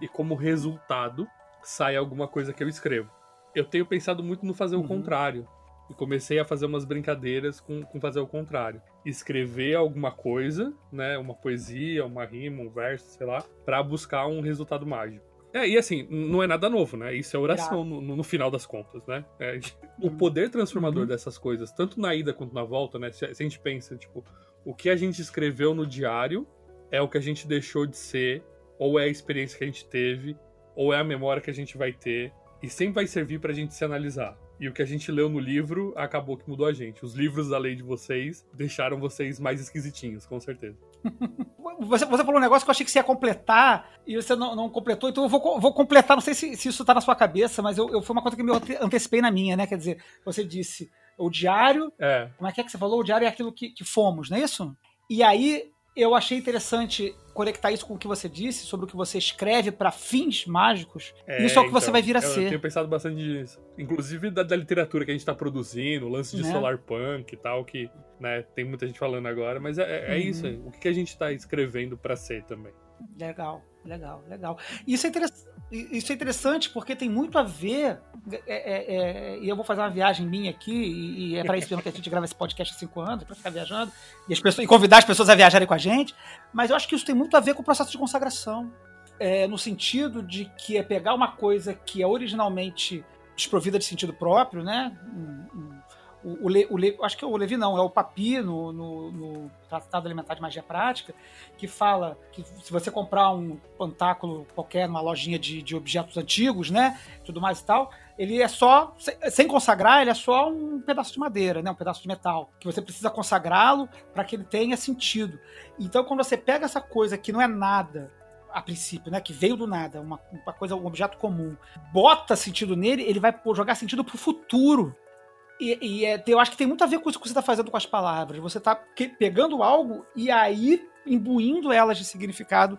e como resultado sai alguma coisa que eu escrevo. Eu tenho pensado muito no fazer o Uhum. contrário. E comecei a fazer umas brincadeiras com, com fazer o contrário. Escrever alguma coisa, né? Uma poesia, uma rima, um verso, sei lá, pra buscar um resultado mágico. É, e assim, não é nada novo, né? Isso é oração no, no- no final das contas, né? É, o poder transformador Uhum. dessas coisas, tanto na ida quanto na volta, né? Se, se a gente pensa, tipo, o que a gente escreveu no diário é o que a gente deixou de ser, ou é a experiência que a gente teve, ou é a memória que a gente vai ter, e sempre vai servir pra gente se analisar. E o que a gente leu no livro acabou que mudou a gente. Os livros da lei de vocês deixaram vocês mais esquisitinhos, com certeza. Você, você falou um negócio que eu achei que você ia completar e você não, não completou, então eu vou, vou completar. Não sei se, se isso tá na sua cabeça, mas eu, eu- foi uma coisa que eu ante- antecipei na minha, né? Quer dizer, você disse o diário, É, como é que é que você falou? O diário é aquilo que, que fomos, não é isso? E aí eu achei interessante conectar isso com o que você disse sobre o que você escreve para fins mágicos. É, isso é o que você então, vai vir a eu, ser. Eu tenho pensado bastante nisso. Inclusive da, da literatura que a gente tá produzindo, o lance de Né? solar punk e tal, que né, tem muita gente falando agora, mas é, é- Uhum. isso aí. O que a gente tá escrevendo pra ser também. Legal, legal, legal. Isso é, isso é interessante porque tem muito a ver. é, é, é, e eu vou fazer uma viagem minha aqui, e, é para isso mesmo que a gente grava esse podcast há cinco anos, para ficar viajando e, as pessoas, e convidar as pessoas a viajarem com a gente. Mas eu acho que isso tem muito a ver com o processo de consagração. É, no sentido de que é pegar uma coisa que é originalmente desprovida de sentido próprio, né? Um- um- o, Le- o Le- acho que é o Levi não, é o Papi no, no, no Tratado Alimentar de Magia Prática, que fala que se você comprar um pantáculo qualquer numa lojinha de, de objetos antigos, né, tudo mais e tal, ele é só, sem, consagrar, ele é só um pedaço de madeira, né, um pedaço de metal, que você precisa consagrá-lo para que ele tenha sentido. Então, quando você pega essa coisa que não é nada, a princípio, né, que veio do nada, uma, uma coisa, um objeto comum, bota sentido nele, ele vai jogar sentido pro futuro. E, e é- eu acho que tem muito a ver com isso que você está fazendo com as palavras. Você está pegando algo e aí imbuindo elas de significado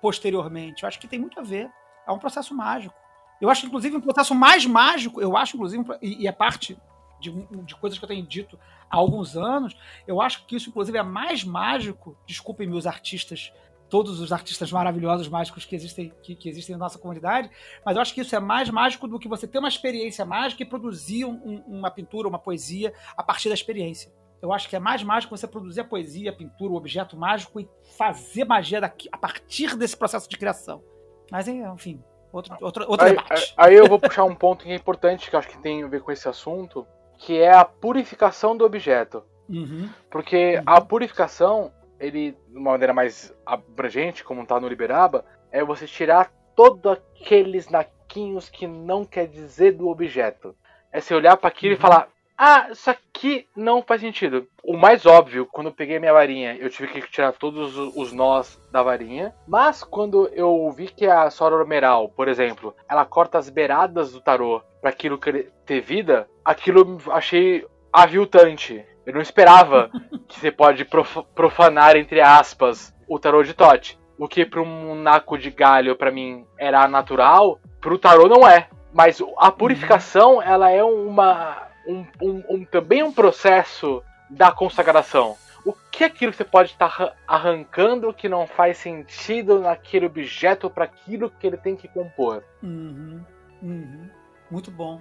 posteriormente. Eu acho que tem muito a ver. É um processo mágico. Eu acho, inclusive, um processo mais mágico, eu acho, inclusive, e, e é parte de, de coisas que eu tenho dito há alguns anos, eu acho que isso, inclusive, é mais mágico, desculpem-me os artistas, todos os artistas maravilhosos mágicos que existem, que, que existem na nossa comunidade, mas eu acho que isso é mais mágico do que você ter uma experiência mágica e produzir um- um- uma pintura, uma poesia a partir da experiência. Eu acho que é mais mágico você produzir a poesia, a pintura, o objeto mágico e fazer magia daqui, a partir desse processo de criação. Mas, enfim, outro, outro, outro Aí, debate. aí eu vou puxar um ponto que é importante, que eu acho que tem a ver com esse assunto, que é a purificação do objeto. Uhum. Porque a purificação, ele, de uma maneira mais abrangente, como tá no Liberaba, é você tirar todos aqueles naquinhos que não quer dizer do objeto. É você olhar para aquilo e falar: Ah, isso aqui não faz sentido. O mais óbvio, quando eu peguei minha varinha, eu tive que tirar todos os- nós da varinha. Mas quando eu vi que a Sora Meral, por exemplo, ela corta as beiradas do tarô para aquilo ter vida, aquilo eu achei aviltante. Eu não esperava que você pode prof- profanar, entre aspas, o tarô de Tote. O que para um naco de galho, para mim, era natural, pro tarô não é. Mas a purificação, ela é uma. Um, um- um- também um processo da consagração. O que é aquilo que você pode estar arrancando que não faz sentido naquele objeto para aquilo que ele tem que compor? Uhum, uhum. Muito bom.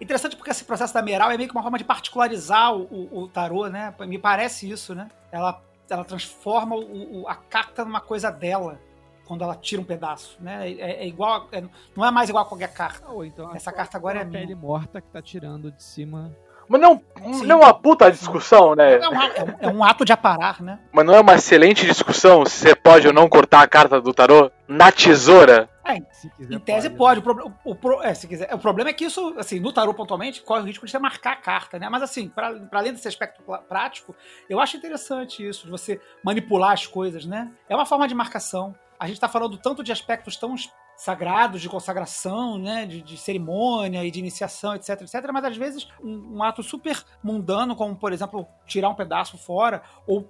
Interessante porque esse processo da Meral é meio que uma forma de particularizar o, o, o tarô, né? Me parece isso, né? Ela, ela transforma o, o- a carta numa coisa dela quando ela tira um pedaço, né? É, é igual, é- não é mais igual a qualquer carta. Ou então Essa a- carta agora é a pele minha. morta que tá tirando de cima. Mas não, Sim. não é uma puta discussão, né? É um, é um- é ato de aparar, né? Mas não é uma excelente discussão se você pode ou não cortar a carta do tarô na tesoura? Se quiser, Em tese né? pode. O, pro- o pro- é, se quiser. O problema é que isso, assim, no tarô pontualmente, corre o risco de você marcar a carta, né? Mas assim, para além desse aspecto prático, eu acho interessante isso, de você manipular as coisas, né? É uma forma de marcação. A gente tá falando tanto de aspectos tão sagrados, de consagração, né? De, de cerimônia e de iniciação, etc, etc. Mas às vezes um, um ato super mundano, como por exemplo, tirar um pedaço fora ou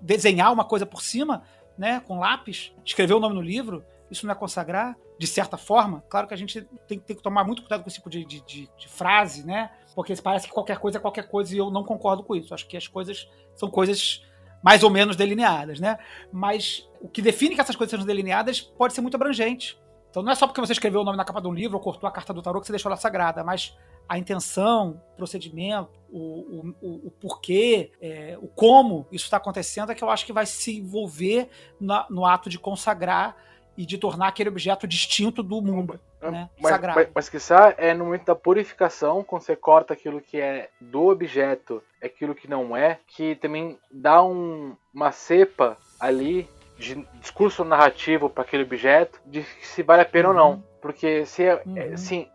desenhar uma coisa por cima, né, com lápis, escrever o nome no livro, isso não é consagrar, de certa forma? Claro que a gente tem, tem que tomar muito cuidado com esse tipo de, de, de frase, né? Porque parece que qualquer coisa é qualquer coisa e eu não concordo com isso. Acho que as coisas são coisas mais ou menos delineadas, né? Mas o que define que essas coisas sejam delineadas pode ser muito abrangente. Então não é só porque você escreveu o nome na capa de um livro ou cortou a carta do tarô que você deixou ela sagrada, mas a intenção, o procedimento, o, o, o porquê, é, o como isso está acontecendo é que eu acho que vai se envolver na, no ato de consagrar e de tornar aquele objeto distinto do mundo, né? Mas, sagrado. mas, mas quiçá é no momento da purificação, quando você corta aquilo que é do objeto, aquilo que não é, que também dá um, uma cepa ali de discurso narrativo para aquele objeto de se vale a pena ou não. Porque se, é- Uhum. é, assim,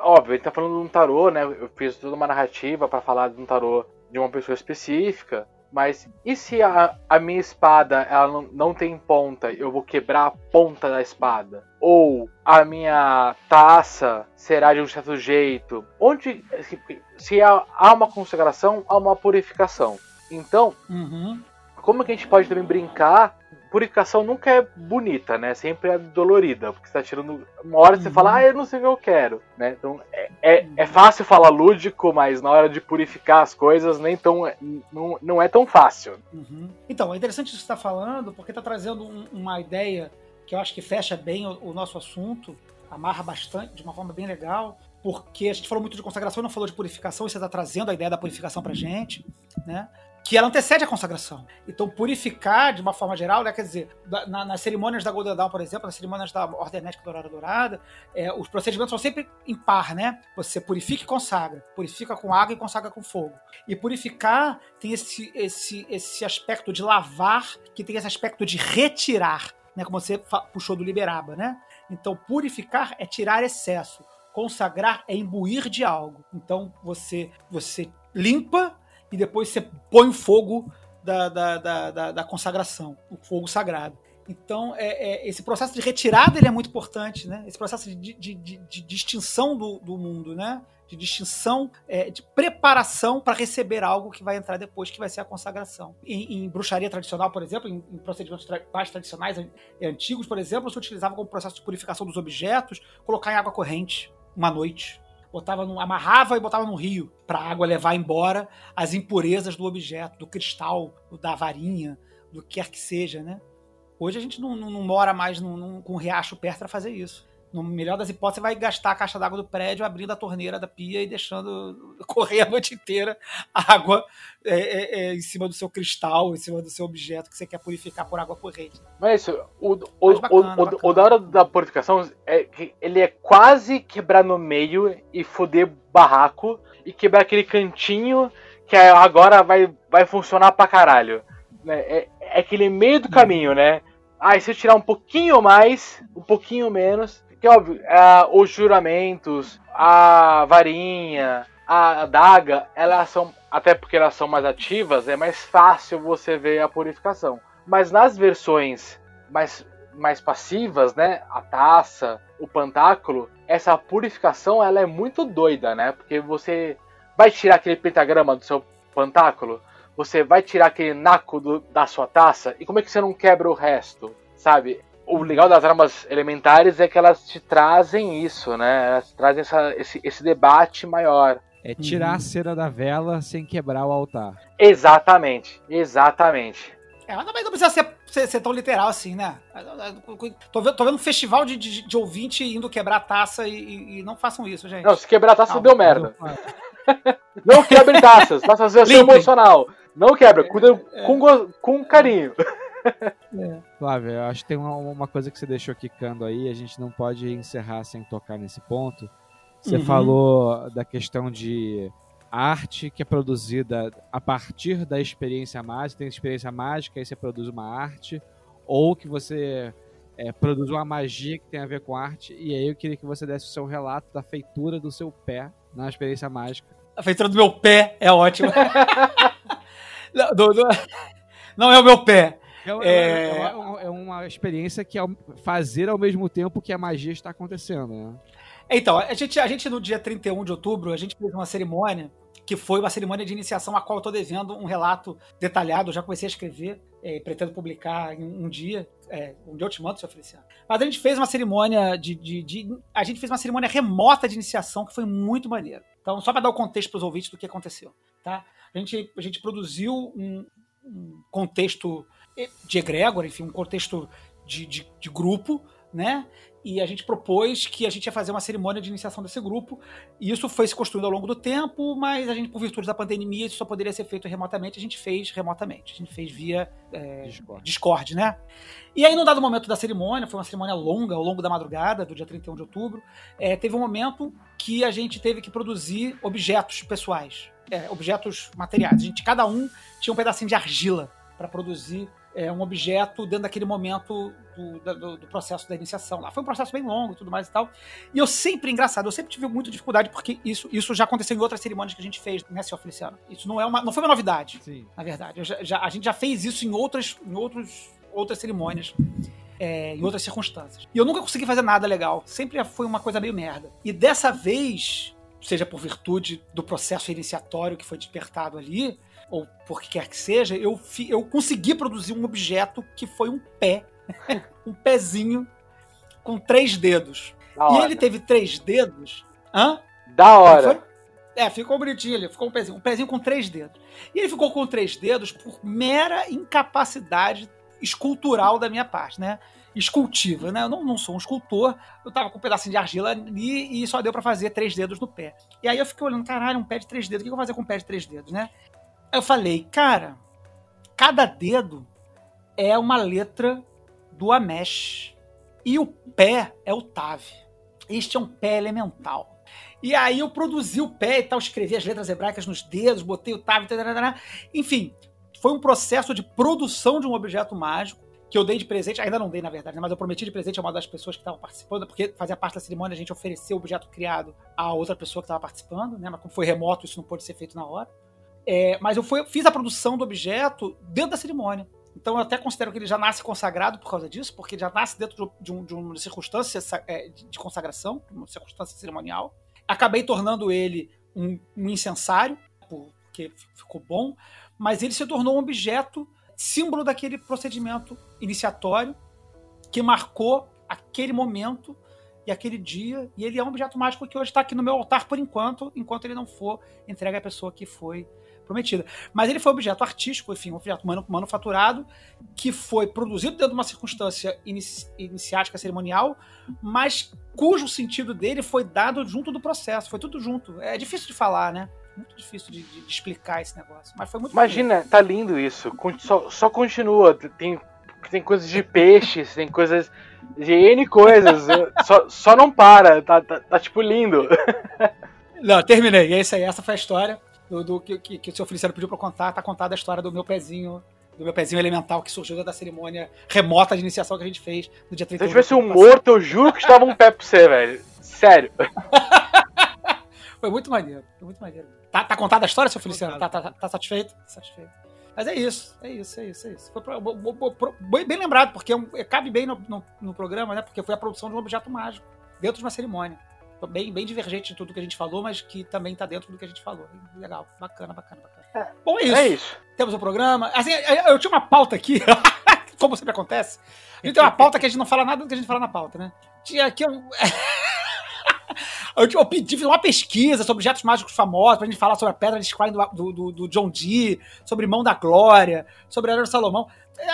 óbvio, ele tá falando de um tarô, né? Eu fiz toda uma narrativa para falar de um tarô de uma pessoa específica. Mas e se a, a minha espada ela não, não tem ponta, eu vou quebrar a ponta da espada? Ou a minha taça será de um certo jeito? Onde se, se há, há uma consagração, há uma purificação. Então, Uhum. como que a gente pode também brincar? Purificação nunca é bonita, né? Sempre é dolorida, porque você tá tirando. Uma hora você Uhum. fala, ah, eu não sei o que eu quero, né? Então é, é, é fácil falar lúdico, mas na hora de purificar as coisas nem tão, não, não é tão fácil. Uhum. Então, é interessante isso que você está falando, porque está trazendo um- uma ideia que eu acho que fecha bem o, o nosso assunto, amarra bastante, de uma forma bem legal, porque a gente falou muito de consagração e não falou de purificação, e você está trazendo a ideia da purificação para gente, né? Que ela antecede a consagração. Então, purificar, de uma forma geral, né, quer dizer, na- nas cerimônias da Golden Dawn, por exemplo, nas cerimônias da Ordem Hermética Dourada Dourada, é, os procedimentos são sempre em par, né? Você purifica e consagra. Purifica com água e consagra com fogo. E purificar tem esse, esse, esse aspecto de lavar, que tem esse aspecto de retirar, né? Como você puxou do Liberaba, né? Então, purificar é tirar excesso. Consagrar é imbuir de algo. Então, você, você limpa e depois você põe o fogo da, da, da, da- consagração, o fogo sagrado. Então, é, é- esse processo de retirada ele é muito importante, né? Esse processo de, de, de, de distinção do, do mundo, né? De distinção, é, de preparação para receber algo que vai entrar depois, que vai ser a consagração. Em, em bruxaria tradicional, por exemplo, em, em procedimentos mais tradicionais antigos, por exemplo, se utilizava como processo de purificação dos objetos, colocar em água corrente uma noite. Botava num, amarrava e botava no rio para a água levar embora as impurezas do objeto, do cristal, da varinha, do que quer que seja, né? Hoje a gente não, não- não mora mais num, num- com um riacho perto para fazer isso. No melhor das hipóteses, você vai gastar a caixa d'água do prédio abrindo a torneira da pia e deixando correr a noite inteira a água é, é, é, em cima do seu cristal, em cima do seu objeto que você quer purificar por água corrente. Mas isso, o, o, Mas bacana, o, o, bacana. o da hora da purificação é que ele é quase quebrar no meio e foder barraco e quebrar aquele cantinho que é- agora vai, vai funcionar pra caralho. Né? É, é aquele meio do caminho, né? Ah, e se eu tirar um pouquinho mais, um pouquinho menos, que óbvio, os juramentos, a varinha, a adaga, elas são, até porque elas são mais ativas, é mais fácil você ver a purificação. Mas nas versões mais, mais passivas, né, a taça, o pantáculo, essa purificação ela é muito doida, né? Porque você vai tirar aquele pentagrama do seu pantáculo, você vai tirar aquele naco do- da sua taça, e como é que você não quebra o resto, sabe? O legal das armas elementares é que elas te trazem isso, né? Elas trazem essa- esse, esse debate maior. É tirar a cera da vela sem quebrar o altar. Exatamente, exatamente. É, mas também não precisa ser, ser- ser tão literal assim, né? Tô vendo, tô vendo um festival de, de, de ouvinte indo quebrar a taça e, e- e não façam isso, gente. Não, se quebrar a taça, Calma, deu merda. Eu- Não quebre taças, taças Limpem. emocional. Não quebra, cuida com, go- com carinho. Flávio, eu acho que tem uma, uma coisa que você deixou quicando aí, a gente não pode encerrar sem tocar nesse ponto. Você Uhum. falou da questão de arte que é produzida a partir da experiência mágica, tem experiência mágica, aí você produz uma arte, ou que você é, produz uma magia que tem a ver com arte, e aí eu queria que você desse o seu relato da feitura do seu pé na experiência mágica. A feitura do meu pé é ótima. não, do- do- não é o meu pé. É, É- é- é uma, é uma experiência que é fazer ao mesmo tempo que a magia está acontecendo, né? Então, a gente, a gente no dia 31 de outubro, a gente fez uma cerimônia que foi uma cerimônia de iniciação a qual eu tô devendo um relato detalhado, eu já comecei a escrever, é, pretendo publicar em um dia, é, um dia eu te mando, seu Feliciano. Mas a gente fez uma cerimônia de, de, de- a gente fez uma cerimônia remota de iniciação que foi muito maneiro. Então, só para dar o contexto para os ouvintes do que aconteceu, tá? A gente, a gente produziu um, um contexto de egrégora, enfim, um contexto de, de, de grupo, né? E a gente propôs que a gente ia fazer uma cerimônia de iniciação desse grupo. E isso foi se construindo ao longo do tempo, mas a gente, por virtude da pandemia, isso só poderia ser feito remotamente. A gente fez remotamente. A gente fez via é, Discord. Discord, né? E aí, num dado momento da cerimônia, foi uma cerimônia longa, ao longo da madrugada, do dia 31 de outubro, é, teve um momento que a gente teve que produzir objetos pessoais, é, objetos materiais. A gente, cada um tinha um pedacinho de argila para produzir é, um objeto dentro daquele momento do, do- do processo da iniciação. Lá foi um processo bem longo e tudo mais e tal. E eu sempre, engraçado, eu sempre tive muita dificuldade, porque isso, isso já aconteceu em outras cerimônias que a gente fez, né, senhor Feliciano? Isso não, é uma, não foi uma novidade Sim. na verdade. Já- já- a gente já fez isso em outras, em outros, outras cerimônias, é, em outras circunstâncias. E eu nunca consegui fazer nada legal. Sempre foi uma coisa meio merda. E dessa vez, seja por virtude do processo iniciatório que foi despertado ali, ou por que quer que seja, eu, eu consegui produzir um objeto que foi um pé. um pezinho com três dedos. Da E hora. ele teve três dedos. Hã? Da hora. Foi? É, ficou bonitinho ali, ficou um pezinho, um pezinho com três dedos. E ele ficou com três dedos por mera incapacidade escultural da minha parte, né? Escultiva, né? Eu não, não sou um escultor, eu tava com um pedacinho de argila ali e só deu pra fazer três dedos no pé. E aí eu fiquei olhando, caralho, um pé de três dedos, o que eu vou fazer com um pé de três dedos, né? Eu falei, cara, cada dedo é uma letra do Amesh. E o pé é o Tav. Este é um pé elemental. E aí eu produzi o pé e tal, escrevi as letras hebraicas nos dedos, botei o Tav, enfim, foi um processo de produção de um objeto mágico que eu dei de presente, ainda não dei na verdade, né, mas eu prometi de presente a uma das pessoas que estavam participando, porque fazia parte da cerimônia, a gente ofereceu o objeto criado a outra pessoa que estava participando, né, mas como foi remoto, isso não pôde ser feito na hora. É, mas eu fui- fiz a produção do objeto dentro da cerimônia. Então eu até considero que ele já nasce consagrado por causa disso, porque ele já nasce dentro de, um- de uma circunstância é, de de consagração, uma circunstância cerimonial. Acabei tornando ele um, um incensário, porque ficou bom, mas ele se tornou um objeto símbolo daquele procedimento iniciatório que marcou aquele momento e aquele dia, e ele é um objeto mágico que hoje está aqui no meu altar por enquanto, enquanto ele não for entregue à pessoa que foi prometida. Mas ele foi objeto artístico, enfim, um objeto manu- manufaturado, que foi produzido dentro de uma circunstância inici- iniciática cerimonial, mas cujo sentido dele foi dado junto do processo, foi tudo junto. É difícil de falar, né? Muito difícil de, de- de explicar esse negócio, mas foi muito bonito. Imagina, tá lindo isso. Só, só continua. Tem, tem coisas de peixes, tem coisas de N coisas. só, só não para. Tá, tá, tá, tipo lindo. Não, terminei. E é isso aí. Essa foi a história do, do que, que, que o senhor Feliciano pediu pra contar. Tá contada a história do meu pezinho, do meu pezinho elemental que surgiu da cerimônia remota de iniciação que a gente fez no dia 31 Se eu tivesse um morto, eu juro que estava um pé pra você, velho. Sério. Foi muito maneiro. Foi muito maneiro. Tá, tá contada a história, seu Feliciano? Tá, tá, tá- tá satisfeito? Satisfeito. Mas é isso, é isso, é isso, é isso. Foi pro- bem, bem lembrado, porque é um- é- cabe bem no, no- no programa, né? Porque foi a produção de um objeto mágico dentro de uma cerimônia. Bem, bem divergente de tudo que a gente falou, mas que também tá dentro do que a gente falou. Legal, bacana, bacana, bacana. Bom, é isso. É isso. Temos o programa. Assim, eu eu tinha uma pauta aqui, como sempre acontece. A gente tem uma pauta que a gente não fala nada do que a gente fala na pauta, né? Tinha aqui um. Eu, eu pedi, fiz uma pesquisa sobre objetos mágicos famosos, pra gente falar sobre a pedra de Squine do, do, do John Dee, sobre Mão da Glória, sobre de Salomão.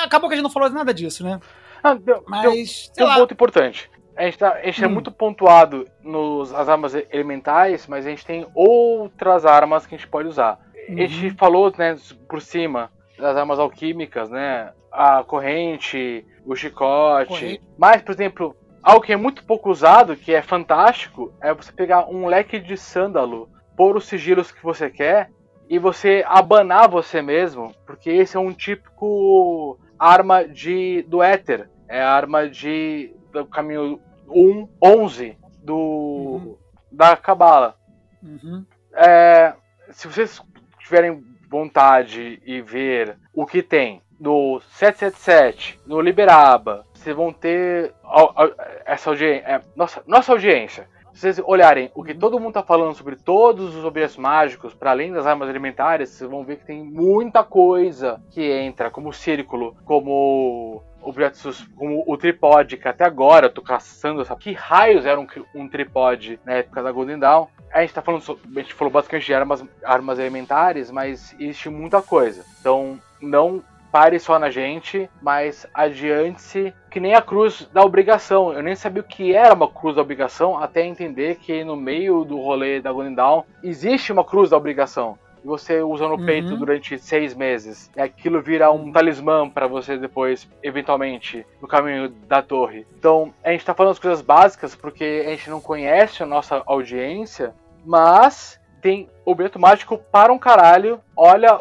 Acabou que a gente não falou nada disso, né? Ah, deu- deu- Mas, Tem sei um ponto importante. A gente, tá, a gente é Hum. muito pontuado nos as armas elementais, mas a gente tem outras armas que a gente pode usar. A gente Uhum. falou, né, por cima das armas alquímicas, né? A corrente, o chicote. Corrente. Mas, por exemplo, algo que é muito pouco usado, que é fantástico, é você pegar um leque de sândalo, pôr os sigilos que você quer e você abanar você mesmo, porque esse é um típico arma de do éter. É a arma de do caminho 1, 11 do Uhum. da cabala. Uhum. É, se vocês tiverem vontade e ver o que tem no 777, no Liberaba, vocês vão ter essa audiência, nossa, nossa audiência se vocês olharem o que todo mundo tá falando sobre todos os objetos mágicos, para além das armas elementares, vocês vão ver que tem muita coisa que entra, como o círculo, como objetos como o tripode, que até agora eu tô caçando essa. Que raios era um, um tripode na época da Golden Dawn? A gente tá falando, a gente falou basicamente de armas, armas elementares, mas existe muita coisa. Então, não pare só na gente, mas adiante-se que nem a cruz da obrigação. Eu nem sabia o que era uma cruz da obrigação até entender que no meio do rolê da Golden Dawn existe uma cruz da obrigação. E você usa no Uhum. peito durante seis meses. E aquilo vira um talismã para você depois, eventualmente, no caminho da torre. Então, a gente tá falando as coisas básicas porque a gente não conhece a nossa audiência, mas tem objeto mágico para um caralho. Olha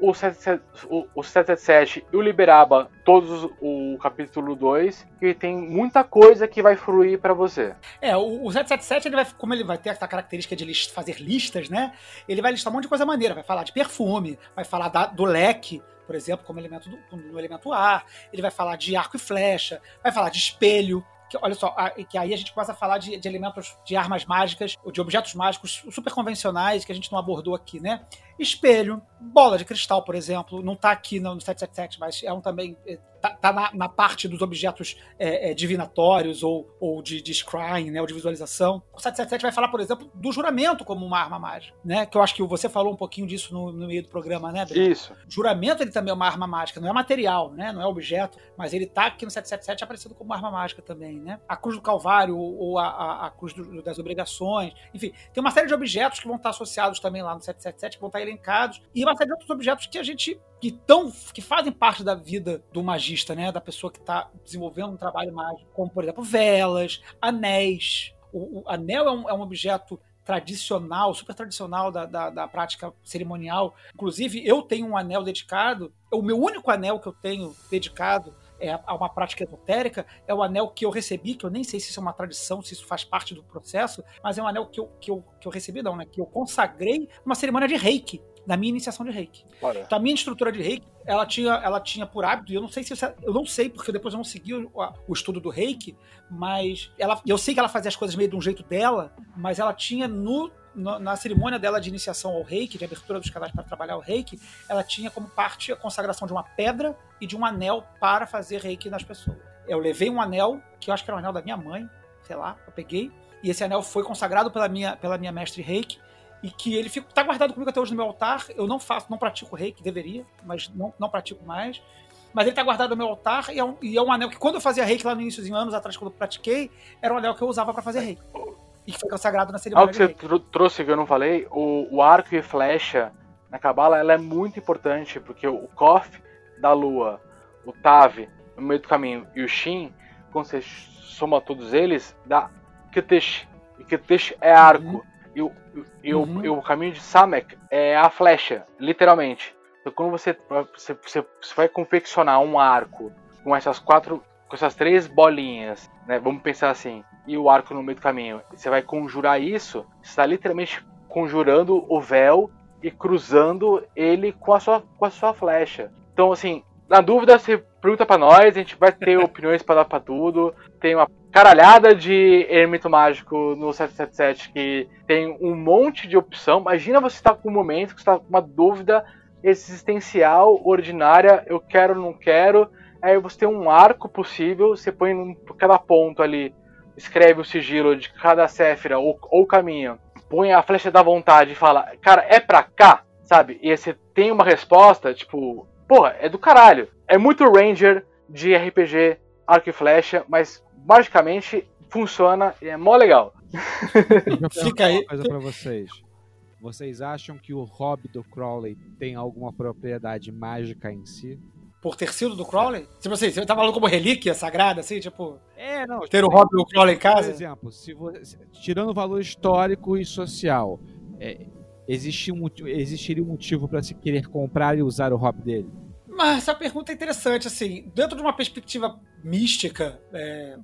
o, o, 77 o, o 777 e o Liberaba, todos o capítulo 2, que tem muita coisa que vai fruir para você. É, o, o 777, ele vai, como ele vai ter essa característica de list- fazer listas, né? Ele vai listar um monte de coisa maneira. Vai falar de perfume, vai falar da- do leque, por exemplo, como elemento do, no elemento ar. Ele vai falar de arco e flecha, vai falar de espelho. Que, olha só, a- que aí a gente começa a falar de, de elementos de armas mágicas, ou de objetos mágicos super convencionais que a gente não abordou aqui, né? Espelho, bola de cristal, por exemplo, não tá aqui no 777, mas é um também. Tá, tá na, na parte dos objetos é, é, divinatórios ou, ou de, de scrying, né, ou de visualização. O 777 vai falar, por exemplo, do juramento como uma arma mágica, né? Que eu acho que você falou um pouquinho disso no, no meio do programa, né, Breno? Isso. O juramento ele também é uma arma mágica, não é material, né? Não é objeto, mas ele tá aqui no 777 aparecendo como uma arma mágica também, né? A cruz do Calvário ou a, a, a cruz do- das obrigações, enfim, tem uma série de objetos que vão estar associados também lá no 777, que vão estar elencados, e uma série de outros objetos que a gente que tão, que fazem parte da vida do magista, né? Da pessoa que está desenvolvendo um trabalho mágico, como por exemplo velas, anéis. O, o anel é um, é um objeto tradicional, super tradicional da, da, da prática cerimonial. Inclusive, eu tenho um anel dedicado. O meu único anel que eu tenho dedicado é a uma prática esotérica é o anel que eu recebi, que eu nem sei se isso é uma tradição, se isso faz parte do processo, mas é um anel que eu, que eu, que eu recebi, não, né? Que eu consagrei numa cerimônia de reiki, na minha iniciação de reiki. Olha. Então, a minha instrutora de reiki, ela tinha, ela tinha por hábito, e eu não sei se isso é- eu não sei, porque depois eu não segui o, o estudo do reiki, mas ela, eu sei que ela fazia as coisas meio de um jeito dela, mas ela tinha no, no- na cerimônia dela de iniciação ao reiki, de abertura dos canais para trabalhar o reiki, ela tinha como parte a consagração de uma pedra e de um anel para fazer reiki nas pessoas. Eu levei um anel, que eu acho que era um anel da minha mãe, sei lá, eu peguei, e esse anel foi consagrado pela minha, pela minha mestre reiki, e que ele fica, tá guardado comigo até hoje no meu altar. Eu não faço, não pratico reiki, deveria, mas não, não pratico mais. Mas ele tá guardado no meu altar e é, um, e é um anel que quando eu fazia reiki lá no início, anos atrás, quando eu pratiquei, era um anel que eu usava para fazer reiki. E que foi consagrado na cerimônia Algo que você reiki. trouxe que eu não falei, o, o arco e flecha na Cabala ela é muito importante, porque o Kof da Lua, o Tav no meio do caminho e o Shin, quando você soma todos eles, dá Kitish. E Kitish é arco. E, o, e, o- Uhum. e o caminho de Samek é a flecha, literalmente. Então quando você, você, você vai confeccionar um arco com essas quatro, com essas três bolinhas, né? Vamos pensar assim, e o arco no meio do caminho. Você vai conjurar isso, você está literalmente conjurando o véu e cruzando ele com a sua, com a sua flecha. Então, assim, na dúvida, você pergunta pra nós, a gente vai ter opiniões pra dar pra tudo. Tem uma caralhada de elemento mágico no 777 que tem um monte de opção. Imagina você estar com um momento que você está com uma dúvida existencial, ordinária, eu quero, não quero. Aí você tem um arco possível, você põe em cada ponto ali, escreve o sigilo de cada séfira ou, ou caminho, põe a flecha da vontade e fala, cara, é pra cá, sabe? E você tem uma resposta, tipo, porra, é do caralho. É muito Ranger de RPG, arco e flecha, mas magicamente funciona e é mó legal. Perguntar Fica aí. uma coisa pra vocês. Vocês acham que o hobby do Crowley tem alguma propriedade mágica em si? Por ter sido do Crowley? Tipo assim, você tá falando como relíquia sagrada, assim, tipo, É, não. ter o hobby do Crowley em Por casa? exemplo, se você, tirando o valor histórico e social, é, existe um, existiria um motivo para se querer comprar e usar o hobby dele? Mas essa pergunta é interessante, assim, dentro de uma perspectiva mística é,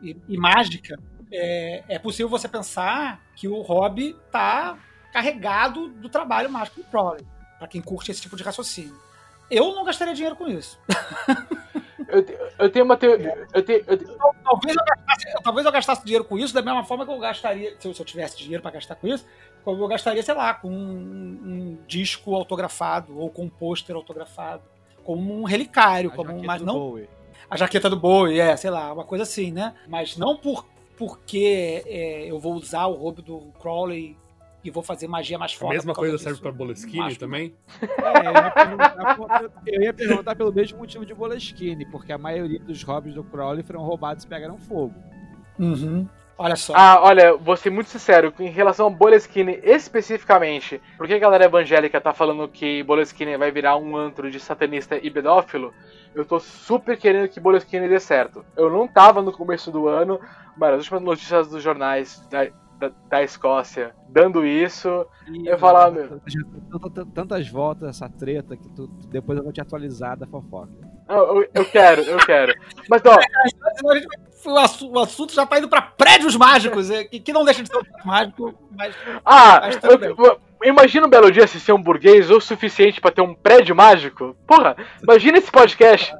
e, e mágica, é, é possível você pensar que o hobby tá carregado do trabalho mágico do Crowley, pra quem curte esse tipo de raciocínio. Eu não gastaria dinheiro com isso. Eu, eu tenho uma teoria. Eu tenho, eu, talvez eu, gastasse, talvez eu gastasse dinheiro com isso da mesma forma que eu gastaria, se eu, se eu tivesse dinheiro para gastar com isso, como eu gastaria, sei lá, com um, um disco autografado ou com um pôster autografado, como um relicário, A como um, jaqueta mas do não Bowie. a jaqueta do Bowie, é, sei lá, uma coisa assim, né? Mas não por porque é, eu vou usar o roubo do Crowley e vou fazer magia mais A forte. mesma coisa serve pra Boleskine também? É, eu, ia perguntar, por- eu ia perguntar pelo mesmo motivo de Boleskine, porque a maioria dos hobbies do Crowley foram roubados e pegaram fogo. Uhum. Olha só. Ah, olha, vou ser muito sincero, em relação ao Boleskine especificamente, porque a galera evangélica tá falando que Boleskine vai virar um antro de satanista e pedófilo, eu tô super querendo que Boleskine dê certo. Eu não tava no começo do ano, mas as últimas notícias dos jornais da, da, da Escócia dando isso, E, Eu ia falar, meu. Tantas voltas essa treta que tu, depois eu vou te atualizar da fofoca. eu, quero, eu quero. Mas ó, o, assu- o assunto já tá indo pra prédios mágicos, é, que, que não deixa de ser um prédio mágico, mas ah, Mas eu- eu- imagina um belo dia se ser um burguês o suficiente pra ter um prédio mágico. Porra, imagina esse podcast.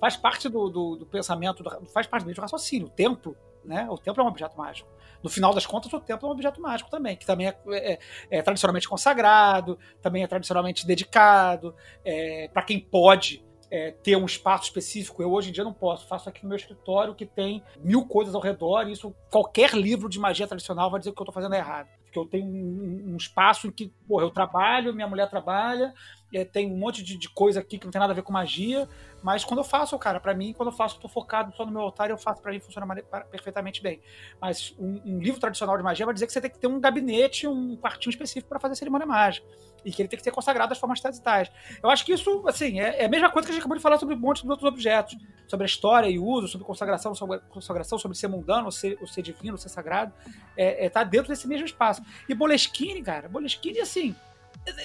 faz parte do, do, do pensamento, do- faz parte do raciocínio. O templo, né? O templo é um objeto mágico. No final das contas, o templo é um objeto mágico também, que também é, é- é tradicionalmente consagrado, também é tradicionalmente dedicado, é, para quem pode é, ter um espaço específico. Eu hoje em dia não posso, faço aqui no meu escritório que tem mil coisas ao redor, e isso qualquer livro de magia tradicional vai dizer que eu estou fazendo errado. Porque eu tenho um, um espaço em que, porra, eu trabalho, minha mulher trabalha, é, tem um monte de, de coisa aqui que não tem nada a ver com magia, mas quando eu faço, cara, pra mim, quando eu faço, eu tô focado só no meu altar, eu faço pra mim funciona perfeitamente bem. Mas um, um livro tradicional de magia vai dizer que você tem que ter um gabinete, um quartinho específico pra fazer cerimônia mágica. E que ele tem que ser consagrado das formas tais e tais. Eu acho que isso, assim, é, é a mesma coisa que a gente acabou de falar sobre um monte de outros objetos. Sobre a história e uso, sobre consagração, sobre consagração, sobre ser mundano, ou ser, ou ser divino, ou ser sagrado. É, é, tá dentro desse mesmo espaço. E Boleskine, cara, Boleskine, assim,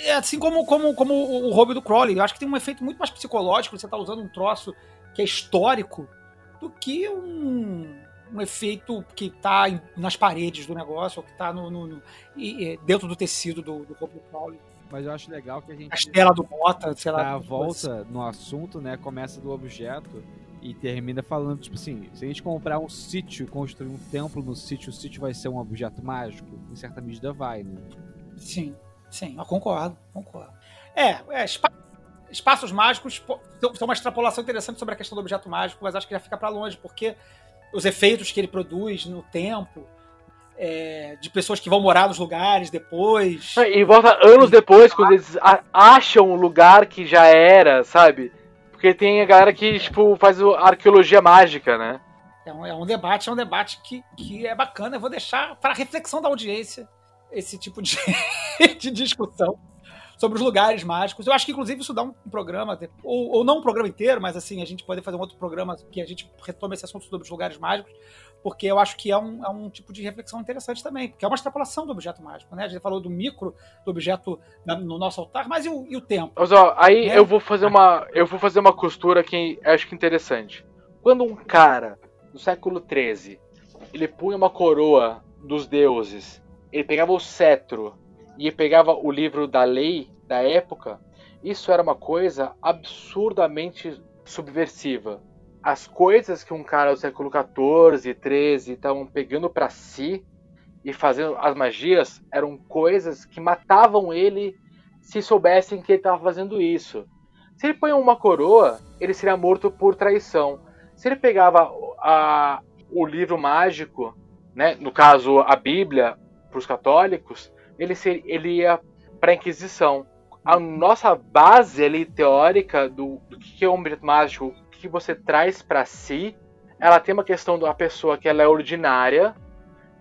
é assim como, como, como o roubo do Crowley. Eu acho que tem um efeito muito mais psicológico. Você tá usando um troço que é histórico do que um, um efeito que tá em- nas paredes do negócio, ou que tá no, no- no- dentro do tecido do, do do Crowley. Mas eu acho legal que a gente Castela do Mota, sei lá. dá a volta no assunto, né? Começa do objeto e termina falando, tipo assim, se a gente comprar um sítio, construir um templo no sítio, o sítio vai ser um objeto mágico? Em certa medida vai, né? Sim, sim, eu concordo, concordo. É, é, espa- espaços mágicos são são uma extrapolação interessante sobre a questão do objeto mágico, mas acho que já fica pra longe, porque os efeitos que ele produz no tempo, é, de pessoas que vão morar nos lugares depois. E volta anos depois, quando eles acham o lugar que já era, sabe? Porque tem a galera que, tipo, faz arqueologia mágica, né? É um, é um debate, é um debate que, que é bacana. Eu vou deixar para reflexão da audiência esse tipo de, de discussão sobre os lugares mágicos. Eu acho que, inclusive, isso dá um programa, ou, ou não um programa inteiro, mas assim, a gente pode fazer um outro programa que a gente retome esse assunto sobre os lugares mágicos, porque eu acho que é um, é um tipo de reflexão interessante também, porque é uma extrapolação do objeto mágico, né? A gente falou do micro, do objeto na- no nosso altar, mas e o, e o tempo? Mas ó, aí É. eu vou fazer uma. Eu vou fazer uma costura que acho que interessante. Quando um cara do século XIII ele punha uma coroa dos deuses, ele pegava o cetro e pegava o livro da lei da época, isso era uma coisa absurdamente subversiva. As coisas que um cara do século XIV, XIII estavam pegando pra si e fazendo as magias eram coisas que matavam ele se soubessem que ele estava fazendo isso. Se ele põe uma coroa, ele seria morto por traição. Se ele pegava a- o livro mágico, né, no caso a Bíblia, para os católicos, ele, ser- ele ia para a Inquisição. A nossa base ali teórica do, do que é um objeto mágico, o que você traz para si, ela tem uma questão da pessoa que ela é ordinária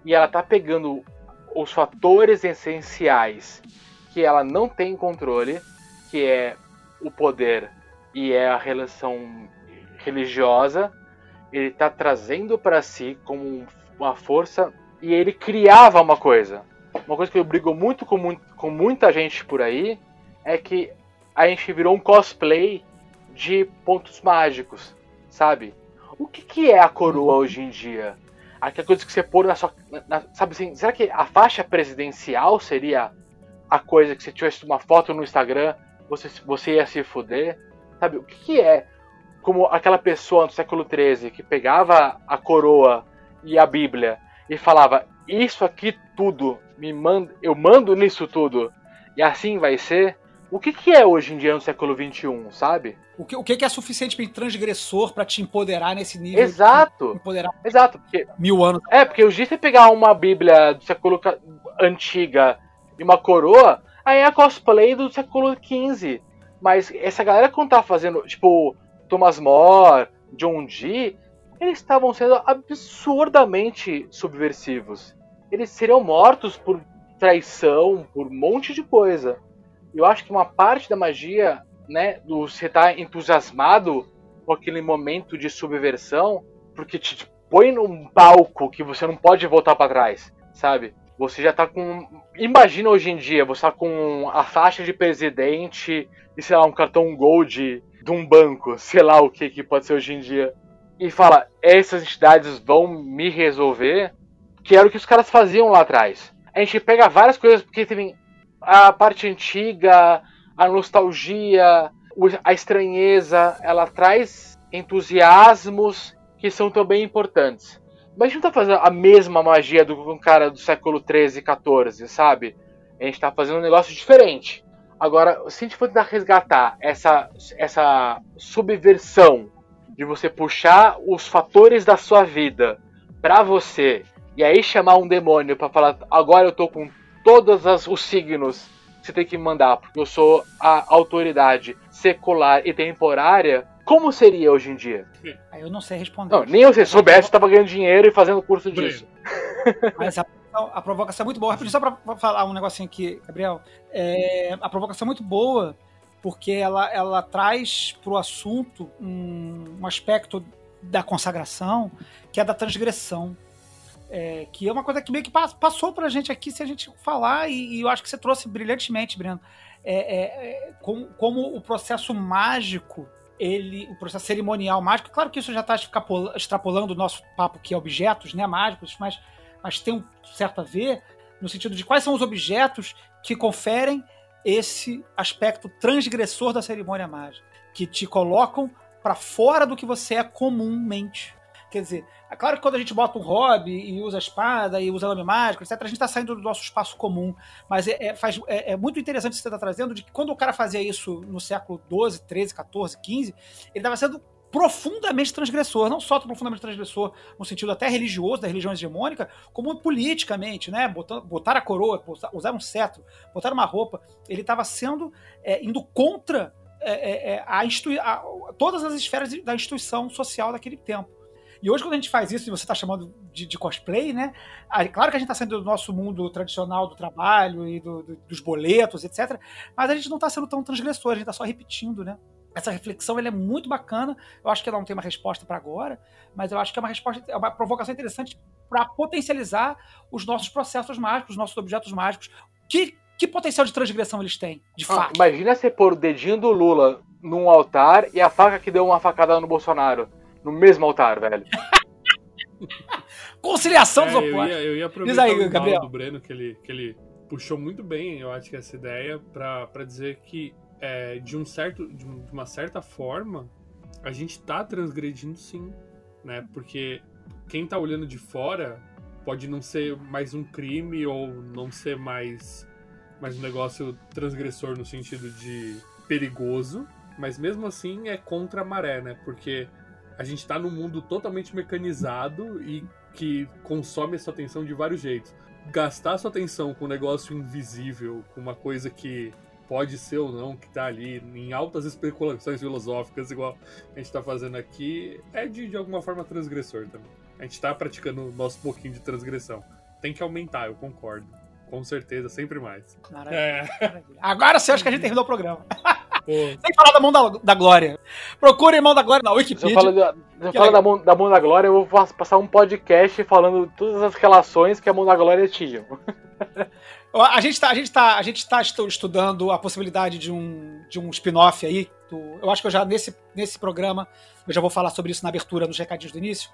e ela tá pegando os fatores essenciais que ela não tem controle, que é o poder e é a relação religiosa, ele está trazendo para si como uma força e ele criava uma coisa. Uma coisa que eu brigo muito com, muito com muita gente por aí é que a gente virou um cosplay de pontos mágicos, sabe? O que, que é a coroa hoje em dia? Aquela coisa que você pôr na sua. na- sabe assim, será que a faixa presidencial seria a coisa que se tivesse uma foto no Instagram, você, você ia se fuder? Sabe, o que, que é? como aquela pessoa do século XIII que pegava a coroa e a Bíblia e falava: Isso aqui tudo, me manda, eu mando nisso tudo, e assim vai ser. O que, que é hoje em dia no século XXI, sabe? O que, o que é suficientemente transgressor pra te empoderar nesse nível? Exato. de Empoderar Exato, porque mil anos. É, porque o dia você pegar uma Bíblia do século antiga e uma coroa, aí é cosplay do século XV. Mas essa galera quando tá fazendo, tipo, Thomas More, John Dee, eles estavam sendo absurdamente subversivos. Eles seriam mortos por traição, por um monte de coisa. Eu acho que uma parte da magia, né, do você tá entusiasmado com aquele momento de subversão, porque te põe num palco que você não pode voltar pra trás, sabe? Você já tá com. Imagina hoje em dia, você tá com a faixa de presidente e, sei lá, um cartão gold de um banco, sei lá o que, que pode ser hoje em dia. E fala, essas entidades vão me resolver, que era o que os caras faziam lá atrás. A gente pega várias coisas, porque teve a parte antiga, a nostalgia, a estranheza, ela traz entusiasmos que são também importantes. Mas a gente não tá fazendo a mesma magia do um cara do século 13 e 14, sabe? A gente tá fazendo um negócio diferente. Agora, se a gente for tentar resgatar essa, essa subversão de você puxar os fatores da sua vida pra você e aí chamar um demônio pra falar agora eu tô com todos as- os signos que você tem que me mandar porque eu sou a autoridade secular e temporária, como seria hoje em dia? Aí eu não sei responder. Não, nem eu se soubesse, eu tava ganhando dinheiro e fazendo curso Breno. disso. Mas a, a provocação é muito boa. Rapidinho, só pra, pra falar um negocinho aqui, Gabriel. É, a provocação é muito boa porque ela, ela traz pro assunto um, um aspecto da consagração que é da transgressão. É, que é uma coisa que meio que pa- passou pra gente aqui se a gente falar, e, e eu acho que você trouxe brilhantemente, Breno. É, é, é, como, como o processo mágico, ele, o processo cerimonial mágico, claro que isso já está extrapolando o nosso papo que é objetos né, mágicos, mas, mas tem um certo a ver no sentido de quais são os objetos que conferem esse aspecto transgressor da cerimônia mágica, que te colocam para fora do que você é comumente. Quer dizer, é claro que quando a gente bota um hobby e usa espada e usa lame mágico, etc., a gente está saindo do nosso espaço comum. Mas é, é, faz, é, é muito interessante você está trazendo, de que quando o cara fazia isso no século XII, XIII, XIV, XV, ele estava sendo profundamente transgressor, não só profundamente transgressor no sentido até religioso, da religião hegemônica, como politicamente, né? Botar, botar a coroa, botar- usar um cetro, botar uma roupa. Ele estava sendo, é, indo contra é, é, é, a a- todas as esferas da instituição social daquele tempo. E hoje, quando a gente faz isso, e você está chamando de, de cosplay, né? Claro que a gente está saindo do nosso mundo tradicional do trabalho e do- do- dos boletos, etc. Mas a gente não está sendo tão transgressor, a gente está só repetindo, né? Essa reflexão ela é muito bacana. Eu acho que ela não tem uma resposta para agora, mas eu acho que é uma resposta, é uma provocação interessante para potencializar os nossos processos mágicos, os nossos objetos mágicos. Que, que potencial de transgressão eles têm, de Ah, fato? imagina você pôr o dedinho do Lula num altar e a faca que deu uma facada no Bolsonaro. No mesmo altar, velho. Conciliação dos É, eu, opostos. ia, eu ia Diz aproveitar aí, o Gabriel. do Breno, que ele, que ele puxou muito bem, eu acho que essa ideia, pra pra dizer que é, de, um certo, de um- de uma certa forma, a gente tá transgredindo sim, né? Porque quem tá olhando de fora pode não ser mais um crime ou não ser mais, mais um negócio transgressor no sentido de perigoso, mas mesmo assim é contra a maré, né? Porque a gente tá num mundo totalmente mecanizado e que consome a sua atenção de vários jeitos. Gastar sua atenção com um negócio invisível, com uma coisa que pode ser ou não, que tá ali em altas especulações filosóficas, igual a gente tá fazendo aqui, é de, de alguma forma transgressor também. A gente tá praticando o nosso pouquinho de transgressão. Tem que aumentar, eu concordo. Com certeza, sempre mais. Maravilha, É, maravilha. Agora sim, acho que a gente terminou o programa. Sem falar da mão da, da glória. Procure mão da glória na Se eu Wikipedia. falo, da, se eu falo legal. da, mão, da Mão da Glória, eu vou pas- passar um podcast falando todas as relações que a Mão da Glória tinha. A gente tá, a gente tá, a gente tá estu- estudando a possibilidade de um, de um spin-off aí. do- eu acho que eu já, nesse, nesse programa, eu já vou falar sobre isso na abertura, nos recadinhos do início.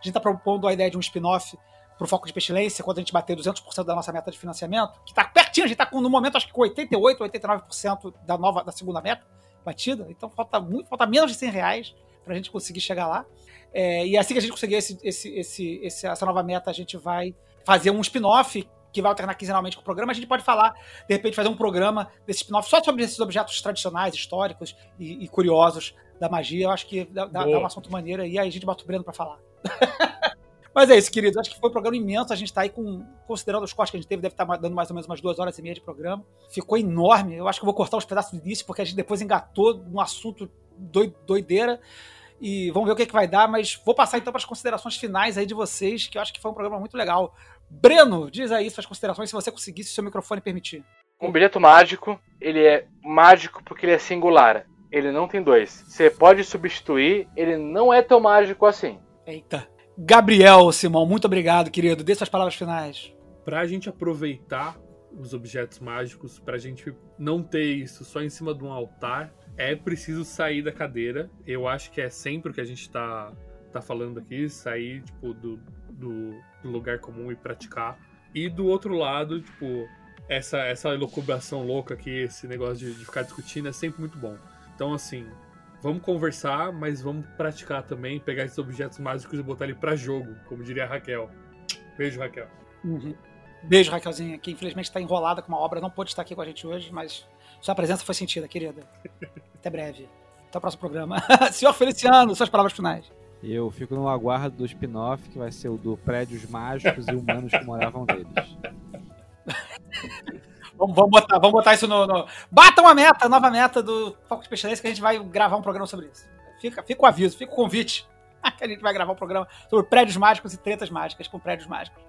A gente tá propondo a ideia de um spin-off pro Foco de Pestilência, quando a gente bater 200% da nossa meta de financiamento, que tá pertinho, a gente tá com, no momento, acho que com 88, 89% da nova, da segunda meta batida. Então falta muito, falta menos de 100 reais pra gente conseguir chegar lá. É, e assim que a gente conseguir esse, esse, esse, esse, essa nova meta, a gente vai fazer um spin-off que vai alternar quinzenalmente com o programa. A gente pode falar, de repente, fazer um programa desse spin-off só sobre esses objetos tradicionais, históricos e, e curiosos da magia. Eu acho que dá, dá, dá um assunto maneiro e aí a gente bota o Breno pra falar. Mas é isso, queridos. Acho que foi um programa imenso. A gente está aí com, considerando os cortes que a gente teve, deve estar dando mais ou menos umas duas horas e meia de programa. Ficou enorme. Eu acho que eu vou cortar os pedaços do início, porque a gente depois engatou num assunto doideira. E vamos ver o que, é que vai dar, mas vou passar então para as considerações finais aí de vocês, que eu acho que foi um programa muito legal. Breno, diz aí suas considerações, se você conseguir, se o seu microfone permitir. Um objeto mágico, ele é mágico porque ele é singular. Ele não tem dois. Você pode substituir, ele não é tão mágico assim. Eita. Gabriel Simão, muito obrigado, querido. Dê suas palavras finais. Pra gente aproveitar os objetos mágicos, pra gente não ter isso só em cima de um altar, é preciso sair da cadeira. Eu acho que é sempre o que a gente tá, tá falando aqui, sair tipo, do, do, do lugar comum e praticar. E do outro lado, tipo, essa, essa elucubração louca aqui, esse negócio de, de ficar discutindo é sempre muito bom. Então, assim, vamos conversar, mas vamos praticar também, pegar esses objetos mágicos e botar ele para jogo, como diria a Raquel. Beijo, Raquel. Uhum. Beijo, Raquelzinha, que infelizmente está enrolada com uma obra, não pôde estar aqui com a gente hoje, mas sua presença foi sentida, querida. Até breve. Até o próximo programa. Senhor Feliciano, suas palavras finais. Eu fico no aguardo do spin-off, que vai ser o do Prédios Mágicos e Humanos que moravam neles. Vamos, vamos, botar, vamos botar isso no, no. Bata uma meta, nova meta do Foco de Pestilência, que a gente vai gravar um programa sobre isso. Fica, fica o aviso, fica o convite. que a gente vai gravar um programa sobre prédios mágicos e tretas mágicas com prédios mágicos.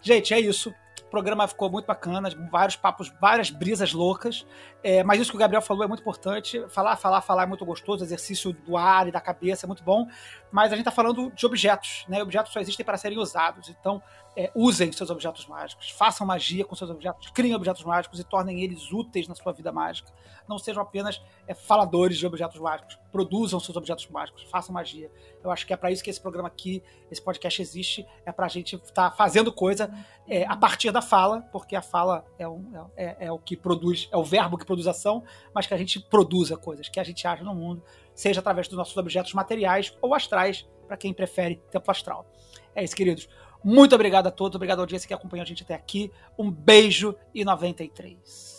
Gente, é isso. O programa ficou muito bacana, vários papos, várias brisas loucas. É, mas isso que o Gabriel falou é muito importante. Falar, falar, falar é muito gostoso, exercício do ar e da cabeça é muito bom. Mas a gente está falando de objetos, né? Objetos só existem para serem usados. Então, é, usem seus objetos mágicos, façam magia com seus objetos, criem objetos mágicos e tornem eles úteis na sua vida mágica. Não sejam apenas é, faladores de objetos mágicos. Produzam seus objetos mágicos, façam magia. Eu acho que é para isso que esse programa aqui, esse podcast existe, é para a gente estar tá fazendo coisa é, a partir da fala, porque a fala é, um, é, é, o que produz, é o verbo que produz ação, mas que a gente produza coisas, que a gente acha no mundo, seja através dos nossos objetos materiais ou astrais, para quem prefere tempo astral. É isso, queridos. Muito obrigado a todos, obrigado à audiência que acompanhou a gente até aqui. Um beijo e 93.